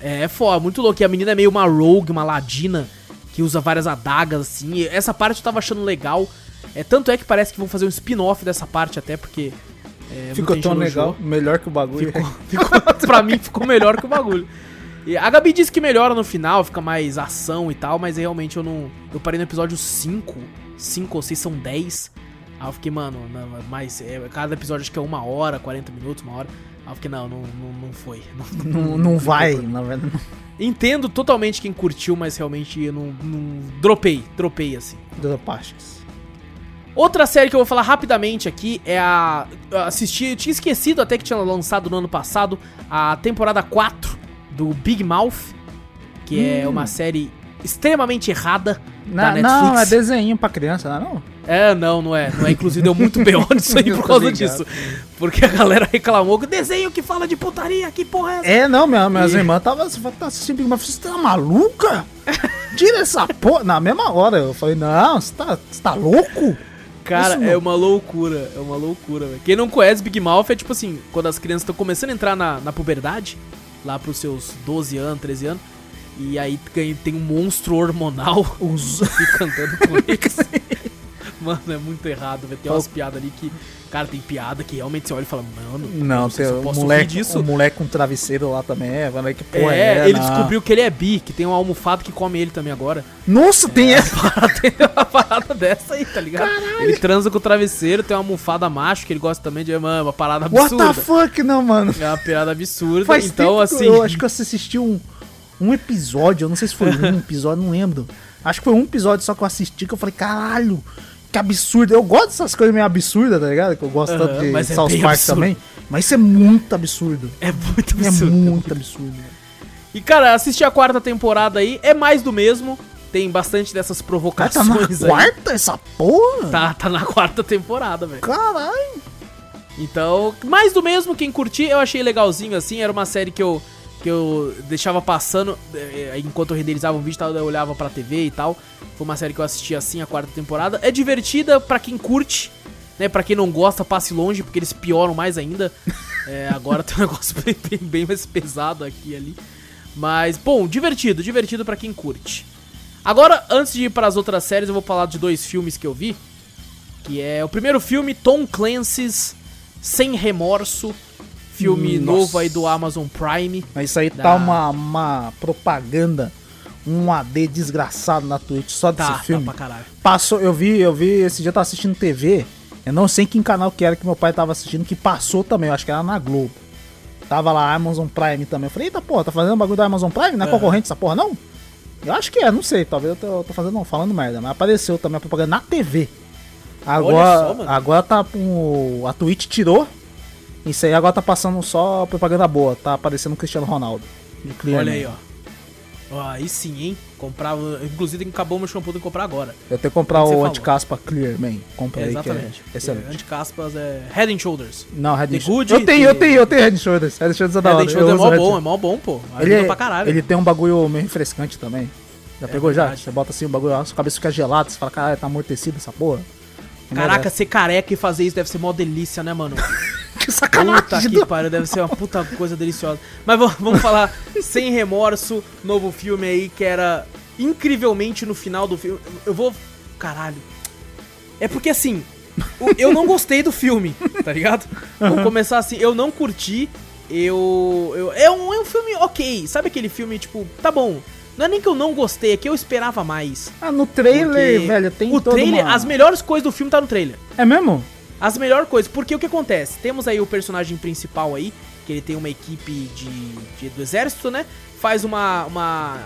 É foda, muito louco. E a menina é meio uma rogue, uma ladina, que usa várias adagas, assim. Essa parte eu tava achando legal. É, tanto é que parece que vão fazer um spin-off dessa parte até, porque... É, Ficou tão legal, melhor que o bagulho. Ficou, ficou, pra mim ficou melhor que o bagulho. E a Gabi disse que melhora no final, fica mais ação e tal, mas realmente eu não... Eu parei no episódio 5, 5 ou 6 são 10. Aí eu fiquei, mano, não, mas é, cada episódio acho que é uma hora, 40 minutos, uma hora. Aí eu fiquei, não, não, não, não foi. Não, Não, não vai, na verdade. Entendo totalmente quem curtiu, mas realmente eu não, não dropei, dropei assim. Dropaches. Outra série que eu vou falar rapidamente aqui é a. eu Assisti, eu tinha esquecido até que tinha lançado no ano passado a temporada 4 do Big Mouth, que é uma série extremamente errada da Não, Netflix. não, é desenho pra criança, não é não? É, não, não é. Não é. Inclusive deu muito B.O. nisso aí por causa disso. Porque a galera reclamou que desenho que fala de putaria, que porra é essa? É, não, minha, minhas E- irmãs estavam tá assistindo Big. Você tá maluca? Tira essa porra. Na mesma hora eu falei, não, você tá, você tá louco? Cara, Isso é uma loucura, é uma loucura, velho. Quem não conhece Big Mouth é tipo assim, quando as crianças estão começando a entrar na, na puberdade, lá pros seus 12 anos, 13 anos, e aí tem um monstro hormonal Os... fica andando com eles. Mano, é muito errado, velho. Tem umas piadas ali que. Cara, tem piada que realmente você olha e fala, mano, Não, sei tem se eu o posso moleque, rir disso. o moleque com travesseiro lá também, é, que porra é, é, ele não. descobriu que ele é bi, que tem um almofado que come ele também agora. Nossa, tem essa. tem uma parada dessa aí, tá ligado? Ele transa com o travesseiro, tem uma almofada macho que ele gosta também de. Mano, uma parada What absurda. the fuck, não, mano. É uma piada absurda. Faz então, assim. eu acho que eu assisti um, um episódio, eu não sei se foi um episódio, não lembro. Acho que foi um episódio só que eu assisti que eu falei, caralho, que absurdo. Eu gosto dessas coisas meio absurdas, tá ligado? Que eu gosto tanto de é South Park absurdo. também. Mas isso é muito absurdo. É muito É absurdo. muito absurdo. E, cara, assistir a quarta temporada aí é mais do mesmo. Tem bastante dessas Cara, tá provocações na aí. quarta essa porra? Tá, tá na quarta temporada, velho. Caralho. Então, mais do mesmo, quem curtir, eu achei legalzinho assim. Era uma série que eu, que eu deixava passando eh, enquanto eu renderizava um vídeo, tal, eu olhava pra TV e tal. Foi uma série que eu assisti assim a quarta temporada. É divertida pra quem curte, né? Pra quem não gosta, passe longe, porque eles pioram mais ainda. É, agora tem um negócio bem, bem, bem mais pesado aqui ali. Mas, bom, divertido, divertido pra quem curte. Agora, antes de ir para as outras séries, eu vou falar de dois filmes que eu vi. Que é o primeiro filme, Tom Clancy's Sem Remorso. Filme Nossa. novo aí do Amazon Prime. Mas isso aí Da- tá uma, uma propaganda, um AD desgraçado na Twitch só desse Tá, tá filme. pra caralho. Passou, eu vi, eu vi, esse dia eu tava assistindo TV. Eu não sei que canal que era que meu pai tava assistindo, que passou também, eu acho que era na Globo. Tava lá Amazon Prime também. Eu falei, eita porra, tá fazendo bagulho da Amazon Prime? Não é Aham. concorrente essa porra, não? Eu acho que é, não sei, talvez eu tô, eu tô fazendo, não, falando merda, mas apareceu também a propaganda na TV. Agora, só, agora tá com. A Twitch tirou. Isso aí agora tá passando só propaganda boa, tá aparecendo o Cristiano Ronaldo. de Clear Olha aí, ó. Ó, aí sim, hein? Comprava. Inclusive, acabou meu shampoo, que comprar agora. Eu tenho que comprar O você o anticaspa Clear Man. Compra É, aí exatamente. que é excelente. É, Anticaspas é Head and Shoulders. Não, Head and Shoulders. Eu tenho, eu tenho, eu tenho Head and Shoulders. Head and Shoulders é da Head hora. and eu Shoulders é mó Head bom, é mó bom, pô. Ele, é- pra caralho. ele tem um bagulho meio refrescante também. Já É pegou já? Você bota assim o bagulho, a sua cabeça fica gelada, você fala, caralho, tá amortecido essa porra. Caraca, ser careca e fazer isso deve ser mó delícia, né, mano? Que Puta sacanagem. que pariu, deve ser uma puta coisa deliciosa. Mas vamos, falar sem remorso, novo filme aí que era incrivelmente no final do filme. Eu vou. Caralho. É porque assim, eu não gostei do filme, tá ligado? Vamos começar assim, eu não curti. Eu. eu é, um, é um filme ok. Sabe aquele filme, tipo, tá bom. Não é nem que eu não gostei, é que eu esperava mais. Ah, no trailer, velho, tem o trailer, uma- as melhores coisas do filme tá no trailer. É mesmo? As melhores coisas, porque o que acontece? Temos aí o personagem principal aí, que ele tem uma equipe de, de- do exército, né? Faz uma, uma,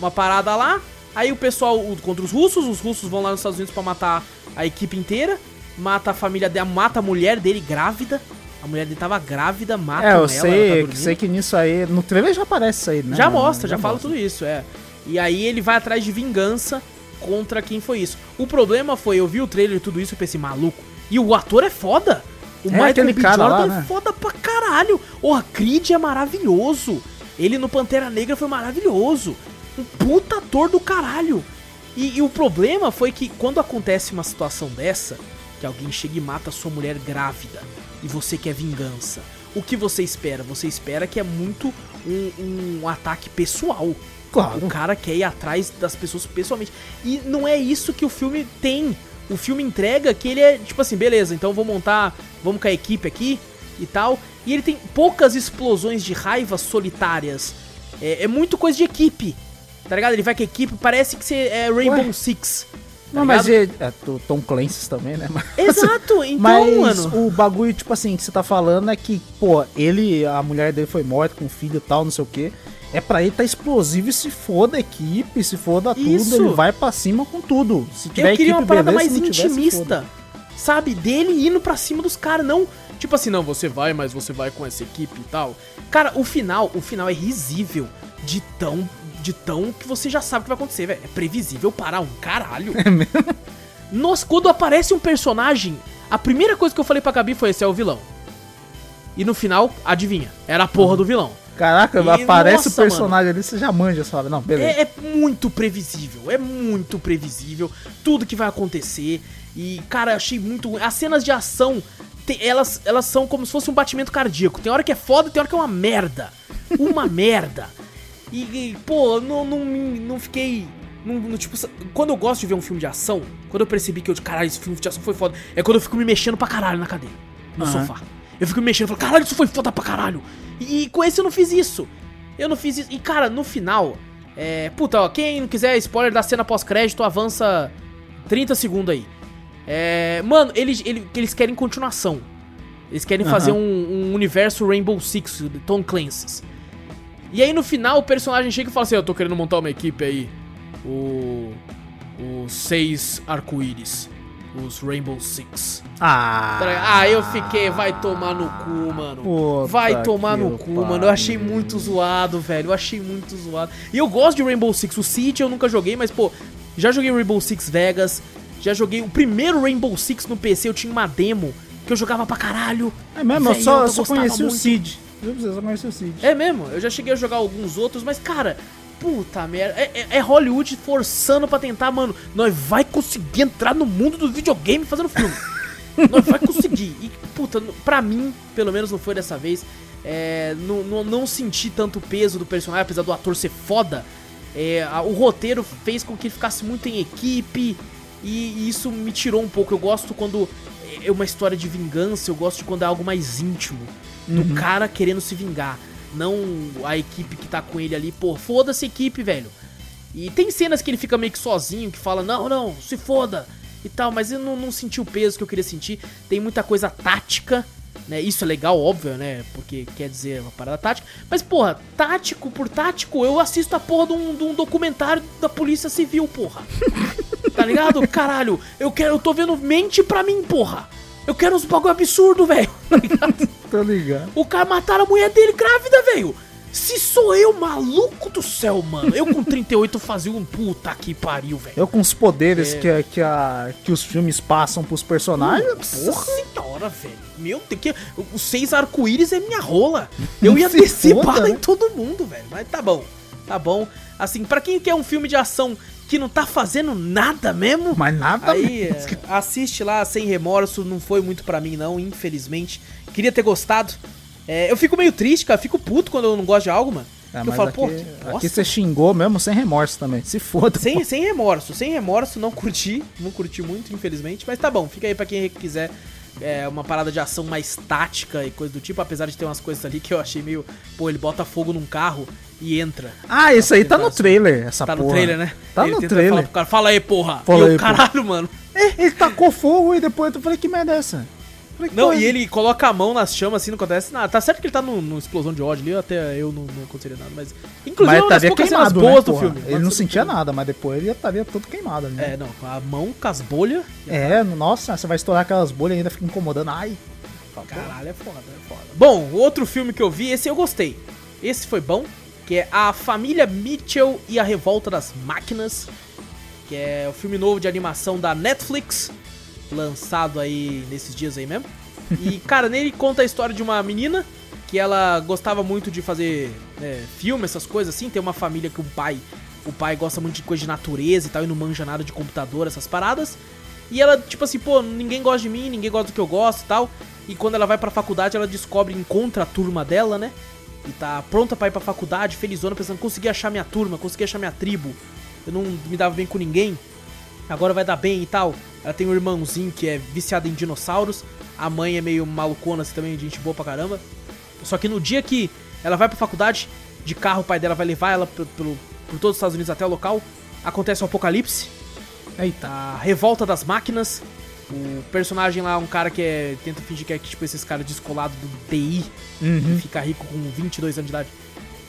uma parada lá, aí o pessoal o- contra os russos, os russos vão lá nos Estados Unidos pra matar a equipe inteira, mata a família dele, mata a mulher dele grávida, a mulher dele tava grávida, mata É, eu ela, ela tá sei, que sei nisso aí. No trailer já aparece isso aí, né? Já mostra, já, fala mostra. tudo isso, é. E aí ele vai atrás de vingança contra quem foi isso. O problema foi, eu vi o trailer e tudo isso e pensei, maluco. E o ator é foda. O É, Michael B. cara lá, Jordan é né? foda pra caralho. O Creed é maravilhoso. Ele no Pantera Negra foi maravilhoso. Um puta ator do caralho. E, e o problema foi que quando acontece uma situação dessa, que alguém chega e mata sua mulher grávida e você quer vingança, o que você espera? Você espera que é muito um, um ataque pessoal. Claro. O cara quer ir atrás das pessoas pessoalmente. E não é isso que o filme tem. O filme entrega que ele é tipo assim, beleza, então vou montar, vamos com a equipe aqui e tal. E ele tem poucas explosões de raiva solitárias. É, é muito coisa de equipe. Tá ligado? Ele vai com a equipe, parece que você é Rainbow Ué? Six. tá Não, mas ligado? é, é, o Tom Clancy também, né? Mas, Exato, então, mas mano. o bagulho, tipo assim, que você tá falando é que, pô, ele, a mulher dele foi morta com filho e tal, não sei o quê. É pra ele tá explosivo e se foda a equipe, se foda tudo, Isso. ele vai pra cima com tudo. Se tiver Eu queria uma parada beleza, mais tiver, intimista. Sabe? Dele indo pra cima dos caras, não. Tipo assim, não, você vai, mas você vai com essa equipe e tal. Cara, o final, o final é risível de tão. De tão que você já sabe o que vai acontecer, velho. É previsível para um caralho. É mesmo? Nossa, quando aparece um personagem, a primeira coisa que eu falei pra Gabi foi: esse é o vilão. E no final, adivinha? Era a porra do vilão. Caraca, E, aparece nossa, o personagem ali, você já manja, fala, não, beleza. É, é muito previsível, é muito previsível tudo que vai acontecer. E, cara, achei muito. As cenas de ação, te- elas, elas são como se fosse um batimento cardíaco. Tem hora que é foda, tem hora que é uma merda. Uma merda. E, e, pô, não, não, não fiquei. Não, não, tipo, quando eu gosto de ver um filme de ação, quando eu percebi que eu, caralho, esse filme de ação foi foda, é quando eu fico me mexendo pra caralho na cadeira, no Aham. sofá. Eu fico me mexendo, falo, caralho, isso foi foda pra caralho. E, e com esse eu não fiz isso. Eu não fiz isso. E, cara, no final, é. Puta, ó, quem não quiser spoiler da cena pós-crédito, avança 30 segundos aí. É. Mano, eles, eles, eles querem continuação. Eles querem fazer um, um universo Rainbow Six, de Tom Clancy's. E aí no final o personagem chega e fala assim: Eu tô querendo montar uma equipe aí. O. Os seis arco-íris. Os Rainbow Six. Ah, Tá? Ah, eu fiquei, vai tomar no cu, mano. Puta vai tomar no cu, pariu. mano. Eu achei muito zoado, velho. Eu achei muito zoado. E eu gosto de Rainbow Six. O City eu nunca joguei, mas, pô, já joguei Rainbow Six Vegas. Já joguei o primeiro Rainbow Six no PC. Eu tinha uma demo que eu jogava pra caralho. É mesmo, eu Velho, só, eu só conheci o muito. Cid. Viu? Você só conheci o Cid. É mesmo, eu já cheguei a jogar alguns outros, mas, cara, puta merda. É, é- é Hollywood forçando pra tentar, mano. Nós vai conseguir entrar no mundo do videogame fazendo filme. nós vai conseguir. E, puta, pra mim, pelo menos não foi dessa vez. É, não, não, não senti tanto peso do personagem, apesar do ator ser foda. É, a- o roteiro fez com que ele ficasse muito em equipe. E, e isso me tirou um pouco. Eu gosto quando é uma história de vingança, eu gosto de quando é algo mais íntimo. Do cara querendo se vingar. Não a equipe que tá com ele ali, pô, foda-se equipe, velho. E tem cenas que ele fica meio que sozinho, que fala, não, não, se foda e tal, mas eu não, não senti o peso que eu queria sentir. Tem muita coisa tática, né? Isso é legal, óbvio, né? Porque quer dizer uma parada tática. Mas, porra, tático por tático, eu assisto a porra de um, de um documentário da Polícia Civil, porra. tá ligado? Caralho, eu quero, eu tô vendo mente pra mim, porra. Eu quero uns bagulho absurdo, velho. Tá ligado? Tô ligado. O cara mataram a mulher dele grávida, velho. Se sou eu, maluco do céu, mano. Eu com 38 fazia um puta que pariu, velho. Eu com os poderes É. que, que, a, que os filmes passam pros personagens, Nossa porra. senhora, velho. Meu Deus, que, os seis arco-íris é minha rola. Eu ia Se descer bala né? em todo mundo, velho. Mas tá bom, tá bom. Assim, pra quem quer um filme de ação que não tá fazendo nada mesmo. Mas nada Aí, mesmo. é, assiste lá sem remorso, não foi muito pra mim não, infelizmente. Queria ter gostado. É, eu fico meio triste, cara, fico puto quando eu não gosto de algo, mano. Porque eu falo, aqui, pô, que aqui você xingou mesmo sem remorso também. Se foda. Sem, sem remorso, sem remorso, não curti, não curti muito, infelizmente, mas tá bom, fica aí pra quem quiser é, uma parada de ação mais tática e coisa do tipo, apesar de ter umas coisas ali que eu achei meio, pô, ele bota fogo num carro e entra. Ah, isso aí tá no Nossa, trailer, essa tá porra. no trailer, né? Tá ele no trailer. falar pro cara, fala aí, porra. Fala e aí, o caralho, mano. É, ele tacou fogo e depois eu falei, que merda é essa? Falei, Não, e ele coloca a mão nas chamas assim, não acontece nada. Tá certo que ele tá numa explosão de ódio ali, até eu não, não aconteceria nada, mas. Inclusive, Mas estaria queimado, boas né, do porra? filme. Ele não sentia nada, mas depois ele estaria todo queimado ali. né? É, não, a mão com as bolhas. É, nossa, você vai estourar aquelas bolhas e ainda fica incomodando. Ai. Caralho, é foda, é foda. Bom, outro filme que eu vi, esse eu gostei. Esse foi bom, que é A Família Mitchell e a Revolta das Máquinas, que é o filme novo de animação da Netflix, lançado aí nesses dias aí mesmo. E, cara, nele conta a história de uma menina que ela gostava muito de fazer é, filme, essas coisas assim. Tem uma família que o pai, o pai gosta muito de coisa de natureza e tal, e não manja nada de computador, essas paradas. E ela, tipo assim, pô, ninguém gosta de mim, ninguém gosta do que eu gosto e tal. E quando ela vai pra faculdade, ela descobre, encontra a turma dela, né? E tá pronta pra ir pra faculdade, felizona, pensando, consegui achar minha turma, consegui achar minha tribo. Eu não me dava bem com ninguém. Agora vai dar bem e tal. Ela tem um irmãozinho que é viciado em dinossauros. A mãe é meio malucona, assim, também, gente boa pra caramba. Só que no dia que ela vai pra faculdade, de carro o pai dela vai levar ela pelo, pelo, por todos os Estados Unidos até o local. Acontece o apocalipse. Eita. A revolta das máquinas. O personagem lá um cara que é, tenta fingir que é tipo esses caras descolados do TI, Uhum. que fica rico com 22 anos de idade,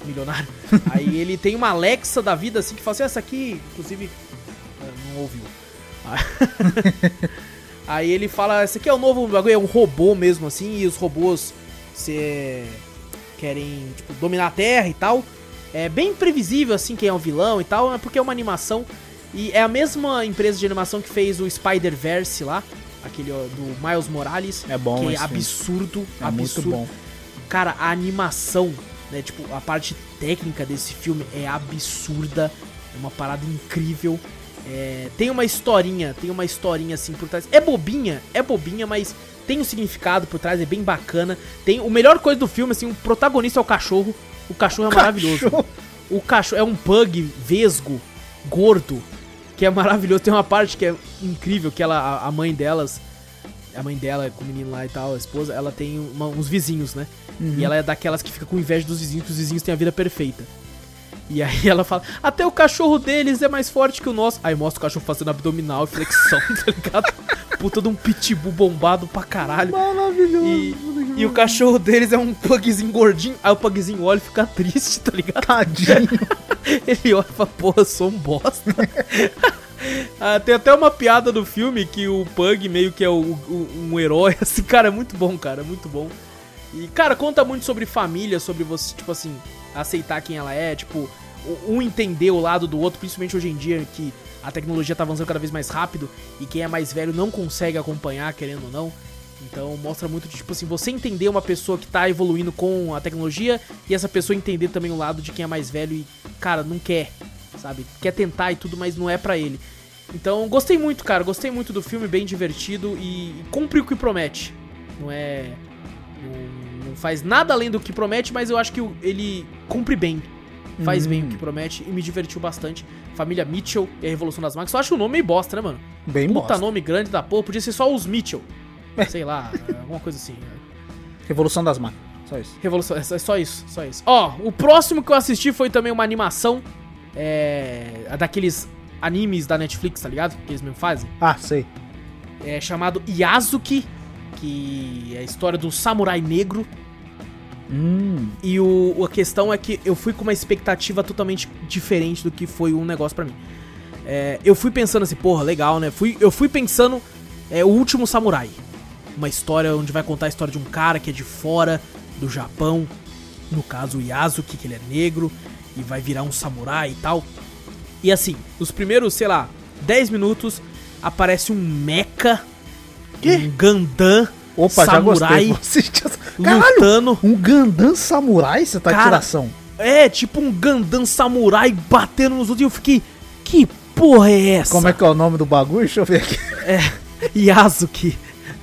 milionário. Aí ele tem uma Alexa da vida assim que fala assim: essa aqui, inclusive, não ouviu. Aí ele fala: esse aqui é o novo bagulho, é um robô mesmo assim, e os robôs se querem tipo, dominar a Terra e tal. É bem previsível assim quem é o vilão e tal, é porque é uma animação e é a mesma empresa de animação que fez o Spider-Verse lá, aquele do Miles Morales, É bom que é absurdo, É absurdo. muito bom. Cara, a animação, né, tipo, a parte técnica desse filme é absurda, é uma parada incrível. É, tem uma historinha, tem uma historinha assim por trás. É bobinha, é bobinha, mas tem um significado por trás, é bem bacana. Tem o melhor coisa do filme, assim, o protagonista é o cachorro. O cachorro é maravilhoso. O cachorro é um pug vesgo, gordo, que é maravilhoso. Tem uma parte que é incrível, que ela, a- a mãe delas, a mãe dela com o menino lá e tal, a esposa, ela tem uma- uns vizinhos, né? E ela é daquelas que fica com inveja dos vizinhos, que os vizinhos têm a vida perfeita. E aí ela fala, até o cachorro deles é mais forte que o nosso. Aí mostra o cachorro fazendo abdominal e flexão, tá ligado? Puta de um pitbull bombado pra caralho. Maravilhoso. E, e o cachorro deles é um pugzinho gordinho. Aí o pugzinho olha e fica triste, tá ligado? Tadinho. Ele olha e fala, porra, sou um bosta. Ah, tem até uma piada do filme que o Pug meio que é o- o- um herói, assim, cara, é muito bom, cara, é muito bom. E, cara, conta muito sobre família, sobre você, tipo assim, aceitar quem ela é, tipo, um entender o lado do outro, principalmente hoje em dia que a tecnologia tá avançando cada vez mais rápido e quem é mais velho não consegue acompanhar, querendo ou não. Então mostra muito de, tipo assim, você entender uma pessoa que tá evoluindo com a tecnologia e essa pessoa entender também o lado de quem é mais velho e, cara, não quer, sabe? Quer tentar e tudo, mas não é pra ele. Então, gostei muito, cara. Gostei muito do filme, bem divertido e, cumpre o que promete. Não é. Não, não faz nada além do que promete, mas eu acho que ele cumpre bem. Faz bem o que promete e me divertiu bastante. Família Mitchell e a Revolução das Máquinas. Só acho o nome meio bosta, né, mano? Bem Puta bosta. nome grande da porra, podia ser só os Mitchell. Sei lá, alguma coisa assim. Revolução das máquinas. Só isso. Revolução, é só isso, só isso. Ó, o próximo que eu assisti foi também uma animação. É. Daqueles animes da Netflix, tá ligado? Que eles mesmo fazem. Ah, sei. É chamado Yazuki, que é a história do samurai negro. Hum. E o, a questão é que eu fui com uma expectativa totalmente diferente do que foi um negócio pra mim. É, eu fui pensando assim, porra, legal, né? Fui, eu fui pensando, é, o último samurai. Uma história onde vai contar a história de um cara que é de fora do Japão. No caso, o Yasuki, que ele é negro. E vai virar um samurai e tal. E assim, os primeiros, sei lá, 10 minutos, aparece um mecha. Um Gundam. Opa, já samurai gostei. Já- Caralho, lutando. um Gundam samurai? Você tá de tiração. É, tipo um Gundam samurai batendo nos outros. E eu fiquei, que porra é essa? Como é que é o nome do bagulho? Deixa eu ver aqui. Yasuki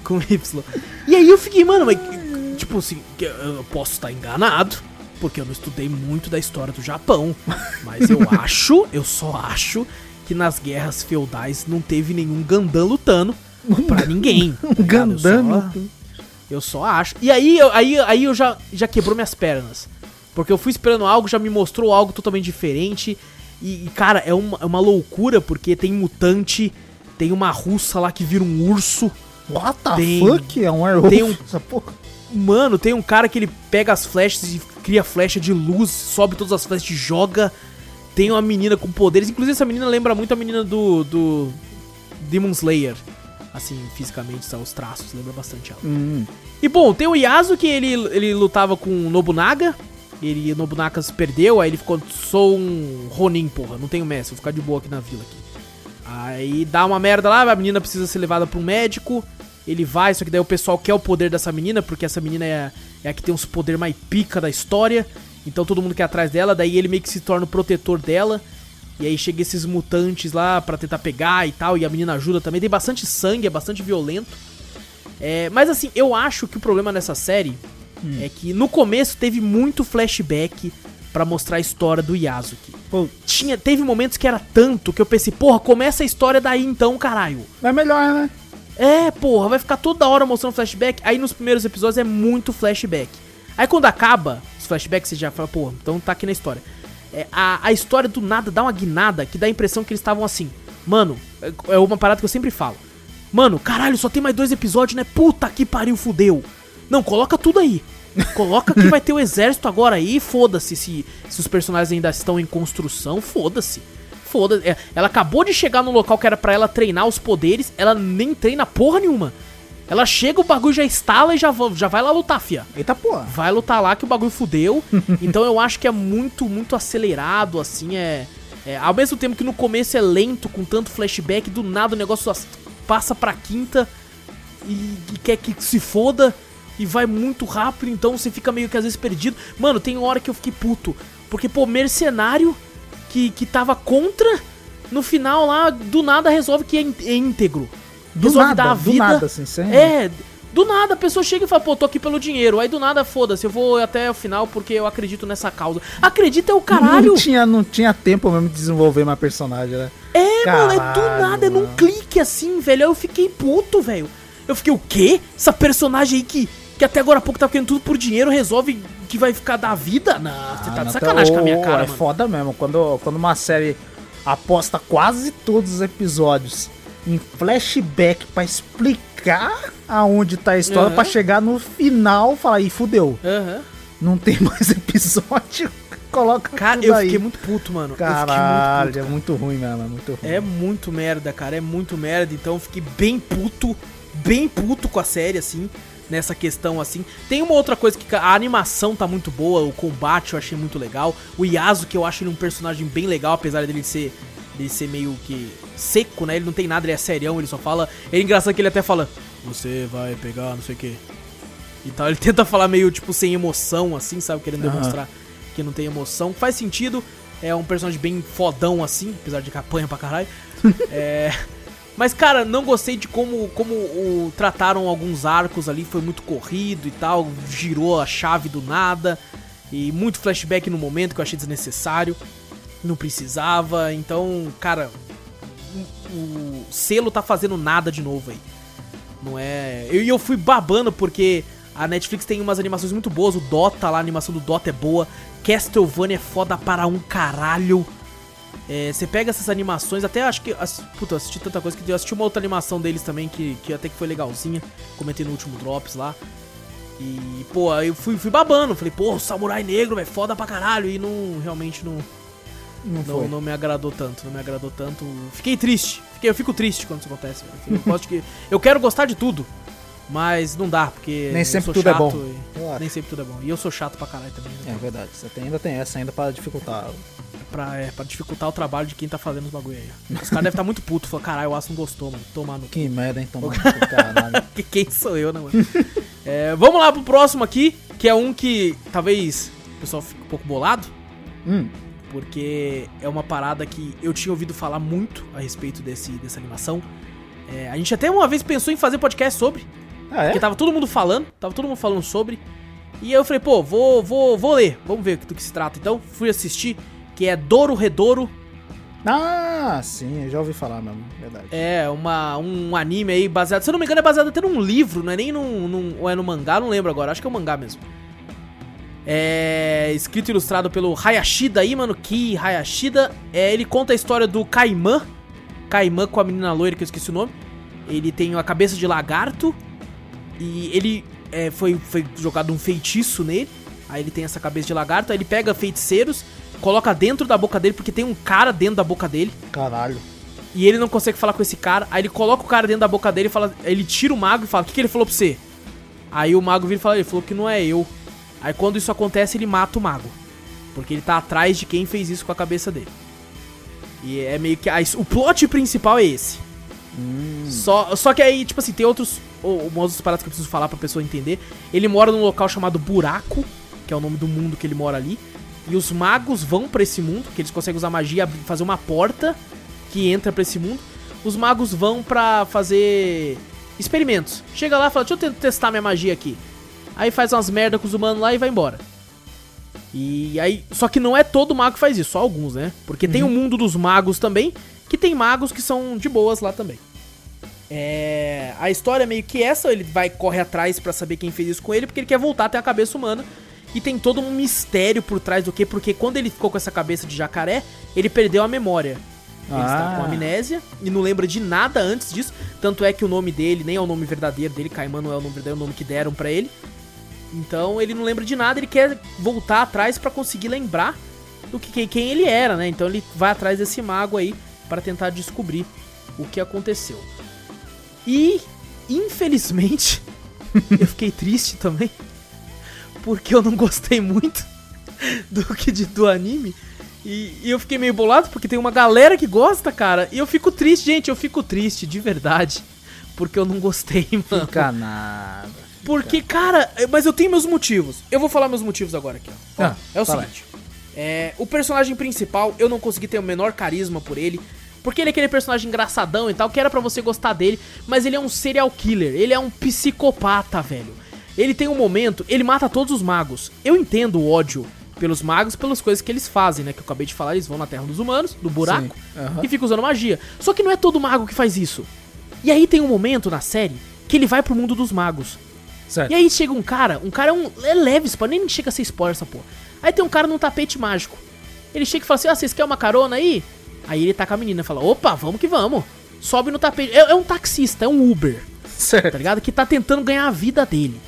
com Y. E aí eu fiquei, mano, mas tipo assim, eu posso estar enganado, porque eu não estudei muito da história do Japão, mas eu acho, eu só acho que nas guerras feudais não teve nenhum Gandan lutando pra ninguém. tá ligado? Eu só- acho. E aí, eu- aí, aí eu já, já quebrou minhas pernas. Porque eu fui esperando algo, já me mostrou algo totalmente diferente. E, e, cara, é uma, é uma loucura, porque tem mutante, tem uma russa lá que vira um urso. What the Tem- fuck? É um Airwolf? tem um- Essa porra. Mano, tem um cara que ele pega as flechas e cria flecha de luz, sobe todas as flechas e joga. Tem uma menina com poderes. Inclusive, essa menina lembra muito a menina do, do Demon Slayer. Assim, fisicamente, são os traços, lembra bastante ela. Hum. E bom, tem o Yasuo que ele, ele lutava com o Nobunaga. Ele, o Nobunaga se perdeu, aí ele ficou, sou um Ronin, porra, não tenho mestre, vou ficar de boa aqui na vila aqui. Aí dá uma merda lá, a menina precisa ser levada pra um médico. Ele vai, só que daí o pessoal quer o poder dessa menina, porque essa menina é, é a que tem os poder mais pica da história. Então todo mundo quer atrás dela, daí ele meio que se torna o protetor dela. E aí chega esses mutantes lá pra tentar pegar e tal, e a menina ajuda também. Tem bastante sangue, é bastante violento. É, mas assim, eu acho que o problema nessa série é que no começo teve muito flashback pra mostrar a história do Yasuki. Pô, Tinha, teve momentos que era tanto que eu pensei, porra, começa a história daí então, caralho. é melhor, né? É, porra, vai ficar toda hora mostrando flashback. Aí nos primeiros episódios é muito flashback. Aí quando acaba os flashbacks, você já fala, porra, então tá aqui na história. É, a, a história do nada dá uma guinada que dá a impressão que eles estavam assim. Mano, é- é uma parada que eu sempre falo. Mano, caralho, só tem mais dois episódios, né? Puta que pariu, fudeu. Não, coloca tudo aí. Coloca que vai ter o exército agora aí, foda-se se, se os personagens ainda estão em construção, foda-se. Foda-se. É, ela acabou de chegar no local que era pra ela treinar os poderes, ela nem treina porra nenhuma. Ela chega, o bagulho já instala e já, já vai lá lutar, fia. Eita porra. Vai lutar lá que o bagulho fudeu. então eu acho que é muito, muito acelerado, assim, é, é. Ao mesmo tempo que no começo é lento, com tanto flashback, do nada o negócio as- passa pra quinta e, e quer que se foda e vai muito rápido, então você fica meio que às vezes perdido. Mano, tem hora que eu fiquei puto. Porque, pô, mercenário que, que tava contra, no final lá, do nada resolve que é é íntegro. Do resolve nada, dar a do vida. nada, assim, sem... É, do nada a pessoa chega e fala, pô, tô aqui pelo dinheiro. Aí do nada, foda-se, eu vou até o final porque eu acredito nessa causa. Acredita é o caralho! Não tinha, não tinha tempo mesmo de desenvolver mais personagem, né? É, mano, é do Caralho, nada, é num clique assim, velho. Aí eu fiquei puto, velho. Eu fiquei, o quê? Essa personagem aí que, que até agora há pouco tava querendo tudo por dinheiro resolve que vai ficar da vida? Não, você tá Ah, de sacanagem com a minha cara, É mano. foda mesmo. Quando, quando uma série aposta quase todos os episódios em flashback pra explicar aonde tá a história, Aham. pra chegar no final e falar, ih, fudeu, Aham. não tem mais episódio, coloca Cara, eu fiquei muito puto, mano. Caralho, eu fiquei é muito ruim mesmo, é muito ruim. É muito merda, cara. É muito merda. Então eu fiquei bem puto, bem puto com a série, assim, nessa questão, assim. Tem uma outra coisa que a animação tá muito boa, o combate eu achei muito legal. O Yasuo, que eu acho ele um personagem bem legal, apesar dele ser, dele ser meio que seco, né? Ele não tem nada, ele é serião, ele só fala. É engraçado que ele até fala: Você vai pegar não sei o que. E tal. Ele tenta falar meio, tipo, sem emoção, assim, sabe? Querendo Aham. demonstrar que não tem emoção. Faz sentido. É um personagem bem fodão, assim, apesar de que apanha pra caralho. é. Mas, cara, não gostei de como, como o, trataram alguns arcos ali. Foi muito corrido e tal. Girou a chave do nada. E muito flashback no momento que eu achei desnecessário. Não precisava. Então, cara, o, selo tá fazendo nada de novo aí. Não é. E eu, eu fui babando porque a Netflix tem umas animações muito boas. O Dota lá, a animação do Dota é boa. Castlevania é foda para um caralho. É, Você pega essas animações, até acho que. ass- Puta, eu assisti tanta coisa que eu assisti uma outra animação deles também que, que até que foi legalzinha. Comentei no último Drops lá. E, pô, eu fui, fui babando. Falei, pô, Samurai Negro, é foda pra caralho. E não, realmente não, Não não, não me agradou tanto, não me agradou tanto. Fiquei triste. Fiquei, eu fico triste quando isso acontece. Eu, gosto que, eu quero gostar de tudo, mas não dá, porque. Nem sempre tudo é bom. e- nem sempre tudo é bom. E eu sou chato pra caralho também. né? É verdade, você tem- ainda tem essa ainda pra dificultar. Pra, é, pra dificultar o trabalho de quem tá fazendo os bagulho aí. Os caras devem estar muito putos. Falar, caralho, o Aço não gostou, mano. Tomar no. Que merda, hein, tomando caralho. Que quem sou eu, né, mano? É, vamos lá pro próximo aqui, que é um que talvez o pessoal fique um pouco bolado. Hum, porque é uma parada que eu tinha ouvido falar muito a respeito desse, dessa animação. É, a gente até uma vez pensou em fazer podcast sobre, Ah, é? porque tava todo mundo falando, tava todo mundo falando sobre. E aí eu falei, pô, vou, vou, vou ler, vamos ver do que se trata. Então fui assistir, que é Doro Redouro. Ah, sim, eu já ouvi falar mesmo, verdade. É uma, um anime aí baseado, se eu não me engano, é baseado até num livro, não é nem num, num ou é no mangá, não lembro agora, acho que é um mangá mesmo. É escrito e ilustrado pelo Hayashida aí, mano, Ki Hayashida. É, ele conta a história do Kaiman, Kaiman com a menina loira que eu esqueci o nome. Ele tem a cabeça de lagarto e ele é, foi, foi jogado um feitiço nele. Aí ele tem essa cabeça de lagarto, aí ele pega feiticeiros, coloca dentro da boca dele, porque tem um cara dentro da boca dele. Caralho. E ele não consegue falar com esse cara. Aí ele coloca o cara dentro da boca dele e fala. Ele tira o mago e fala: O que, que ele falou pra você? Aí o mago vira e fala: Ele falou que não é eu. Aí quando isso acontece, ele mata o mago. Porque ele tá atrás de quem fez isso com a cabeça dele. E é meio que. o plot principal é esse. Só, só que aí, tipo assim, tem outros. ou- Umas outras paradas que eu preciso falar pra pessoa entender. Ele mora num local chamado Buraco, que é o nome do mundo que ele mora ali. E os magos vão pra esse mundo, que eles conseguem usar magia, fazer uma porta que entra pra esse mundo. Os magos vão pra fazer experimentos. Chega lá e fala: Deixa eu te- testar minha magia aqui. Aí faz umas merda com os humanos lá e vai embora. E aí. Só que não é todo mago que faz isso, só alguns, né? Porque tem o mundo dos magos também, que tem magos que são de boas lá também. É, a história é meio que essa, ele vai corre atrás pra saber quem fez isso com ele, porque ele quer voltar até a cabeça humana. E tem todo um mistério por trás do que, porque quando ele ficou com essa cabeça de jacaré, ele perdeu a memória. Ele está com Ah. amnésia e não lembra de nada antes disso. Tanto é que o nome dele nem é o nome verdadeiro dele, Caimã não é o nome verdadeiro, é o nome que deram pra ele. Então ele não lembra de nada, ele quer voltar atrás pra conseguir lembrar do que quem ele era, né? Então ele vai atrás desse mago aí pra tentar descobrir o que aconteceu. E infelizmente eu fiquei triste também porque eu não gostei muito do que de- do anime. E, e eu fiquei meio bolado porque tem uma galera que gosta, cara. E eu fico triste, gente, eu fico triste, de verdade. Porque eu não gostei, mano. Fica nada. Porque, cara, é, mas eu tenho meus motivos. Eu vou falar meus motivos agora aqui, ó. Ah, é o seguinte. É, o personagem principal, eu não consegui ter o menor carisma por ele. Porque ele é aquele personagem engraçadão e tal, que era pra você gostar dele, mas ele é um serial killer, ele é um psicopata, velho. Ele tem um momento, ele mata todos os magos. Eu entendo o ódio pelos magos, pelas coisas que eles fazem, né? Que eu acabei de falar, eles vão na terra dos humanos, do buraco, Sim, aham. e ficam usando magia. Só que não é todo mago que faz isso. E aí tem um momento na série que ele vai pro mundo dos magos. Certo. E aí chega um cara, um cara é um. É leve, spoiler, nem chega a ser spoiler essa porra. Aí tem um cara num tapete mágico. Ele chega e fala assim: Ah, vocês querem uma carona aí? Aí ele tá com a menina e fala: Opa, vamos que vamos. Sobe no tapete. É, é um taxista, é um Uber, tá Certo. ligado? Que tá tentando ganhar a vida dele.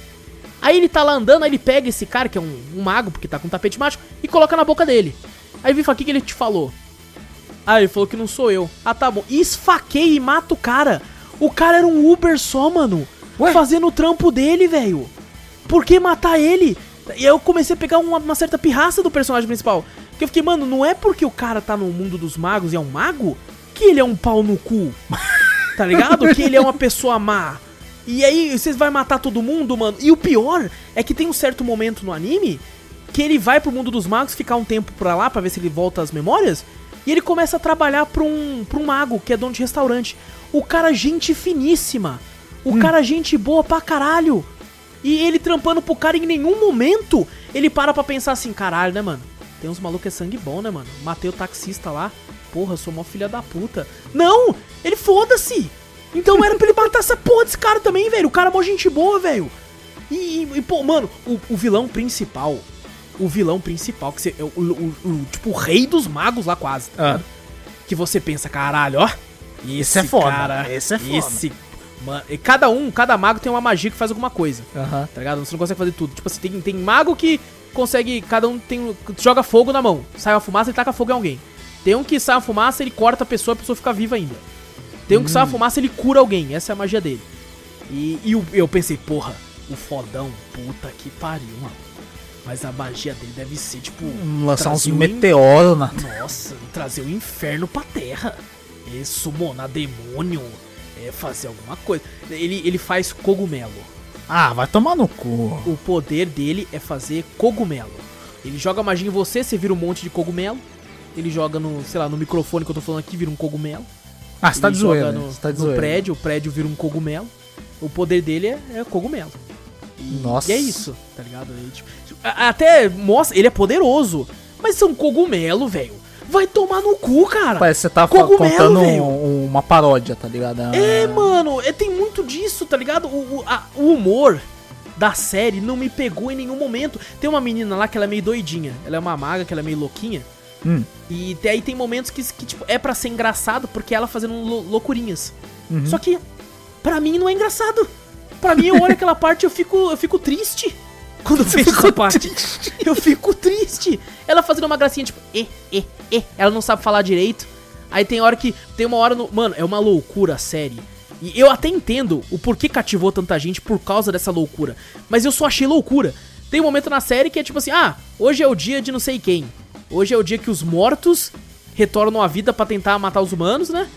Aí ele tá lá andando, aí ele pega esse cara, que é um, um mago, porque tá com um tapete mágico, e coloca na boca dele. Aí vem e fala: O que, que ele te falou? Ah, ele falou que não sou eu. Ah, tá bom. E esfaqueia e mata o cara. O cara era um Uber só, mano. Ué? Fazendo o trampo dele, velho. Por que matar ele? E aí eu comecei a pegar uma, uma certa pirraça do personagem principal. Que eu fiquei, mano, não é porque o cara tá no mundo dos magos e é um mago que ele é um pau no cu. Tá ligado? que ele é uma pessoa má. E aí, vocês vão matar todo mundo, mano. E o pior é que tem um certo momento no anime que ele vai pro mundo dos magos ficar um tempo pra lá pra ver se ele volta às memórias. E ele começa a trabalhar pra um, pra um mago que é dono de restaurante. O cara, gente finíssima. O cara, gente boa pra caralho. E ele trampando pro cara em nenhum momento ele para pra pensar assim: caralho, né, mano? Tem uns malucos que é sangue bom, né, mano? Matei o taxista lá. Porra, eu sou mó filha da puta. Não! Ele foda-se! Então era pra ele matar essa porra desse cara também, velho. O cara é mó gente boa, velho. E, e- e, pô, mano, o, o vilão principal. O vilão principal, que você, é o, o- o- tipo, o rei dos magos lá quase, tá Ah. Que você pensa, caralho, ó. Esse é foda, Cara, esse é foda. Esse. Mano, e cada um, cada mago tem uma magia que faz alguma coisa Aham. tá ligado? Você não consegue fazer tudo. Tipo assim, tem, tem mago que consegue. Cada um tem. joga fogo na mão. Sai uma fumaça e taca fogo em alguém. Tem um que sai uma fumaça, ele corta a pessoa, a pessoa fica viva ainda. Tem um que sai uma fumaça, ele cura alguém. Essa é a magia dele. E, e o- eu pensei, porra, o fodão, puta que pariu, mano. Mas a magia dele deve ser, tipo. Lançar uns trazer o in- meteoros na. Nossa, trazer o inferno pra terra. É summonar demônio. É fazer alguma coisa. Ele, ele faz cogumelo. Ah, vai tomar no cu. O poder dele é fazer cogumelo. Ele joga magia em você, você vira um monte de cogumelo. ele joga no, sei lá, no microfone que eu tô falando aqui, vira um cogumelo. Ah, você tá de zoeira, no, tá de no zoeira. prédio, o prédio vira um cogumelo. O poder dele é, é cogumelo. E, Nossa. e é isso, tá ligado? Ele, tipo, até mostra, ele é poderoso, mas são cogumelo, velho. Vai tomar no cu, cara. Parece que você tá Cogumelo, contando um- uma paródia, tá ligado? É, mano, é, tem muito disso, tá ligado? O, o, a- o humor da série não me pegou em nenhum momento. Tem uma menina lá que ela é meio doidinha. Ela é uma maga, que ela é meio louquinha. Hum. E aí tem momentos que, que, tipo, é pra ser engraçado porque ela fazendo lou- loucurinhas. Uhum. Só que, pra mim, não é engraçado. Pra mim, eu olho aquela parte e eu fico, eu fico triste. Quando eu vejo essa parte. Eu fico triste. Ela fazendo uma gracinha, tipo, e, e, e. Ela não sabe falar direito. Aí tem hora que. Tem uma hora no. Mano, é uma loucura a série. E eu até entendo o porquê cativou tanta gente por causa dessa loucura. Mas eu só achei loucura. Tem um momento na série que é tipo assim: ah, hoje é o dia de não sei quem. Hoje é o dia que os mortos retornam à vida pra tentar matar os humanos, né?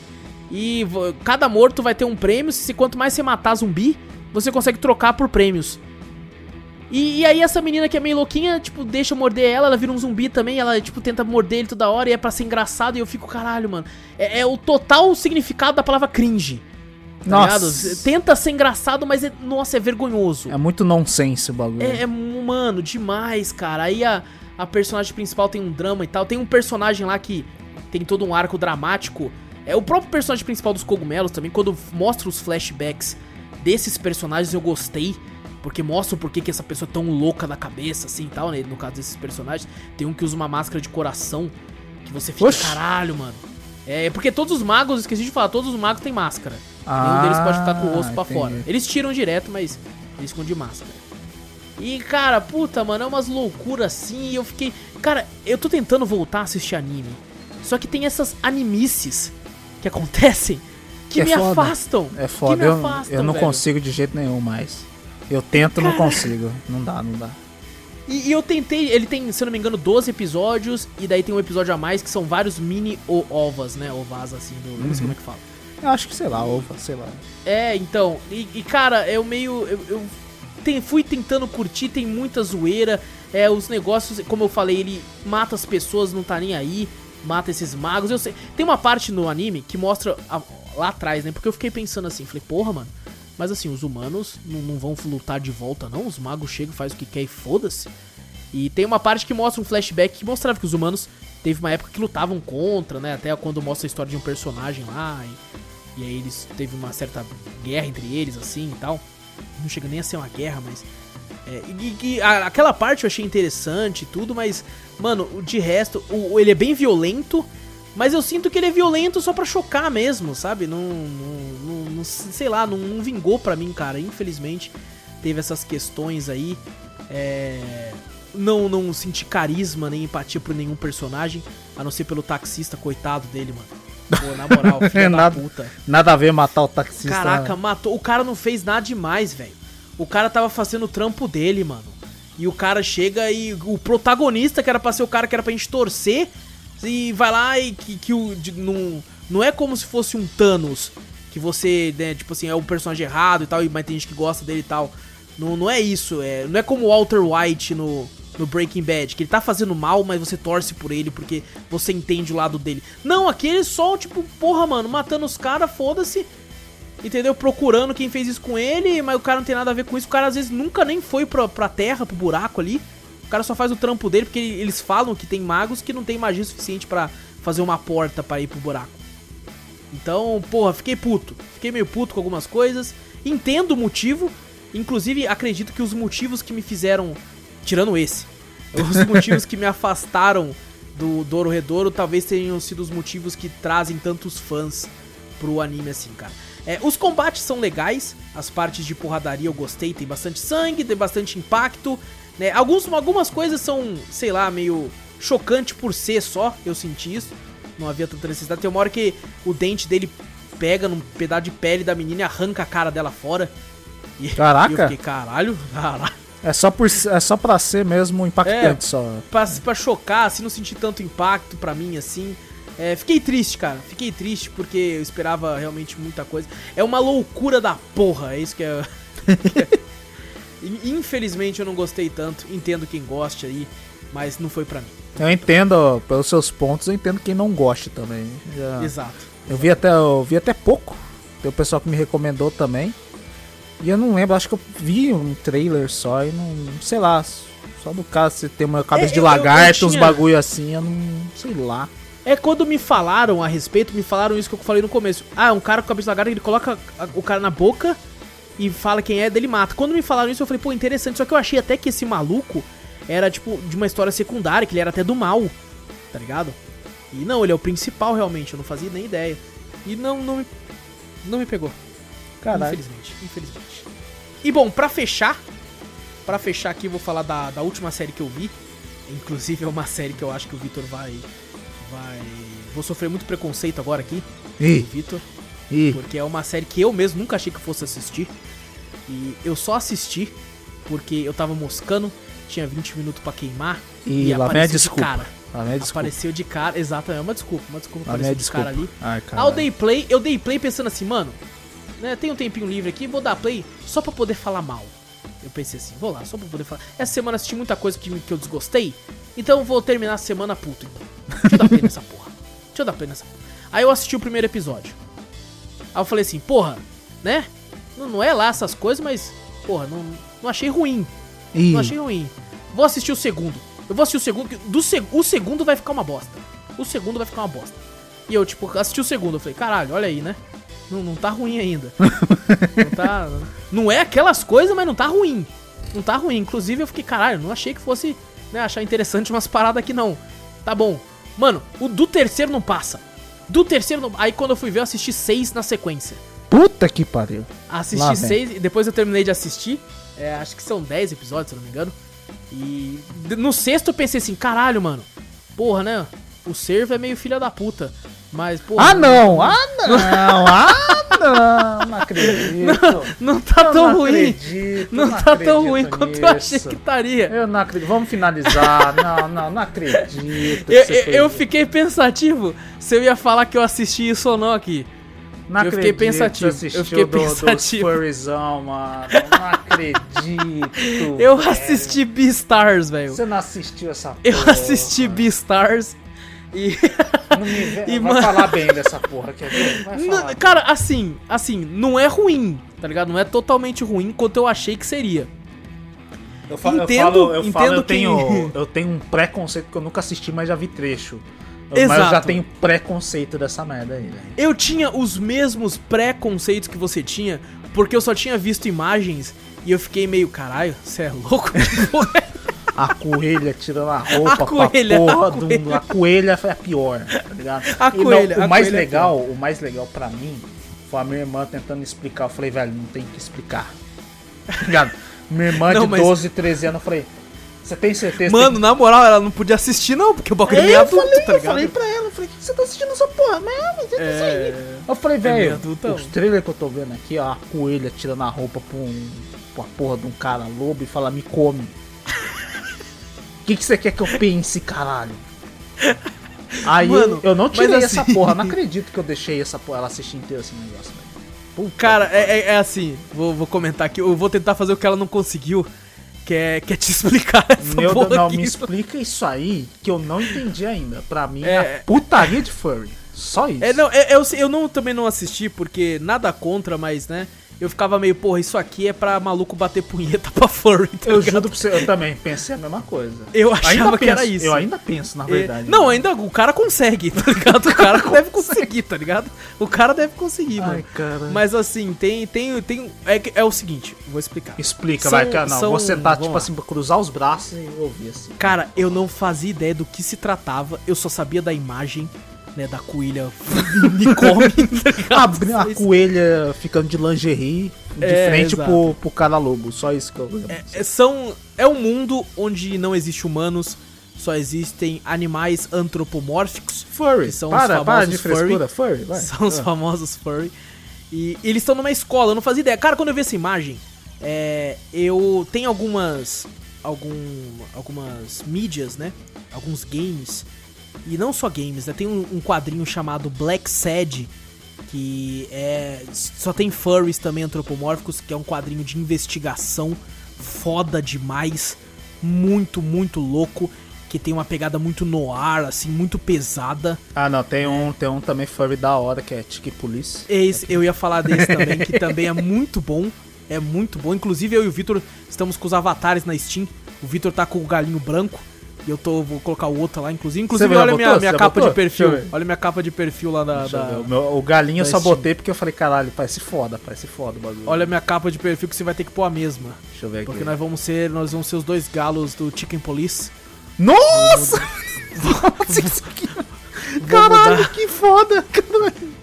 E cada morto vai ter um prêmio. Se quanto mais você matar zumbi, você consegue trocar por prêmios. E, e aí essa menina que é meio louquinha, tipo, deixa eu morder ela, ela vira um zumbi também, ela, tipo, tenta morder ele toda hora e é pra ser engraçado e eu fico, caralho, mano. É, é o total significado da palavra cringe. Tá Nossa. ligado? Tenta ser engraçado, mas é, nossa, é vergonhoso. É muito nonsense o bagulho. É, é, mano, demais, cara. Aí a, a personagem principal tem um drama e tal. Tem um personagem lá que tem todo um arco dramático. É o próprio personagem principal dos cogumelos também. Quando mostra os flashbacks desses personagens, eu gostei. Porque mostra o porquê que essa pessoa é tão louca da cabeça, assim e tal, né? No caso desses personagens. Tem um que usa uma máscara de coração. Que você fica, Oxi. caralho, mano. É, porque todos os magos, esqueci de falar, todos os magos têm máscara. Nenhum deles pode ficar com o rosto pra Ah, entendi. fora. Eles tiram direto, mas eles de máscara. E, cara, puta, mano, é umas loucuras assim. E eu fiquei. Cara, eu tô tentando voltar a assistir anime. Só que tem essas animices que acontecem que É me foda. afastam. É foda, que me eu, afastam, eu não velho. consigo de jeito nenhum mais. Eu tento, não consigo. Não dá, não dá. E, e eu tentei, ele tem, se eu não me engano, 12 episódios. E daí tem um episódio a mais que são vários mini o- ovas, né? Ovas assim, do, não sei Uhum. como é que fala. Eu acho que, sei lá, ova, sei lá. É, então, e, e, cara, eu meio. Eu, eu tem- fui tentando curtir, tem muita zoeira. É, os negócios, como eu falei, ele mata as pessoas, não tá nem aí. Mata esses magos. Eu sei. Tem uma parte no anime que mostra a- lá atrás, né? Porque eu fiquei pensando assim, falei, porra, mano. Mas assim, os humanos não, não vão lutar de volta, não. Os magos chegam, faz o que quer e foda-se. E tem uma parte que mostra um flashback que mostrava que os humanos teve uma época que lutavam contra, né? Até quando mostra a história de um personagem lá. E, e aí eles teve uma certa guerra entre eles, assim e tal. Não chega nem a ser uma guerra, mas. É, e, e aquela parte eu achei interessante e tudo, mas, mano, de resto, o- ele é bem violento, mas eu sinto que ele é violento só pra chocar mesmo, sabe? Não. não, não- sei lá, não, não vingou pra mim, cara. Infelizmente, teve essas questões aí. É, não, não senti carisma nem empatia por nenhum personagem, a não ser pelo taxista, coitado dele, mano. Pô, na moral, filho da Nada. puta. Nada a ver matar o taxista. Caraca, né? matou. O cara não fez nada demais, velho. O cara tava fazendo o trampo dele, mano. E o cara chega e o protagonista, que era pra ser o cara que era pra gente torcer, e vai lá e que, que o. de- não, não é como se fosse um Thanos. Que você, né, tipo assim, é um personagem errado e tal, mas tem gente que gosta dele e tal. Não, não é isso, é, não é como o Walter White no, no Breaking Bad, que ele tá fazendo mal, mas você torce por ele porque você entende o lado dele. Não, aqui ele só, tipo, porra, mano, matando os caras, foda-se. Entendeu? Procurando quem fez isso com ele, mas o cara não tem nada a ver com isso. O cara às vezes nunca nem foi pra, pra terra, pro buraco ali. O cara só faz o trampo dele porque eles falam que tem magos que não tem magia suficiente pra fazer uma porta pra ir pro buraco. Então, porra, fiquei puto. Fiquei meio puto com algumas coisas. Entendo o motivo. Inclusive, acredito que os motivos que me fizeram. Tirando esse. Os motivos que me afastaram do Doro Redouro talvez tenham sido os motivos que trazem tantos fãs pro anime assim, cara. É, os combates são legais, as partes de porradaria eu gostei, tem bastante sangue, tem bastante impacto, né? Alguns, algumas coisas são, sei lá, meio chocante por ser só, eu senti isso. Não havia tanta necessidade. Tem uma hora que o dente dele pega num pedaço de pele da menina e arranca a cara dela fora. E, Caraca. e eu fiquei, caralho, caralho. É só, por, é só pra ser mesmo impactante É. só. pra, pra chocar, assim, não senti tanto impacto pra mim, assim. É, fiquei triste, cara. Fiquei triste porque eu esperava realmente muita coisa. É uma loucura da porra, é isso que é. Infelizmente eu não gostei tanto. Entendo quem goste aí, mas não foi pra mim. Eu entendo, pelos seus pontos, eu entendo quem não gosta também. Já- Exato. Eu vi até, eu vi até pouco. Tem o pessoal que me recomendou também. E eu não lembro, acho que eu vi um trailer só e não. Sei lá. Só do caso você tem uma cabeça É, de eu- eu- eu lagarto, uns tinha- bagulho assim, eu não. sei lá. É quando me falaram a respeito, me falaram isso que eu falei no começo. Ah, um cara com cabeça de lagarto, ele coloca o cara na boca e fala quem é, dele mata. Quando me falaram isso, eu falei, pô, interessante. Só que eu achei até que esse maluco era, tipo, de uma história secundária, que ele era até do mal, tá ligado? E não, ele é o principal realmente, eu não fazia nem ideia. E não, não me, não me pegou. Caralho. Infelizmente, infelizmente. E bom, pra fechar, pra fechar aqui, eu vou falar da, da última série que eu vi. Inclusive é uma série que eu acho que o Vitor vai. Vai. Vou sofrer muito preconceito agora aqui, Ih, Vitor. Porque é uma série que eu mesmo nunca achei que fosse assistir. E eu só assisti porque eu tava moscando, tinha 20 minutos pra queimar. E lá vem a de desculpa. cara. Lá vem desculpa. Apareceu de cara, exato, é uma desculpa, uma desculpa, Lá apareceu de desculpa. cara ali. Ai, Ah, eu dei play, eu dei play pensando assim, mano, né, tem um tempinho livre aqui, vou dar play só pra poder falar mal. Eu pensei assim, vou lá, só pra poder falar. Essa semana assisti muita coisa que, que eu desgostei, então eu vou terminar a semana puto. Então. Deixa eu dar play nessa porra. Deixa eu dar play nessa porra. Aí eu assisti o primeiro episódio. Aí eu falei assim, porra, né? Não, não é lá essas coisas, mas, porra, não, não achei ruim. Não achei ruim. Vou assistir o segundo. Eu vou assistir o segundo, do seg o segundo vai ficar uma bosta. O segundo vai ficar uma bosta. E eu, tipo, assisti o segundo, eu falei, caralho, olha aí, né? Não, não tá ruim ainda. não tá. Não é aquelas coisas, mas não tá ruim. Não tá ruim. Inclusive eu fiquei, caralho, não achei que fosse né, achar interessante umas paradas aqui não. Tá bom. Mano, o do terceiro não passa. Do terceiro não. Aí quando eu fui ver, eu assisti seis na sequência. Puta que pariu. Lá Assisti vem. seis e depois eu terminei de assistir. É, acho que são 10 episódios, se eu não me engano. E no sexto eu pensei assim, caralho, mano. Porra, né? O servo é meio filha da puta. Mas, porra. Ah não! Ah não! Ah não! Não acredito! Não tá Eu tão não ruim. acredito, Não, tá tão ruim quanto eu achei nisso. que estaria. Eu não acredito. Vamos finalizar. Não, não, não acredito. Eu, eu, eu fiquei pensativo se eu ia falar que eu assisti isso ou não aqui. Não eu fiquei pensativo, Você eu assistiu fiquei do, pensativo. Dos furryzão, mano. Não acredito. Eu velho. assisti Beastars, velho. Você não assistiu essa Eu porra. assisti Beastars e. Não me vê- E, vai mano- falar bem dessa porra, quer ver? Vai Não, falar. cara, assim, assim, não é ruim, tá ligado? Não é totalmente ruim quanto eu achei que seria. Eu falo, Entendo- eu falo, eu, entendo falo, eu que- tenho, eu tenho um preconceito que eu nunca assisti, mas já vi trecho. Mas eu já Exato. tenho preconceito dessa merda aí, velho. Eu tinha os mesmos preconceitos que você tinha, porque eu só tinha visto imagens e eu fiquei meio, caralho, você é louco? É A coelha tirando a roupa A coelha, pra porra a do- coelha. A coelha foi a pior, tá ligado? A E não, coelha, o a mais coelha é legal, o mais legal pra mim foi a minha irmã tentando explicar. Eu falei, velho, não tem que explicar. Tá ligado? Minha irmã Não, de mas- 12, 13 anos, eu falei, você tem certeza? Mano, na moral, ela não podia assistir não, porque o bagulho é É, meio eu adulto, falei, tá eu ligado? falei pra ela, eu falei, que você tá assistindo essa porra? Não, mas é isso aí. É... Eu falei, velho, adultão. os trailers que eu tô vendo aqui, ó, a coelha tirando a roupa pra, um, pra porra de um cara lobo e fala, me come. O que, que você quer que eu pense, caralho? Aí Mano, eu não tirei mas essa assim- porra, não acredito que eu deixei essa porra, ela assistir inteiro esse negócio, velho. Cara, é, é- é assim, vou, vou comentar aqui, eu vou tentar fazer o que ela não conseguiu, que é, que é te explicar essa Meu, porra não, aqui. me explica isso aí que eu não entendi ainda. Pra mim é, É- putaria de furry. Só isso. É, não, é- eu, eu não, também não assisti, porque nada contra, mas, né, eu ficava meio, porra, isso aqui é pra maluco bater punheta pra furry, tá eu ligado? juro pra você, eu também pensei a mesma coisa. Eu achava Ainda que era penso, isso. Eu ainda penso, na É, verdade. não, ainda o cara consegue, tá ligado? O cara deve conseguir, tá ligado? O cara deve conseguir, mano. Ai, cara. Mas assim, tem. tem, tem é, é o seguinte, vou explicar. Explica, São- vai, cara. Não, são- você tá, vamos tipo lá. assim, pra cruzar os braços e ouvir assim. Cara, eu não fazia ideia do que se tratava, eu só sabia da imagem, né, da coelha me come, tá? A, a coelha ficando de lingerie de É, frente exato. pro, pro cara lobo. Só isso que eu lembro. É, são, é um mundo onde não existe humanos, só existem animais antropomórficos. Furry. são para, os para de famosos frescura. Furry, vai. São os Ah. famosos furry. E eles estão numa escola, eu não fazia ideia. Cara, quando eu vi essa imagem, é, eu tenho algumas algum, algumas mídias, né? Alguns games. E não só games, né? Tem um, um quadrinho chamado Black Sad, que é. Só tem furries também antropomórficos, que é um quadrinho de investigação foda demais. Muito, muito louco. que tem uma pegada muito no ar, assim, muito pesada. Ah, não, tem um, tem um também furry da hora, que é Tiki Police. Esse, eu ia falar desse também, que também é muito bom. É muito bom. Inclusive, eu e o Vitor estamos com os avatares na Steam. O Vitor tá com o galinho branco. E eu tô, vou colocar o outro lá, inclusive. Inclusive, olha botou? minha, minha capa botou? de perfil. Olha minha capa de perfil lá da. Da- o, meu- o galinho eu só Steam. botei porque eu falei, caralho, parece foda, parece foda o bagulho. Olha minha capa de perfil que você vai ter que pôr a mesma. Deixa eu ver aqui. Porque nós vamos ser. Nós vamos ser os dois galos do Chicken Police. Nossa! Nossa, isso aqui- Caralho, que foda! Caralho.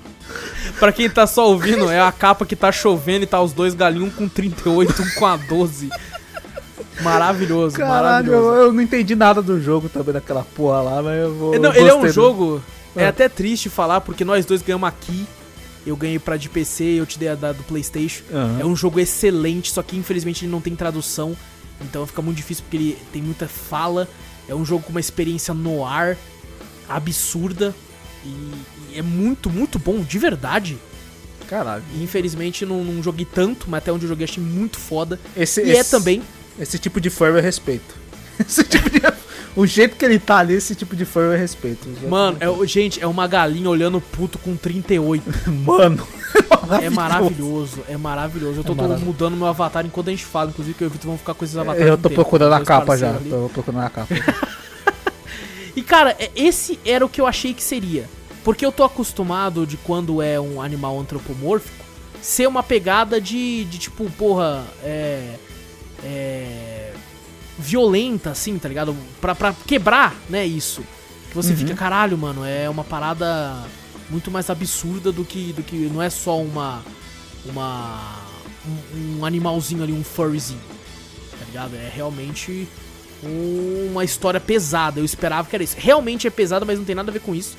Pra quem tá só ouvindo, é a capa que tá chovendo e tá os dois galinhos, um com 38, um com a 12. Maravilhoso, Caralho, eu, maravilhoso. eu não entendi nada do jogo também daquela porra lá, mas eu vou. Não, eu ele é um do- jogo. É Ah. até triste falar, porque nós dois ganhamos aqui. Eu ganhei pra de PC, eu te dei a da do PlayStation. Aham. É um jogo excelente, só que infelizmente ele não tem tradução. Então fica muito difícil porque ele tem muita fala. É um jogo com uma experiência no ar absurda. E, e é muito, muito bom, de verdade. Caralho. E infelizmente não, não joguei tanto, mas até onde eu joguei achei muito foda. Esse, E é esse- também. Esse tipo de furry eu respeito. Esse tipo de. O jeito que ele tá ali, esse tipo de furry eu respeito. Mano, é, gente, é uma galinha olhando puto com 38. Mano. É maravilhoso, é maravilhoso. Eu tô, É maravilhoso. mudando meu avatar enquanto a gente fala, inclusive que eu e o Vitor vão ficar com esses avatares. Eu tô tempo, procurando a capa já. ali. Tô procurando a capa. E cara, é- esse era o que eu achei que seria. Porque eu tô acostumado de quando é um animal antropomórfico ser uma pegada de, de tipo, porra, é. É. violenta, assim, tá ligado? Pra, pra quebrar, né, isso. Que você Uhum. fica, caralho, mano, é uma parada muito mais absurda do que. do que. não é só uma. uma. um, um animalzinho ali, um furryzinho. Tá ligado? É realmente uma história pesada. Eu esperava que era isso. Realmente é pesada, mas não tem nada a ver com isso.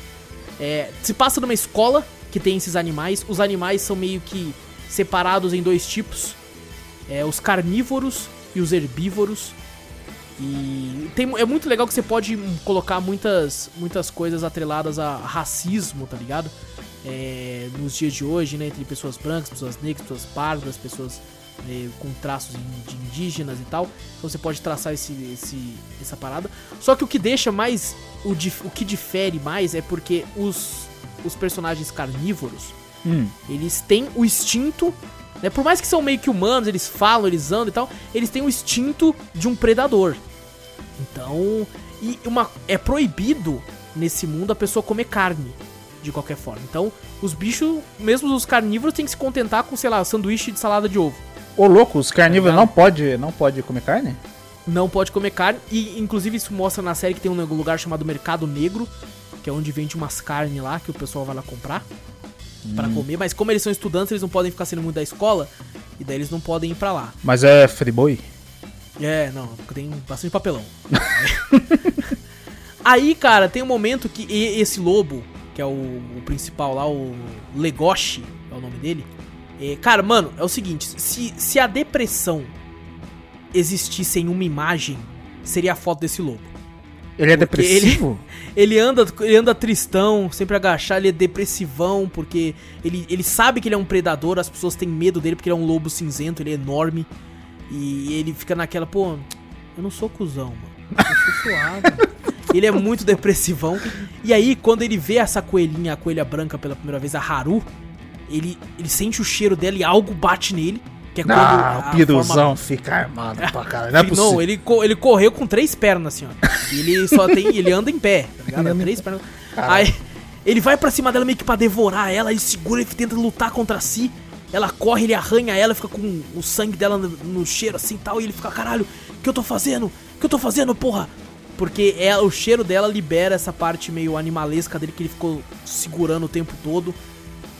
É, se passa numa escola que tem esses animais. Os animais são meio que separados em dois tipos: é, os carnívoros e os herbívoros. E tem, é muito legal que você pode colocar muitas, muitas coisas atreladas a racismo, tá ligado? É, nos dias de hoje, né? Entre pessoas brancas, pessoas negras, pessoas pardas, pessoas né, com traços de indígenas e tal. Então você pode traçar esse, esse, essa parada. Só que o que deixa mais. O, dif- o que difere mais é porque os, os personagens carnívoros Hum. eles têm o instinto, né? Por mais que são meio que humanos, eles falam, eles andam e tal, eles têm o instinto de um predador. Então, e uma é proibido nesse mundo a pessoa comer carne de qualquer forma. Então, os bichos, mesmo os carnívoros, têm que se contentar com, sei lá, sanduíche de salada de ovo. Ô louco, os carnívoros Tá não pode, não pode comer carne? Não pode comer carne e inclusive isso mostra na série que tem um lugar chamado Mercado Negro, que é onde vende umas carnes lá que o pessoal vai lá comprar pra comer, mas como eles são estudantes, eles não podem ficar saindo muito da escola e daí eles não podem ir pra lá. Mas é friboi? É, não, porque tem bastante papelão. Aí, cara, tem um momento que esse lobo, que é o, o principal lá, o Legoshi, é o nome dele. é, cara, mano, é o seguinte: se, se a depressão existisse em uma imagem, seria a foto desse lobo. Ele é depressivo? Ele anda, ele anda tristão, sempre agachado, ele é depressivão, porque ele, ele sabe que ele é um predador, as pessoas têm medo dele porque ele é um lobo cinzento, ele é enorme. E ele fica naquela, pô, eu não sou cuzão, mano. Eu sou suave. ele é muito depressivão. E aí, quando ele vê essa coelhinha, a coelha branca pela primeira vez, a Haru, ele, ele sente o cheiro dela e algo bate nele. Que é Ah, o piruzão forma- fica armado pra caralho. Não é Não, possível. ele, co- ele correu com três pernas, assim, ó. Ele só tem. Ele anda em pé, tá ligado? Ele três pernas. Caralho. Aí ele vai pra cima dela meio que pra devorar ela, ele segura e tenta lutar contra si. Ela corre, ele arranha ela, fica com o sangue dela no, no cheiro assim e tal. E ele fica, caralho, o que eu tô fazendo? O que eu tô fazendo, porra? Porque é, o cheiro dela libera essa parte meio animalesca dele que ele ficou segurando o tempo todo.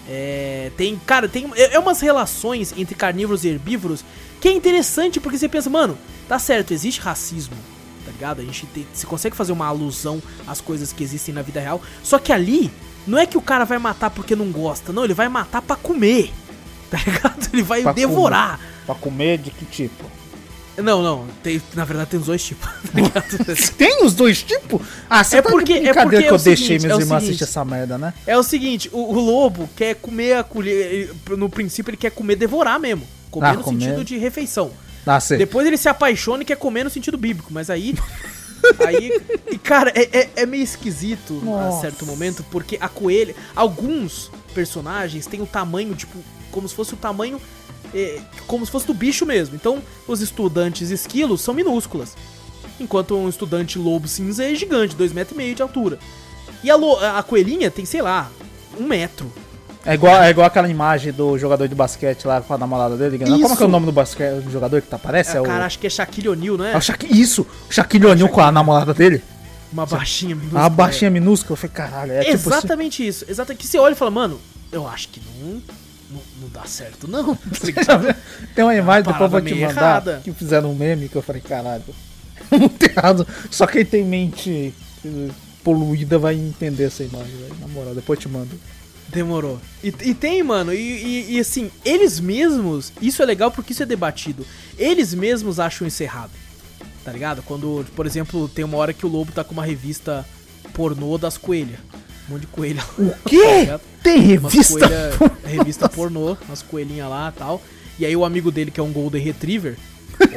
É, tem, cara, tem é, é umas relações entre carnívoros e herbívoros que é interessante porque você pensa, mano, tá certo, existe racismo, tá ligado? A gente tem, você consegue fazer uma alusão às coisas que existem na vida real, só que ali não é que o cara vai matar porque não gosta, não, ele vai matar pra comer, tá ligado? Ele vai Pra devorar. Pra comer de que tipo? Não, não, tem, na verdade tem os dois tipos, tá? Tem os dois tipos? Ah, você É tá porque- é porque que é eu o deixei seguinte, meus é irmãos assistir essa merda, né? É o seguinte, o, o lobo quer comer a colher. No princípio, ele quer comer, devorar mesmo. Comer Ah, no comer. sentido de refeição. Ah, sei. Depois ele se apaixona e quer comer no sentido bíblico, mas aí. Aí, e cara, é, é, é meio esquisito a Nossa. certo momento, porque a coelha. Alguns personagens têm o tamanho, tipo, como se fosse o tamanho. É, como se fosse do bicho mesmo. Então, os estudantes esquilos são minúsculas. Enquanto um estudante lobo cinza é gigante, 2,5 metros e meio de altura. E a, a coelhinha tem, sei lá, um metro. É igual, é igual aquela imagem do jogador de basquete lá com a namorada dele. Como é que é Isso. o nome do, basquete, do jogador que tá aparece? É, É, o, cara, acho que é Shaquille O'Neal, não é? é o Shaquille, Isso, o Shaquille O'Neal com a namorada dele. Uma baixinha minúscula. A baixinha minúscula. Eu falei, caralho, é tipo. Exatamente isso. Exatamente. Que você olha e fala, mano, eu acho que não, não, não dá certo, não. Tá? Tem uma imagem, depois eu vou te mandar, errada. que fizeram um meme que eu falei, caralho, muito errado. Só quem tem mente eh, poluída vai entender essa imagem, velho. Na moral, depois eu te mando. Demorou. E, e tem, mano, e, e- e, assim, eles mesmos, isso é legal porque isso é debatido. Eles mesmos acham isso errado. Tá ligado? Quando, por exemplo, tem uma hora que o lobo tá com uma revista pornô das coelhas. Um monte de coelha. O Tá quê? ligado? Tem revista? coelha- revista pornô, umas coelhinhas lá e tal. E aí o amigo dele, que é um Golden Retriever,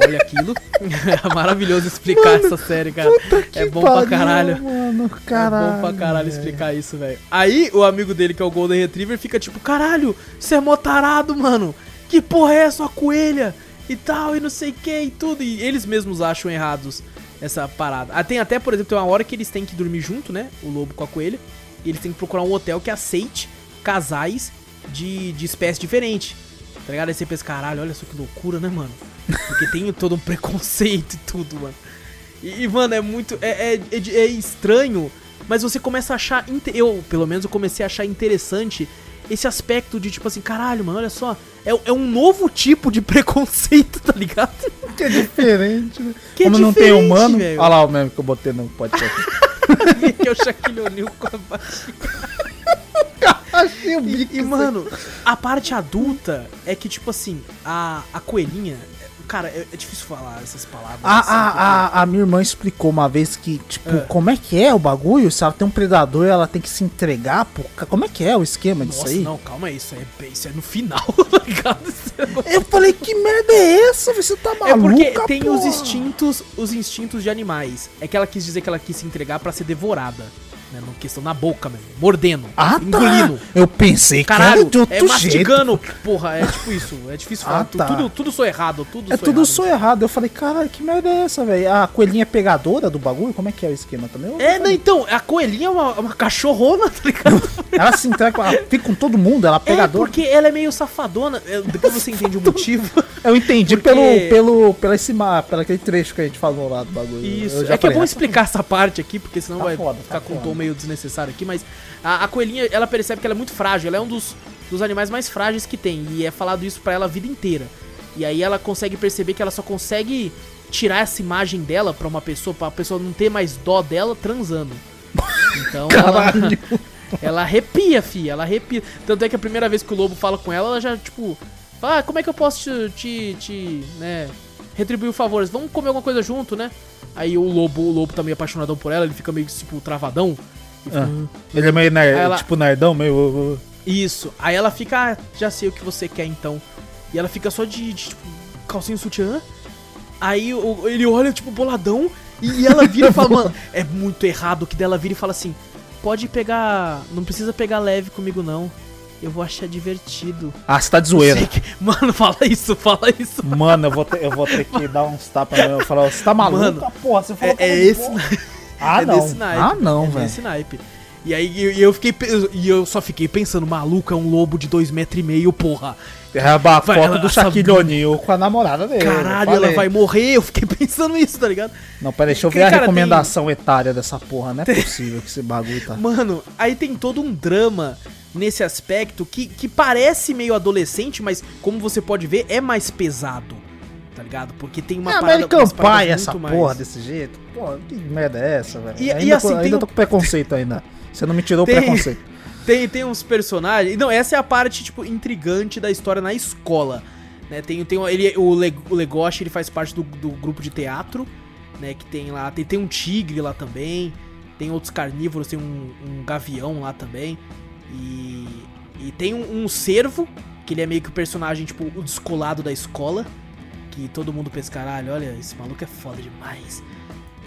olha aquilo. é maravilhoso explicar essa série, cara. É bom pra pariu, caralho. Mano, caralho. é bom pra caralho velho. explicar isso, velho. Aí o amigo dele, que é o Golden Retriever, fica tipo, caralho, você é mó tarado, mano. Que porra é essa, coelha? E tal, e não sei o que, e tudo. E eles mesmos acham errados essa parada. Ah, tem até, por exemplo, tem uma hora que eles têm que dormir junto, né? O lobo com a coelha. E eles têm que procurar um hotel que aceite casais de, de espécie diferente. Tá ligado? Aí você pensa, caralho, olha só que loucura, né, mano? Porque tem todo um preconceito e tudo, mano. E, e, mano, é muito. É, é, é é estranho, mas você começa a achar. Eu, pelo menos, eu comecei a achar interessante esse aspecto de tipo assim, caralho, mano, olha só. É, é um novo tipo de preconceito, tá ligado? Que é diferente, né? Que é Como não tem diferente, humano. velho. Olha lá o meme que eu botei no podcast. que é o Shaquille O'Neal com a baixinha. Achei o E, e, mano, a parte adulta é que, tipo assim, a, a coelhinha. Cara, é, é difícil falar essas palavras. A, assim, a, porque- a, a minha irmã explicou uma vez que, tipo, É. como é que é o bagulho? Se ela tem um predador, ela tem que se entregar, pô. Como é que é o esquema disso Nossa, aí? não, calma aí, isso é, isso é no final, tá ligado? É- Eu falei, que merda é essa? Você tá É maluca, porque tem os porra? instintos, os instintos de animais. É que ela quis dizer que ela quis se entregar pra ser devorada. Né, na questão na boca mesmo, mordendo, Ah, engolindo. tá. Eu pensei que Caralho, era de é jeito. mastigando, porra, é tipo isso. É difícil Ah, falar. tu- tá. Tudo, tudo sou errado, tudo É sou tudo errado. só errado. Eu falei, caralho, que merda é essa, velho? A coelhinha é pegadora do bagulho? Como é que é o esquema também? Eu- É, não, então, a coelhinha é uma, uma cachorrona, tá ligado? Ela se entrega, ela fica com todo mundo, ela é É, pegadora. porque ela é meio safadona. é, Depois você entende o motivo. Eu entendi Porque- pelo, pelo, pela esse pelo aquele trecho que a gente falou lá do bagulho. Isso. É que é bom "Ah, explicar essa parte aqui, porque senão Tá vai foda, ficar tá com foda. tom meio desnecessário aqui, mas a, a coelhinha, ela percebe que ela é muito frágil, ela é um dos, dos animais mais frágeis que tem, e é falado isso pra ela a vida inteira. E aí ela consegue perceber que ela só consegue tirar essa imagem dela pra uma pessoa, pra pessoa não ter mais dó dela transando. Então ela, Caralho. ela arrepia, fi, ela arrepia. Tanto é que a primeira vez que o lobo fala com ela, ela já, tipo, fala, ah, como é que eu posso te, te, te, né, retribuir favores? Vamos comer alguma coisa junto, né? Aí o lobo, o lobo tá meio apaixonadão por ela, ele fica meio, tipo, travadão. Ah. Ele é meio Aí ela- tipo nerdão, meio. uh, uh. Isso. Aí ela fica, ah, já sei o que você quer então. E ela fica só de, de, tipo, calcinha sutiã. Aí o- ele olha, tipo, boladão. E, e ela vira e fala, mano, é muito errado. Que dela vira e fala assim: pode pegar. Não precisa pegar leve comigo, não. Eu vou achar divertido. Ah, você tá de zoeira. Que- Mano, fala isso, fala isso. Mano, eu vou, ter, eu vou ter que dar uns tapas. Eu falar, você tá maluco? Mano, porra, você É, falou é eu não esse, Ah, é não. desse naipe. Ah, não, é velho. desse naipe. E aí e eu, fiquei. E eu só fiquei pensando, maluco, é um lobo de dois metros e meio, porra. É a Vai, foto ela- do Shaquille O'Neal com a namorada dele. Caralho, eu ela vai morrer. Eu fiquei pensando isso, tá ligado? Não, peraí, deixa eu Porque, ver a cara, recomendação etária dessa porra. Não é possível que esse bagulho tá. Mano, aí tem todo um drama nesse aspecto que, que parece meio adolescente, mas como você pode ver, é mais pesado. Tá ligado? Porque tem uma é parada- American Pie essa mais- porra desse jeito. Pô, que merda é essa, velho? E- e ainda assim, co- tem ainda um- tô com preconceito ainda. Você não me tirou o Tem- preconceito. Tem, tem uns personagens. Não, essa é a parte, tipo, intrigante da história na escola. Né? Tem, tem ele, o, Le, o Legoshi, ele faz parte do, do grupo de teatro, né? Que tem lá. Tem, tem um tigre lá também. Tem outros carnívoros, tem um, um gavião lá também. E, e tem um, um cervo, que ele é meio que o personagem, tipo, o descolado da escola. Que todo mundo pensa, caralho, olha, esse maluco é foda demais.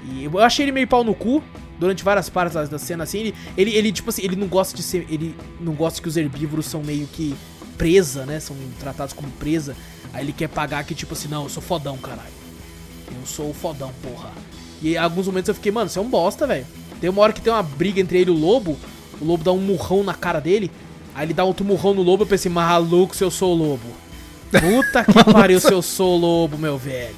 E eu achei ele meio pau no cu durante várias partes da, cena, assim. Ele, ele, ele, tipo assim, ele não gosta de ser. Ele não gosta que os herbívoros são meio que presa, né? São tratados como presa. Aí ele quer pagar que, tipo assim, não, eu sou fodão, caralho. Eu sou o fodão, porra. E em alguns momentos eu fiquei, mano, você é um bosta, velho. Tem uma hora que tem uma briga entre ele e o lobo. O lobo dá um murrão na cara dele. Aí ele dá outro murrão no lobo. Eu pensei, maluco, se eu sou o lobo. Puta que pariu, se eu sou o lobo, meu velho.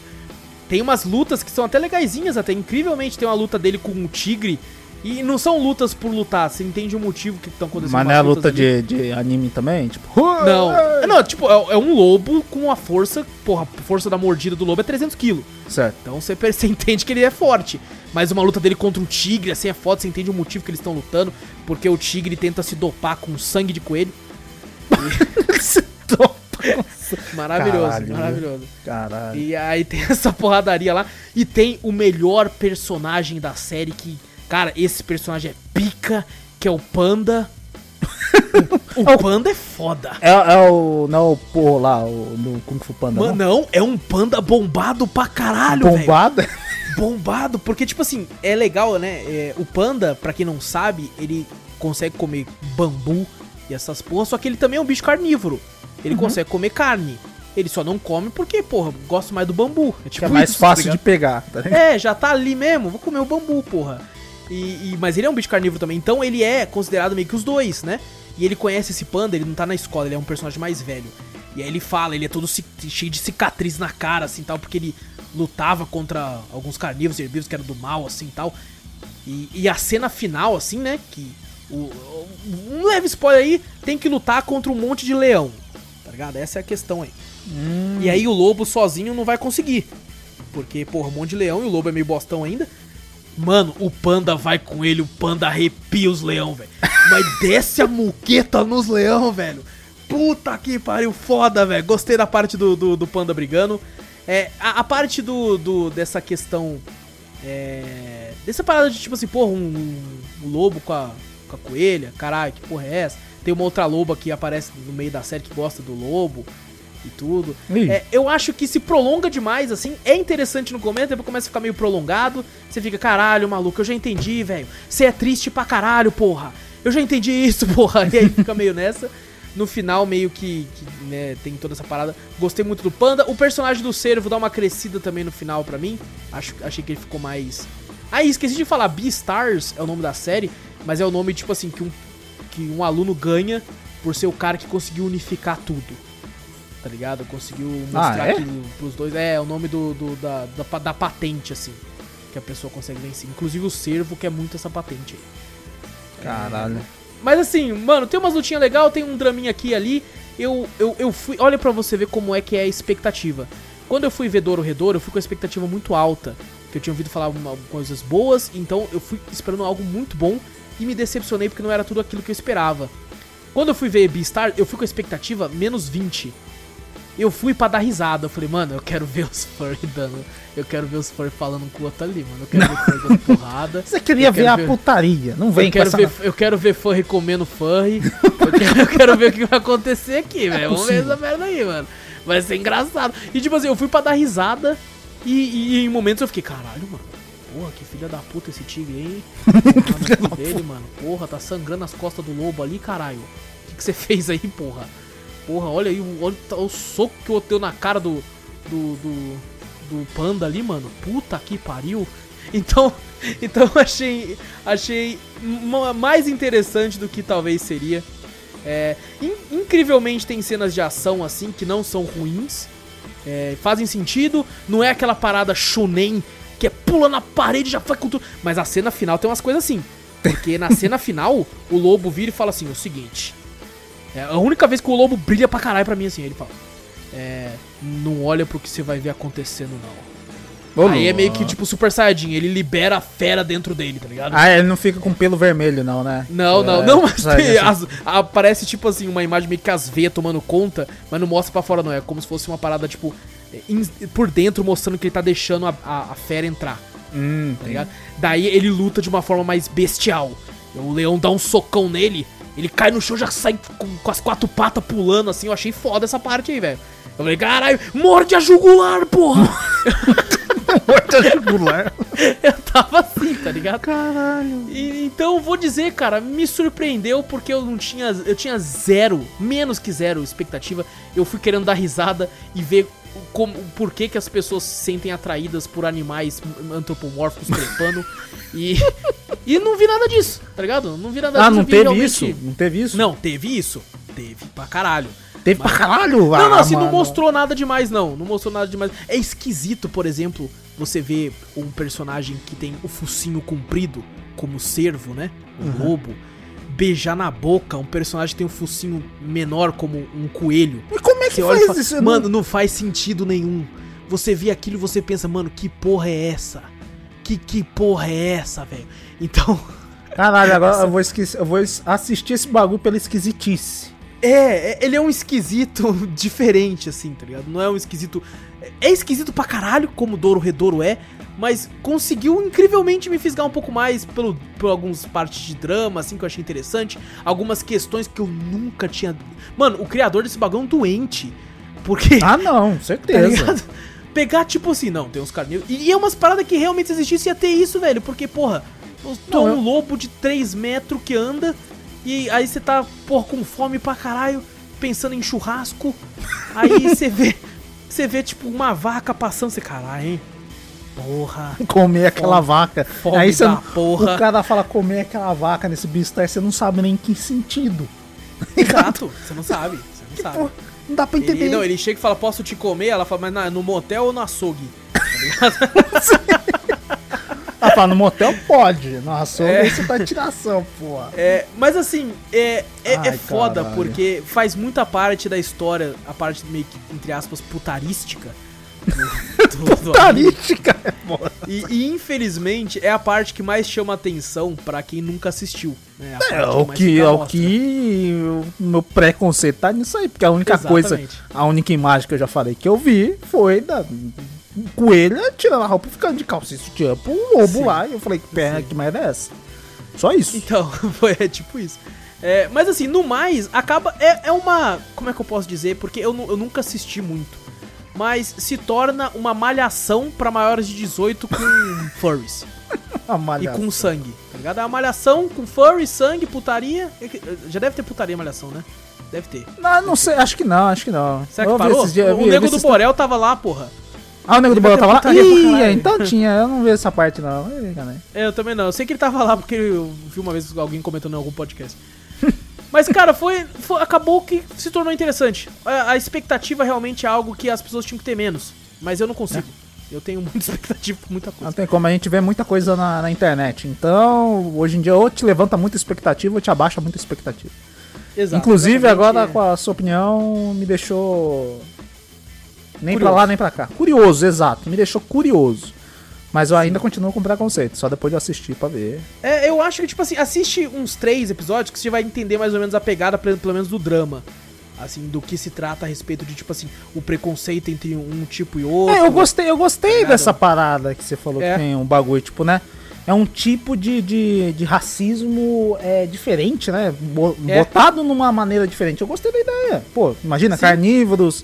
Tem umas lutas que são até legaisinhas, até incrivelmente. Tem uma luta dele com um tigre. E não são lutas por lutar, você entende o motivo que estão acontecendo. Mas não é a luta de, de anime também? Tipo, Não, não, tipo, é, é um lobo com a força. Porra, a força da mordida do lobo é 300 quilos. certo. Então você, você entende que ele é forte. Mas uma luta dele contra um tigre, assim, é foda, você entende o motivo que eles estão lutando. Porque o tigre tenta se dopar com sangue de coelho. Se topa. Maravilhoso, Caralho, maravilhoso. Caralho. E aí tem essa porradaria lá. E tem o melhor personagem da série que. Cara, esse personagem é pica, que é o Panda. O, o Panda é foda. É, é o. Não é o porro lá, o, no Kung Fu Panda. Mano, não? não, é um panda bombado pra caralho, velho. Bombada? Bombado, porque, tipo assim, é legal, né? É, o panda, pra quem não sabe, ele consegue comer bambu e essas porras, só que ele também é um bicho carnívoro. Ele consegue comer carne. Ele só não come porque, porra, gosta mais do bambu. É, tipo é mais isso, fácil tá de pegar, tá ligado? É, já tá ali mesmo, vou comer o bambu, porra. E, e- mas ele é um bicho carnívoro também, então ele é considerado meio que os dois, né? E ele conhece esse panda, ele não tá na escola, ele é um personagem mais velho. E aí ele fala, ele é todo cheio de cicatriz na cara, assim, tal, porque ele lutava contra alguns carnívoros e herbívoros que eram do mal, assim, tal. E, e a cena final, assim, né, que... O, um leve spoiler aí, tem que lutar contra um monte de leão, tá ligado? Essa é a questão aí. E aí o lobo sozinho não vai conseguir. Porque, porra, um monte de leão e o lobo é meio bostão ainda. Mano, o panda vai com ele, o panda arrepia os leão, velho. Mas desce a muqueta nos leão, velho. Puta que pariu, foda, velho. Gostei da parte do, do, do panda brigando. É, a, a parte do, do dessa questão. É, dessa parada de tipo assim, porra, um, um lobo com a, com a coelha, caralho, que porra é essa? Tem uma outra loba que aparece no meio da série que gosta do lobo e tudo. É, eu acho que se prolonga demais, assim, é interessante no começo, depois começa a ficar meio prolongado. Você fica, caralho, maluco, eu já entendi, velho. Você é triste pra caralho, porra. Eu já entendi isso, porra. E aí fica meio nessa. No final, meio que, que, né, tem toda essa parada. Gostei muito do Panda. O personagem do Cervo dá uma crescida também no final pra mim. Acho, achei que ele ficou mais. Ah, esqueci de falar, Beastars é o nome da série, mas é o nome, tipo assim, que um, que um aluno ganha por ser o cara que conseguiu unificar tudo. Tá ligado? Conseguiu mostrar Ah, é? aquilo pros dois. É, o nome do, do- da, da, da patente, assim. Que a pessoa consegue vencer. Inclusive o Cervo quer muito essa patente aí. Caralho. Mas assim, mano, tem umas lutinhas legal, tem um draminha aqui e ali. Eu, eu, eu fui. Olha pra você ver como é que é a expectativa. Quando eu fui ver Doro Redor, eu fui com a expectativa muito alta. Que eu tinha ouvido falar uma- coisas boas, então eu fui esperando algo muito bom e me decepcionei porque não era tudo aquilo que eu esperava. Quando eu fui ver Beastar, eu fui com a expectativa menos 20. Eu fui pra dar risada. Eu falei, mano, eu quero ver os furry dando. Eu quero ver os furry falando com o outro ali, mano. Eu quero ver furry dando porrada. Você queria ver a ver- putaria, não vem Eu quero, ver, eu quero ver furry comendo furry. Eu quero, eu quero ver o que vai acontecer aqui, velho. Vamos ver essa merda aí, mano. Vai ser engraçado. E tipo assim, eu fui pra dar risada. E, e- e em momentos eu fiquei, caralho, mano. Porra, que filha da puta esse tigre aí. Porra, cu dele, mano. Porra, tá sangrando as costas do lobo ali, caralho. O que, que você fez aí, porra? Porra, olha aí, o- olha o soco que eu deu na cara do, do, do, do panda ali, mano. Puta que pariu. Então, então eu achei, achei ma- mais interessante do que talvez seria. É, in- incrivelmente tem cenas de ação assim que não são ruins. É, fazem sentido, não é aquela parada shonen que é pula na parede e já foi com tudo. Mas a cena final tem umas coisas assim. Porque na cena final, o lobo vira e fala assim: o seguinte. É a única vez que o lobo brilha pra caralho pra mim assim. Ele fala: É. Não olha pro que você vai ver acontecendo, não. Ô, Aí é meio que tipo Super Saiyajin, ele libera a fera dentro dele, tá ligado? Ah, ele não fica com pelo vermelho, não, né? Não, não, É, não, mas tem, assim. as- aparece tipo assim, uma imagem meio que as veias tomando conta, mas não mostra pra fora não, é como se fosse uma parada tipo, in- por dentro mostrando que ele tá deixando a, a- a fera entrar, Hum, tá ligado? Daí ele luta de uma forma mais bestial, o leão dá um socão nele, ele cai no chão já sai com, com as quatro patas pulando assim, eu achei foda essa parte aí, velho. Eu falei, caralho, morde a jugular, porra! Corta a jugular. Eu tava assim, tá ligado? Caralho. E, então eu vou dizer, cara, me surpreendeu porque eu não tinha. Eu tinha zero, menos que zero expectativa. Eu fui querendo dar risada e ver como, por que, que as pessoas se sentem atraídas por animais antropomórficos trepando. e. E não vi nada disso, tá ligado? Não vi nada Ah, disso. não eu vi teve realmente- isso? Não teve isso? Não, teve isso. Teve pra caralho. Teve pra caralho? Não, não, Ah, assim, não mano. mostrou nada demais, não. Não mostrou nada demais. É esquisito, por exemplo, você ver um personagem que tem o focinho comprido, como o cervo, né? O Uhum. lobo. Beijar na boca um personagem que tem um focinho menor, como um coelho. E como é que Você faz fala, isso? Mano, não faz sentido nenhum. Você vê aquilo e você pensa, mano, que porra é essa? Que, que porra é essa, velho? Então. Caralho, agora eu vou, esquecer, eu vou assistir esse bagulho pela esquisitice. É, é- ele é um esquisito diferente, assim, tá ligado? Não é um esquisito. É esquisito pra caralho, como Douro Redouro é, mas conseguiu incrivelmente me fisgar um pouco mais pelo, por algumas partes de drama, assim, que eu achei interessante. Algumas questões que eu nunca tinha. Mano, o criador desse bagulho é um doente. Porque. Ah, não, tá certeza. ligado? Pegar, tipo assim, não, tem uns carnívoros. E, e é umas paradas que realmente existisse ia ter isso, velho. Porque, porra, eu tô Não, um eu- lobo de 3 metros que anda. E aí você tá, porra, com fome pra caralho, pensando em churrasco. Aí você vê. Você vê, tipo, uma vaca passando, você, caralho, hein? Porra. comer aquela Fome- vaca. fome Aí você porra. O cara fala comer aquela vaca nesse bicho, aí você não sabe nem em que sentido. Exato, você não sabe. Você não sabe. Pô, não dá pra entender. Ele, não, ele chega e fala, posso te comer? Ela fala, mas na- no motel ou no açougue? Tá ligado? Ah, fala, no motel pode. Nossa, É. isso tá tiração, porra. É, mas assim, é, é, Ai, é foda caralho. porque faz muita parte da história, a parte meio que, entre aspas, putarística. do- do- do anime. Tarística é foda. E, e, infelizmente é a parte que mais chama atenção pra quem nunca assistiu. Né? É parte o que, é o que o meu preconceito tá nisso aí, porque a única coisa, Exatamente. a única imagem que eu já falei que eu vi foi da coelha tirando a roupa e ficando de calça e sutiã pro lobo Sim. lá. E eu falei, que perna, que merda é essa? Só isso. Então, foi é tipo isso. É, mas assim, no mais, acaba. É, é uma. Como é que eu posso dizer? Porque eu, eu nunca assisti muito. Mas se torna uma malhação pra maiores de 18 com furries. E com sangue, tá ligado? É uma malhação com furry, sangue, putaria. É que- Já deve ter putaria malhação, né? Deve ter. Não, não sei, acho que não, acho que não. Será que parou? dias- o nego do Borel tava lá, porra. Ah, o nego do ter tava lá? Ih, então tinha, eu não vi essa parte não. É, eu também não. Eu sei que ele tava lá porque eu vi uma vez alguém comentando em algum podcast. Mas, cara, foi, foi- Acabou que se tornou interessante. A, a expectativa realmente é algo que as pessoas tinham que ter menos. Mas eu não consigo. Eu tenho muita expectativa por muita Não coisa. tem como, a gente vê muita coisa na, na internet. Então, hoje em dia, ou te levanta muita expectativa ou te abaixa muita expectativa. Exato, Inclusive, agora é. com a sua opinião, me deixou. Nem Curioso. pra lá, nem pra cá. Curioso, exato. Me deixou curioso. Mas eu ainda continuo com preconceito, só depois de assistir pra ver. É, eu acho que, tipo assim, assiste uns três episódios que você vai entender mais ou menos a pegada, pelo menos do drama. Assim, do que se trata a respeito de, tipo assim, o preconceito entre um tipo e outro. É, eu gostei, eu gostei Ligado? dessa parada que você falou É. que tem um bagulho, tipo, né? É um tipo de, de, de racismo é, diferente, né? É. Botado numa maneira diferente. Eu gostei da ideia. Pô, imagina, Sim. carnívoros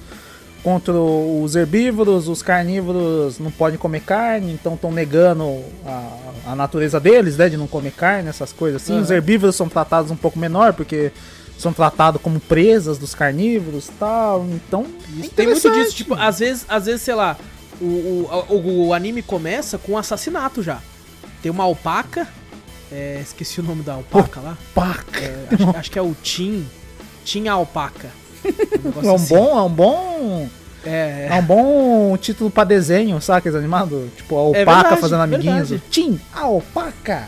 contra os herbívoros, os carnívoros não podem comer carne, então estão negando a, a natureza deles, né? De não comer carne, essas coisas assim. Aham. Os herbívoros são tratados um pouco menor, porque são tratados como presas dos carnívoros e tal. Então, é tem muito disso, tipo, às vezes, às vezes, sei lá, o, o, o, anime começa com um assassinato já. Tem uma alpaca, é, esqueci o nome da alpaca lá. Paca. É, acho, acho que é o Tim. Tim a alpaca. Um É um assim. bom, é um bom, É, é um bom título pra desenho, sabe aqueles animados? Tipo, a É alpaca verdade, fazendo amiguinhos. verdade. Tim, a alpaca.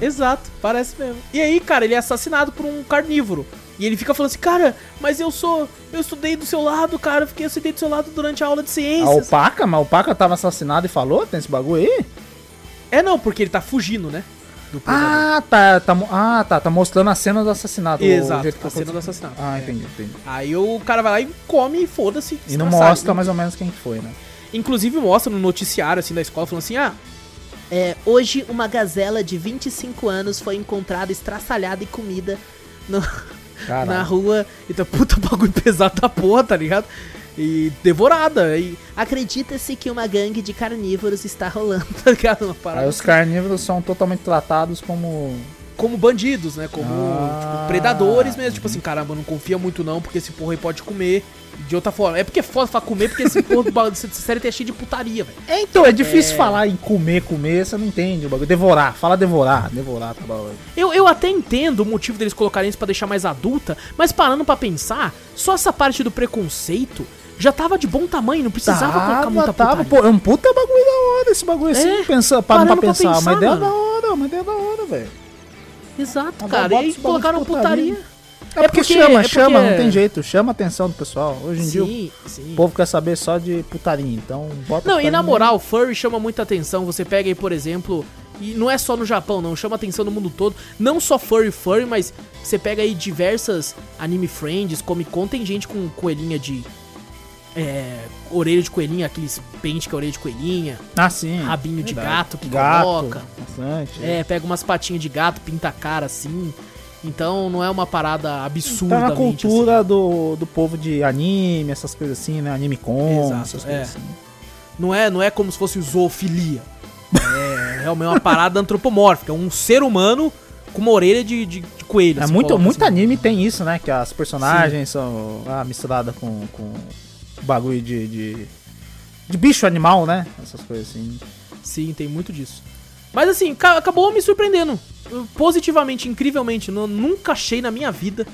Exato, parece mesmo. E aí, cara, ele é assassinado por um carnívoro. E ele fica falando assim, cara, mas eu sou. Eu estudei do seu lado, cara. Eu fiquei eu estudei do seu lado durante a aula de A ciências. alpaca, mas a alpaca tava assassinada e falou? Tem esse bagulho aí? É não, porque ele tá fugindo, né? Do. Ah, tá, tá, ah, tá, tá mostrando a cena do assassinato. o Exato, a cena do aconteceu. assassinato. Ah, É. entendi, entendi. Aí o cara vai lá e come e foda-se. E não mostra mais ou menos quem foi, né? Inclusive mostra no noticiário assim da escola falando assim: "Ah, é, hoje uma gazela de 25 anos foi encontrada estraçalhada e comida no- na rua". Então, puta bagulho pesado da porra, tá ligado? E devorada. E acredita-se que uma gangue de carnívoros está rolando, tá ligado? Uma parada Aí os carnívoros são totalmente tratados como. como bandidos, né? Como Ah. tipo, predadores mesmo. Tipo assim, caramba, não confia muito não, porque esse porra aí pode comer de outra forma. É porque é foda pra comer, porque esse porra do bagulho dessa série é cheio de putaria, velho. É, então, é difícil falar em comer, comer, você não entende o bagulho. Devorar, fala devorar, devorar, tá bom. Eu, eu até entendo o motivo deles colocarem isso pra deixar mais adulta, mas parando pra pensar, só essa parte do preconceito já tava de bom tamanho, não precisava colocar muita tava, putaria. pô, é um puta bagulho da hora esse bagulho assim, É, pensa, parando pra parando pra pensar, pensar, uma ideia mano. da hora, uma ideia da hora, velho. Exato, cara. E aí colocaram putaria. putaria. É, porque, chama, é chama, porque- não tem jeito, chama a atenção do pessoal. Hoje em dia Sim, sim. o povo quer saber só de putaria, então bota Não, e na moral, furry chama muita atenção. Você pega aí, por exemplo, e não é só no Japão, não, chama atenção no mundo todo. Não só furry, furry, mas você pega aí diversas anime friends, Comic Con, tem gente com coelhinha de. É, orelha de coelhinha, aqueles pente que é orelha de coelhinha, Ah, sim. rabinho de Verdade. gato que Gato, coloca. Bastante. É, pega umas patinhas de gato, pinta a cara assim. Então não é uma parada Tá absurdamente na assim. cultura do, do povo de anime, essas coisas assim, né? Anime com, Exato, essas é. coisas assim. Não é, não é como se fosse zoofilia. É realmente uma parada antropomórfica. Um ser humano com uma orelha de, de, de coelho. É assim, muito, muito assim. anime tem isso, né? Que as personagens são ah, misturadas com, com bagulho de, de. de bicho animal, né? Essas coisas assim. Sim, tem muito disso. Mas assim, ca- acabou me surpreendendo. Positivamente, incrivelmente. Nu- nunca achei na minha vida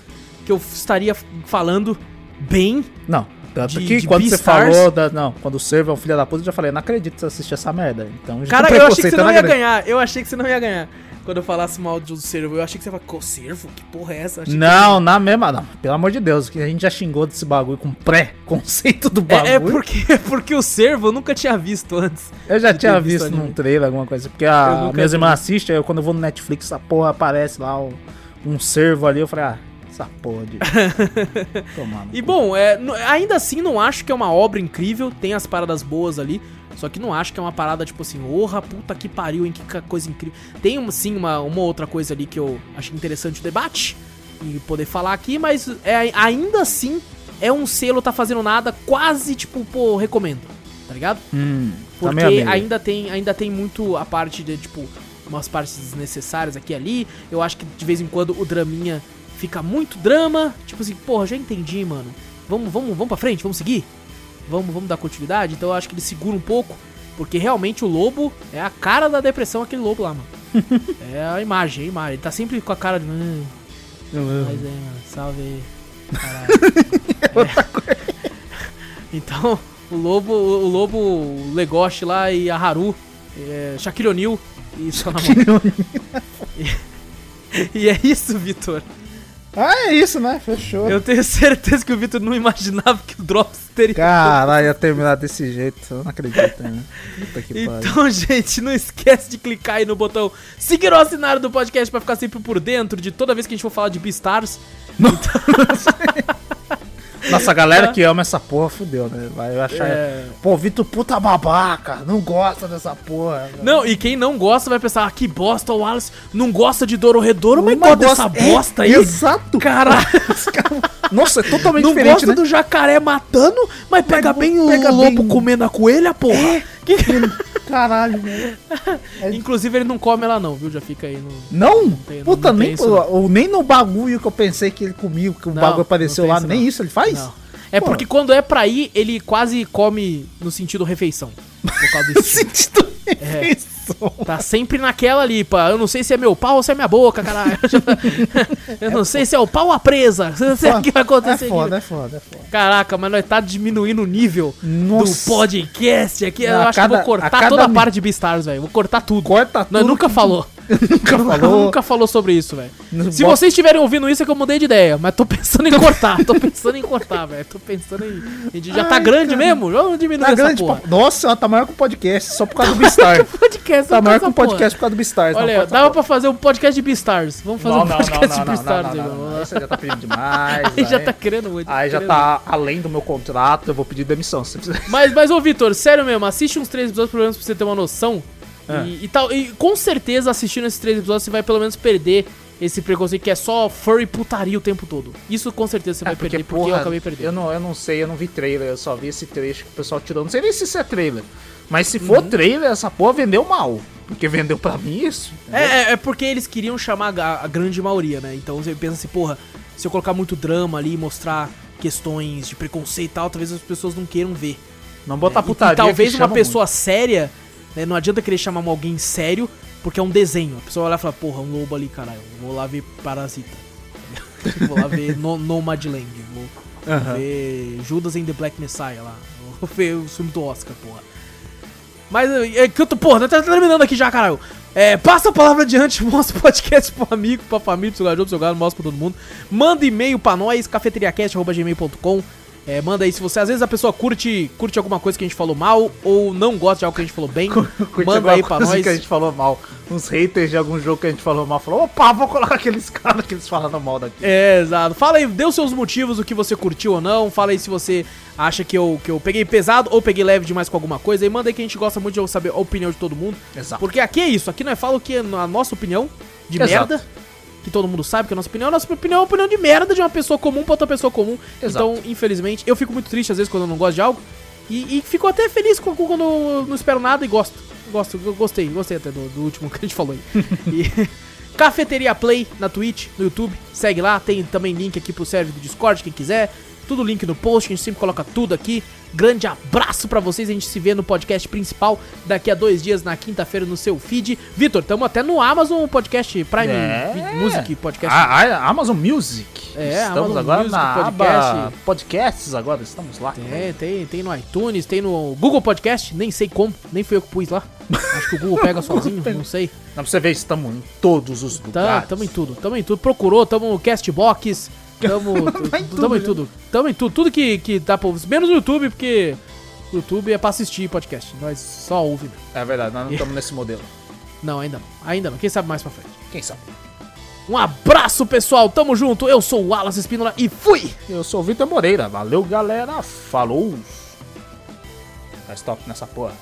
que eu estaria falando bem. Não. Tanto De- que de quando você Beastars? falou da. Não, quando o servo é um filho da puta, eu já falei, não acredito que você assistiu essa merda. Então, Cara, eu achei que você não ia ganhar. Eu achei que você não ia ganhar. Quando eu falasse mal do servo, eu achei que você ia falar, "Co- servo? Que porra é essa? Achei que Não, na mesma. Não, pelo amor de Deus, que a gente já xingou desse bagulho com pré-conceito do bagulho. É, é porque, é porque o servo eu nunca tinha visto antes. Eu já tinha visto visto num trailer alguma coisa. Porque a minhas irmãs assistem, aí eu, quando eu vou no Netflix, essa porra aparece lá, o- um servo ali, eu falei, ah, essa porra de. Tomar no E bom, é, ainda assim não acho que é uma obra incrível, tem as paradas boas ali, só que não acho que é uma parada tipo assim, orra, puta que pariu, hein, que coisa incrível. Tem um- sim uma, uma outra coisa ali que eu achei interessante o debate e poder falar aqui, mas é, ainda assim é um selo tá fazendo nada, quase tipo, pô, recomendo, tá ligado? Hum, tá Porque meio. ainda tem, ainda tem muito a parte de, tipo, umas partes desnecessárias aqui e ali. Eu acho que de vez em quando o draminha fica muito drama. Tipo assim, porra, já entendi, mano. Vamos, vamos, vamos pra frente, vamos seguir? Vamos, vamos dar continuidade? Então eu acho que ele segura um pouco. Porque realmente o lobo é a cara da depressão, aquele lobo lá, mano. é a imagem, a imagem. Ele tá sempre com a cara de. "Hum, Mas é, mano, salve. Caralho. É. Então, o lobo, o lobo, o Legoshi lá e a Haru, é, Shaquille O'Neal e sua namorada. E, e é isso, Vitor. Ah, é isso, né? Fechou. Eu tenho certeza que o Vitor não imaginava que o Drops teria. Caralho, ia terminar desse jeito. Eu não acredito, né? Puta que. Então, gente, não esquece de clicar aí no botão seguir ou assinar do podcast pra ficar sempre por dentro de toda vez que a gente for falar de Beastars. Nossa, a galera que ama essa porra fudeu, né? Vai achar. É. Pô, Vitor, puta babaca, não gosta dessa porra. Não, e quem não gosta vai pensar, ah, que bosta, o Wallace não gosta de Dororedoro, mas Mas gosta dessa é, bosta aí. Exato. Caralho, Nossa, é totalmente não diferente, gosta né? do jacaré matando, mas pega Pega- bem o pega lobo bem- comendo a coelha, porra. Que- Caralho, velho. Inclusive ele não come ela não, viu? Já fica aí no... Não? tem- Puta, não nem, isso, ou nem no bagulho que eu pensei que ele comia, que o Não, bagulho apareceu não lá, isso, nem não. isso ele faz? Não. É Pô. porque quando é pra ir, ele quase come no sentido refeição. Por causa No disso. sentido É. refeição. Tá sempre naquela ali, pá. Eu não sei se é meu pau ou se é minha boca, caralho. Eu não sei se é o pau ou a presa. Não sei o que vai É acontecer. foda, aqui. é foda, é foda. Caraca, mas nós tá diminuindo o nível Nossa. do podcast aqui. Eu a acho que cada- vou cortar a toda a parte de Beastars, velho. Vou cortar tudo. Corta tudo. Nós nunca que- falou. Nunca falou. nunca falou sobre isso, velho. Não Se bota- vocês estiverem ouvindo isso, é que eu mudei de ideia. Mas tô pensando em cortar. tô pensando em cortar, velho. Tô pensando em. Já tá Ai, grande cara. mesmo? Vamos diminuir Tá essa grande, porra. pô. Nossa, ela tá maior que o podcast, só por causa do Beastar. podcast, tá maior que o podcast por causa do Beastars. Olha, dava pra fazer um podcast de Beastars. Vamos fazer Não, um não, podcast não, não, de não, Beastars, não, não, não, não. Você já tá pedindo demais. Aí já tá querendo muito. Aí já tá além do meu contrato, eu vou pedir demissão. Mas, mas ô Vitor, sério mesmo, assiste uns três episódios pelo menos pra você ter uma noção. É. E, e tal. E com certeza, assistindo esses três episódios, você vai pelo menos perder esse preconceito que é só furry putaria o tempo todo. Isso com certeza você vai perder, porque eu acabei perdendo. Eu não, eu não sei, eu não vi trailer, eu só vi esse trecho que o pessoal tirou. Não sei nem se isso é trailer. Mas se for trailer, essa porra vendeu mal. Porque vendeu pra mim isso. É, é, é porque eles queriam chamar a, a grande maioria, né? Então você pensa assim, porra, se eu colocar muito drama ali e mostrar questões de preconceito e tal, talvez as pessoas não queiram ver. Não botar É, e- putaria. E, talvez que uma pessoa séria, né, não adianta querer chamar alguém sério, porque é um desenho. A pessoa vai lá e fala, porra, um lobo ali, caralho, vou lá ver Parasita. vou lá ver no, Nomadland, vou muito. Aham. ver Judas and the Black Messiah lá. Vou ver o filme do Oscar, porra. Mas, é que eu tô, porra, tá terminando aqui já, caralho. É, passa a palavra adiante, mostra o podcast pro amigo, pra família, pro seu garoto, pro seu galo, mostra pra todo mundo. Manda e-mail pra nós, cafeteriacast.gmail.com. É, manda aí se você, às vezes a pessoa curte, curte alguma coisa que a gente falou mal, ou não gosta de algo que a gente falou bem, Curte manda aí pra coisa nós. que a gente falou mal. Uns haters de algum jogo que a gente falou mal. Falou, opa, vou colocar aqueles caras que eles falaram mal daqui. É, exato. Fala aí, dê os seus motivos, o que você curtiu ou não. Fala aí se você acha que eu, que eu peguei pesado ou peguei leve demais com alguma coisa. E manda aí que a gente gosta muito de saber a opinião de todo mundo. Exato. Porque aqui é isso, aqui nós falamos que é a nossa opinião de Exato. merda. Que todo mundo sabe que a nossa opinião, a nossa opinião é uma opinião de merda de uma pessoa comum pra outra pessoa comum. Exato. Então, infelizmente, eu fico muito triste às vezes quando eu não gosto de algo. E, e fico até feliz quando eu não espero nada e gosto. Gosto, gostei, gostei até do, do último que a gente falou aí. E- Cafeteria Play na Twitch, no YouTube, segue lá, tem também link aqui pro server do Discord, quem quiser. Tudo link no post, a gente sempre coloca tudo aqui. Grande abraço pra vocês, a gente se vê no podcast principal daqui a dois dias, na quinta-feira, no seu feed. Vitor, tamo até no Amazon Podcast Prime É. Music Podcast. A, a Amazon Music. É, estamos Amazon agora Music, na podcast. aba podcasts agora, estamos lá. É, tem, tem no iTunes, tem no Google Podcast, nem sei como, nem fui eu que pus lá. Acho que o Google pega sozinho, não sei. Dá pra você ver, estamos em todos os Tá, lugares. tamo em tudo, tamo em tudo. Procurou, tamo no Castbox, tamo, em tudo, tamo em tudo. Tamo em tudo, tudo que, que dá pra ouvir. Menos no YouTube, porque o YouTube é pra assistir podcast, nós só ouvimos. É verdade, nós não estamos nesse modelo. Não, ainda não, ainda não, quem sabe mais pra frente. Quem sabe? Um abraço, pessoal, tamo junto, eu sou o Wallace Espínola e fui! Eu sou o Vitor Moreira. Valeu, galera. Falou. Dá stop nessa porra.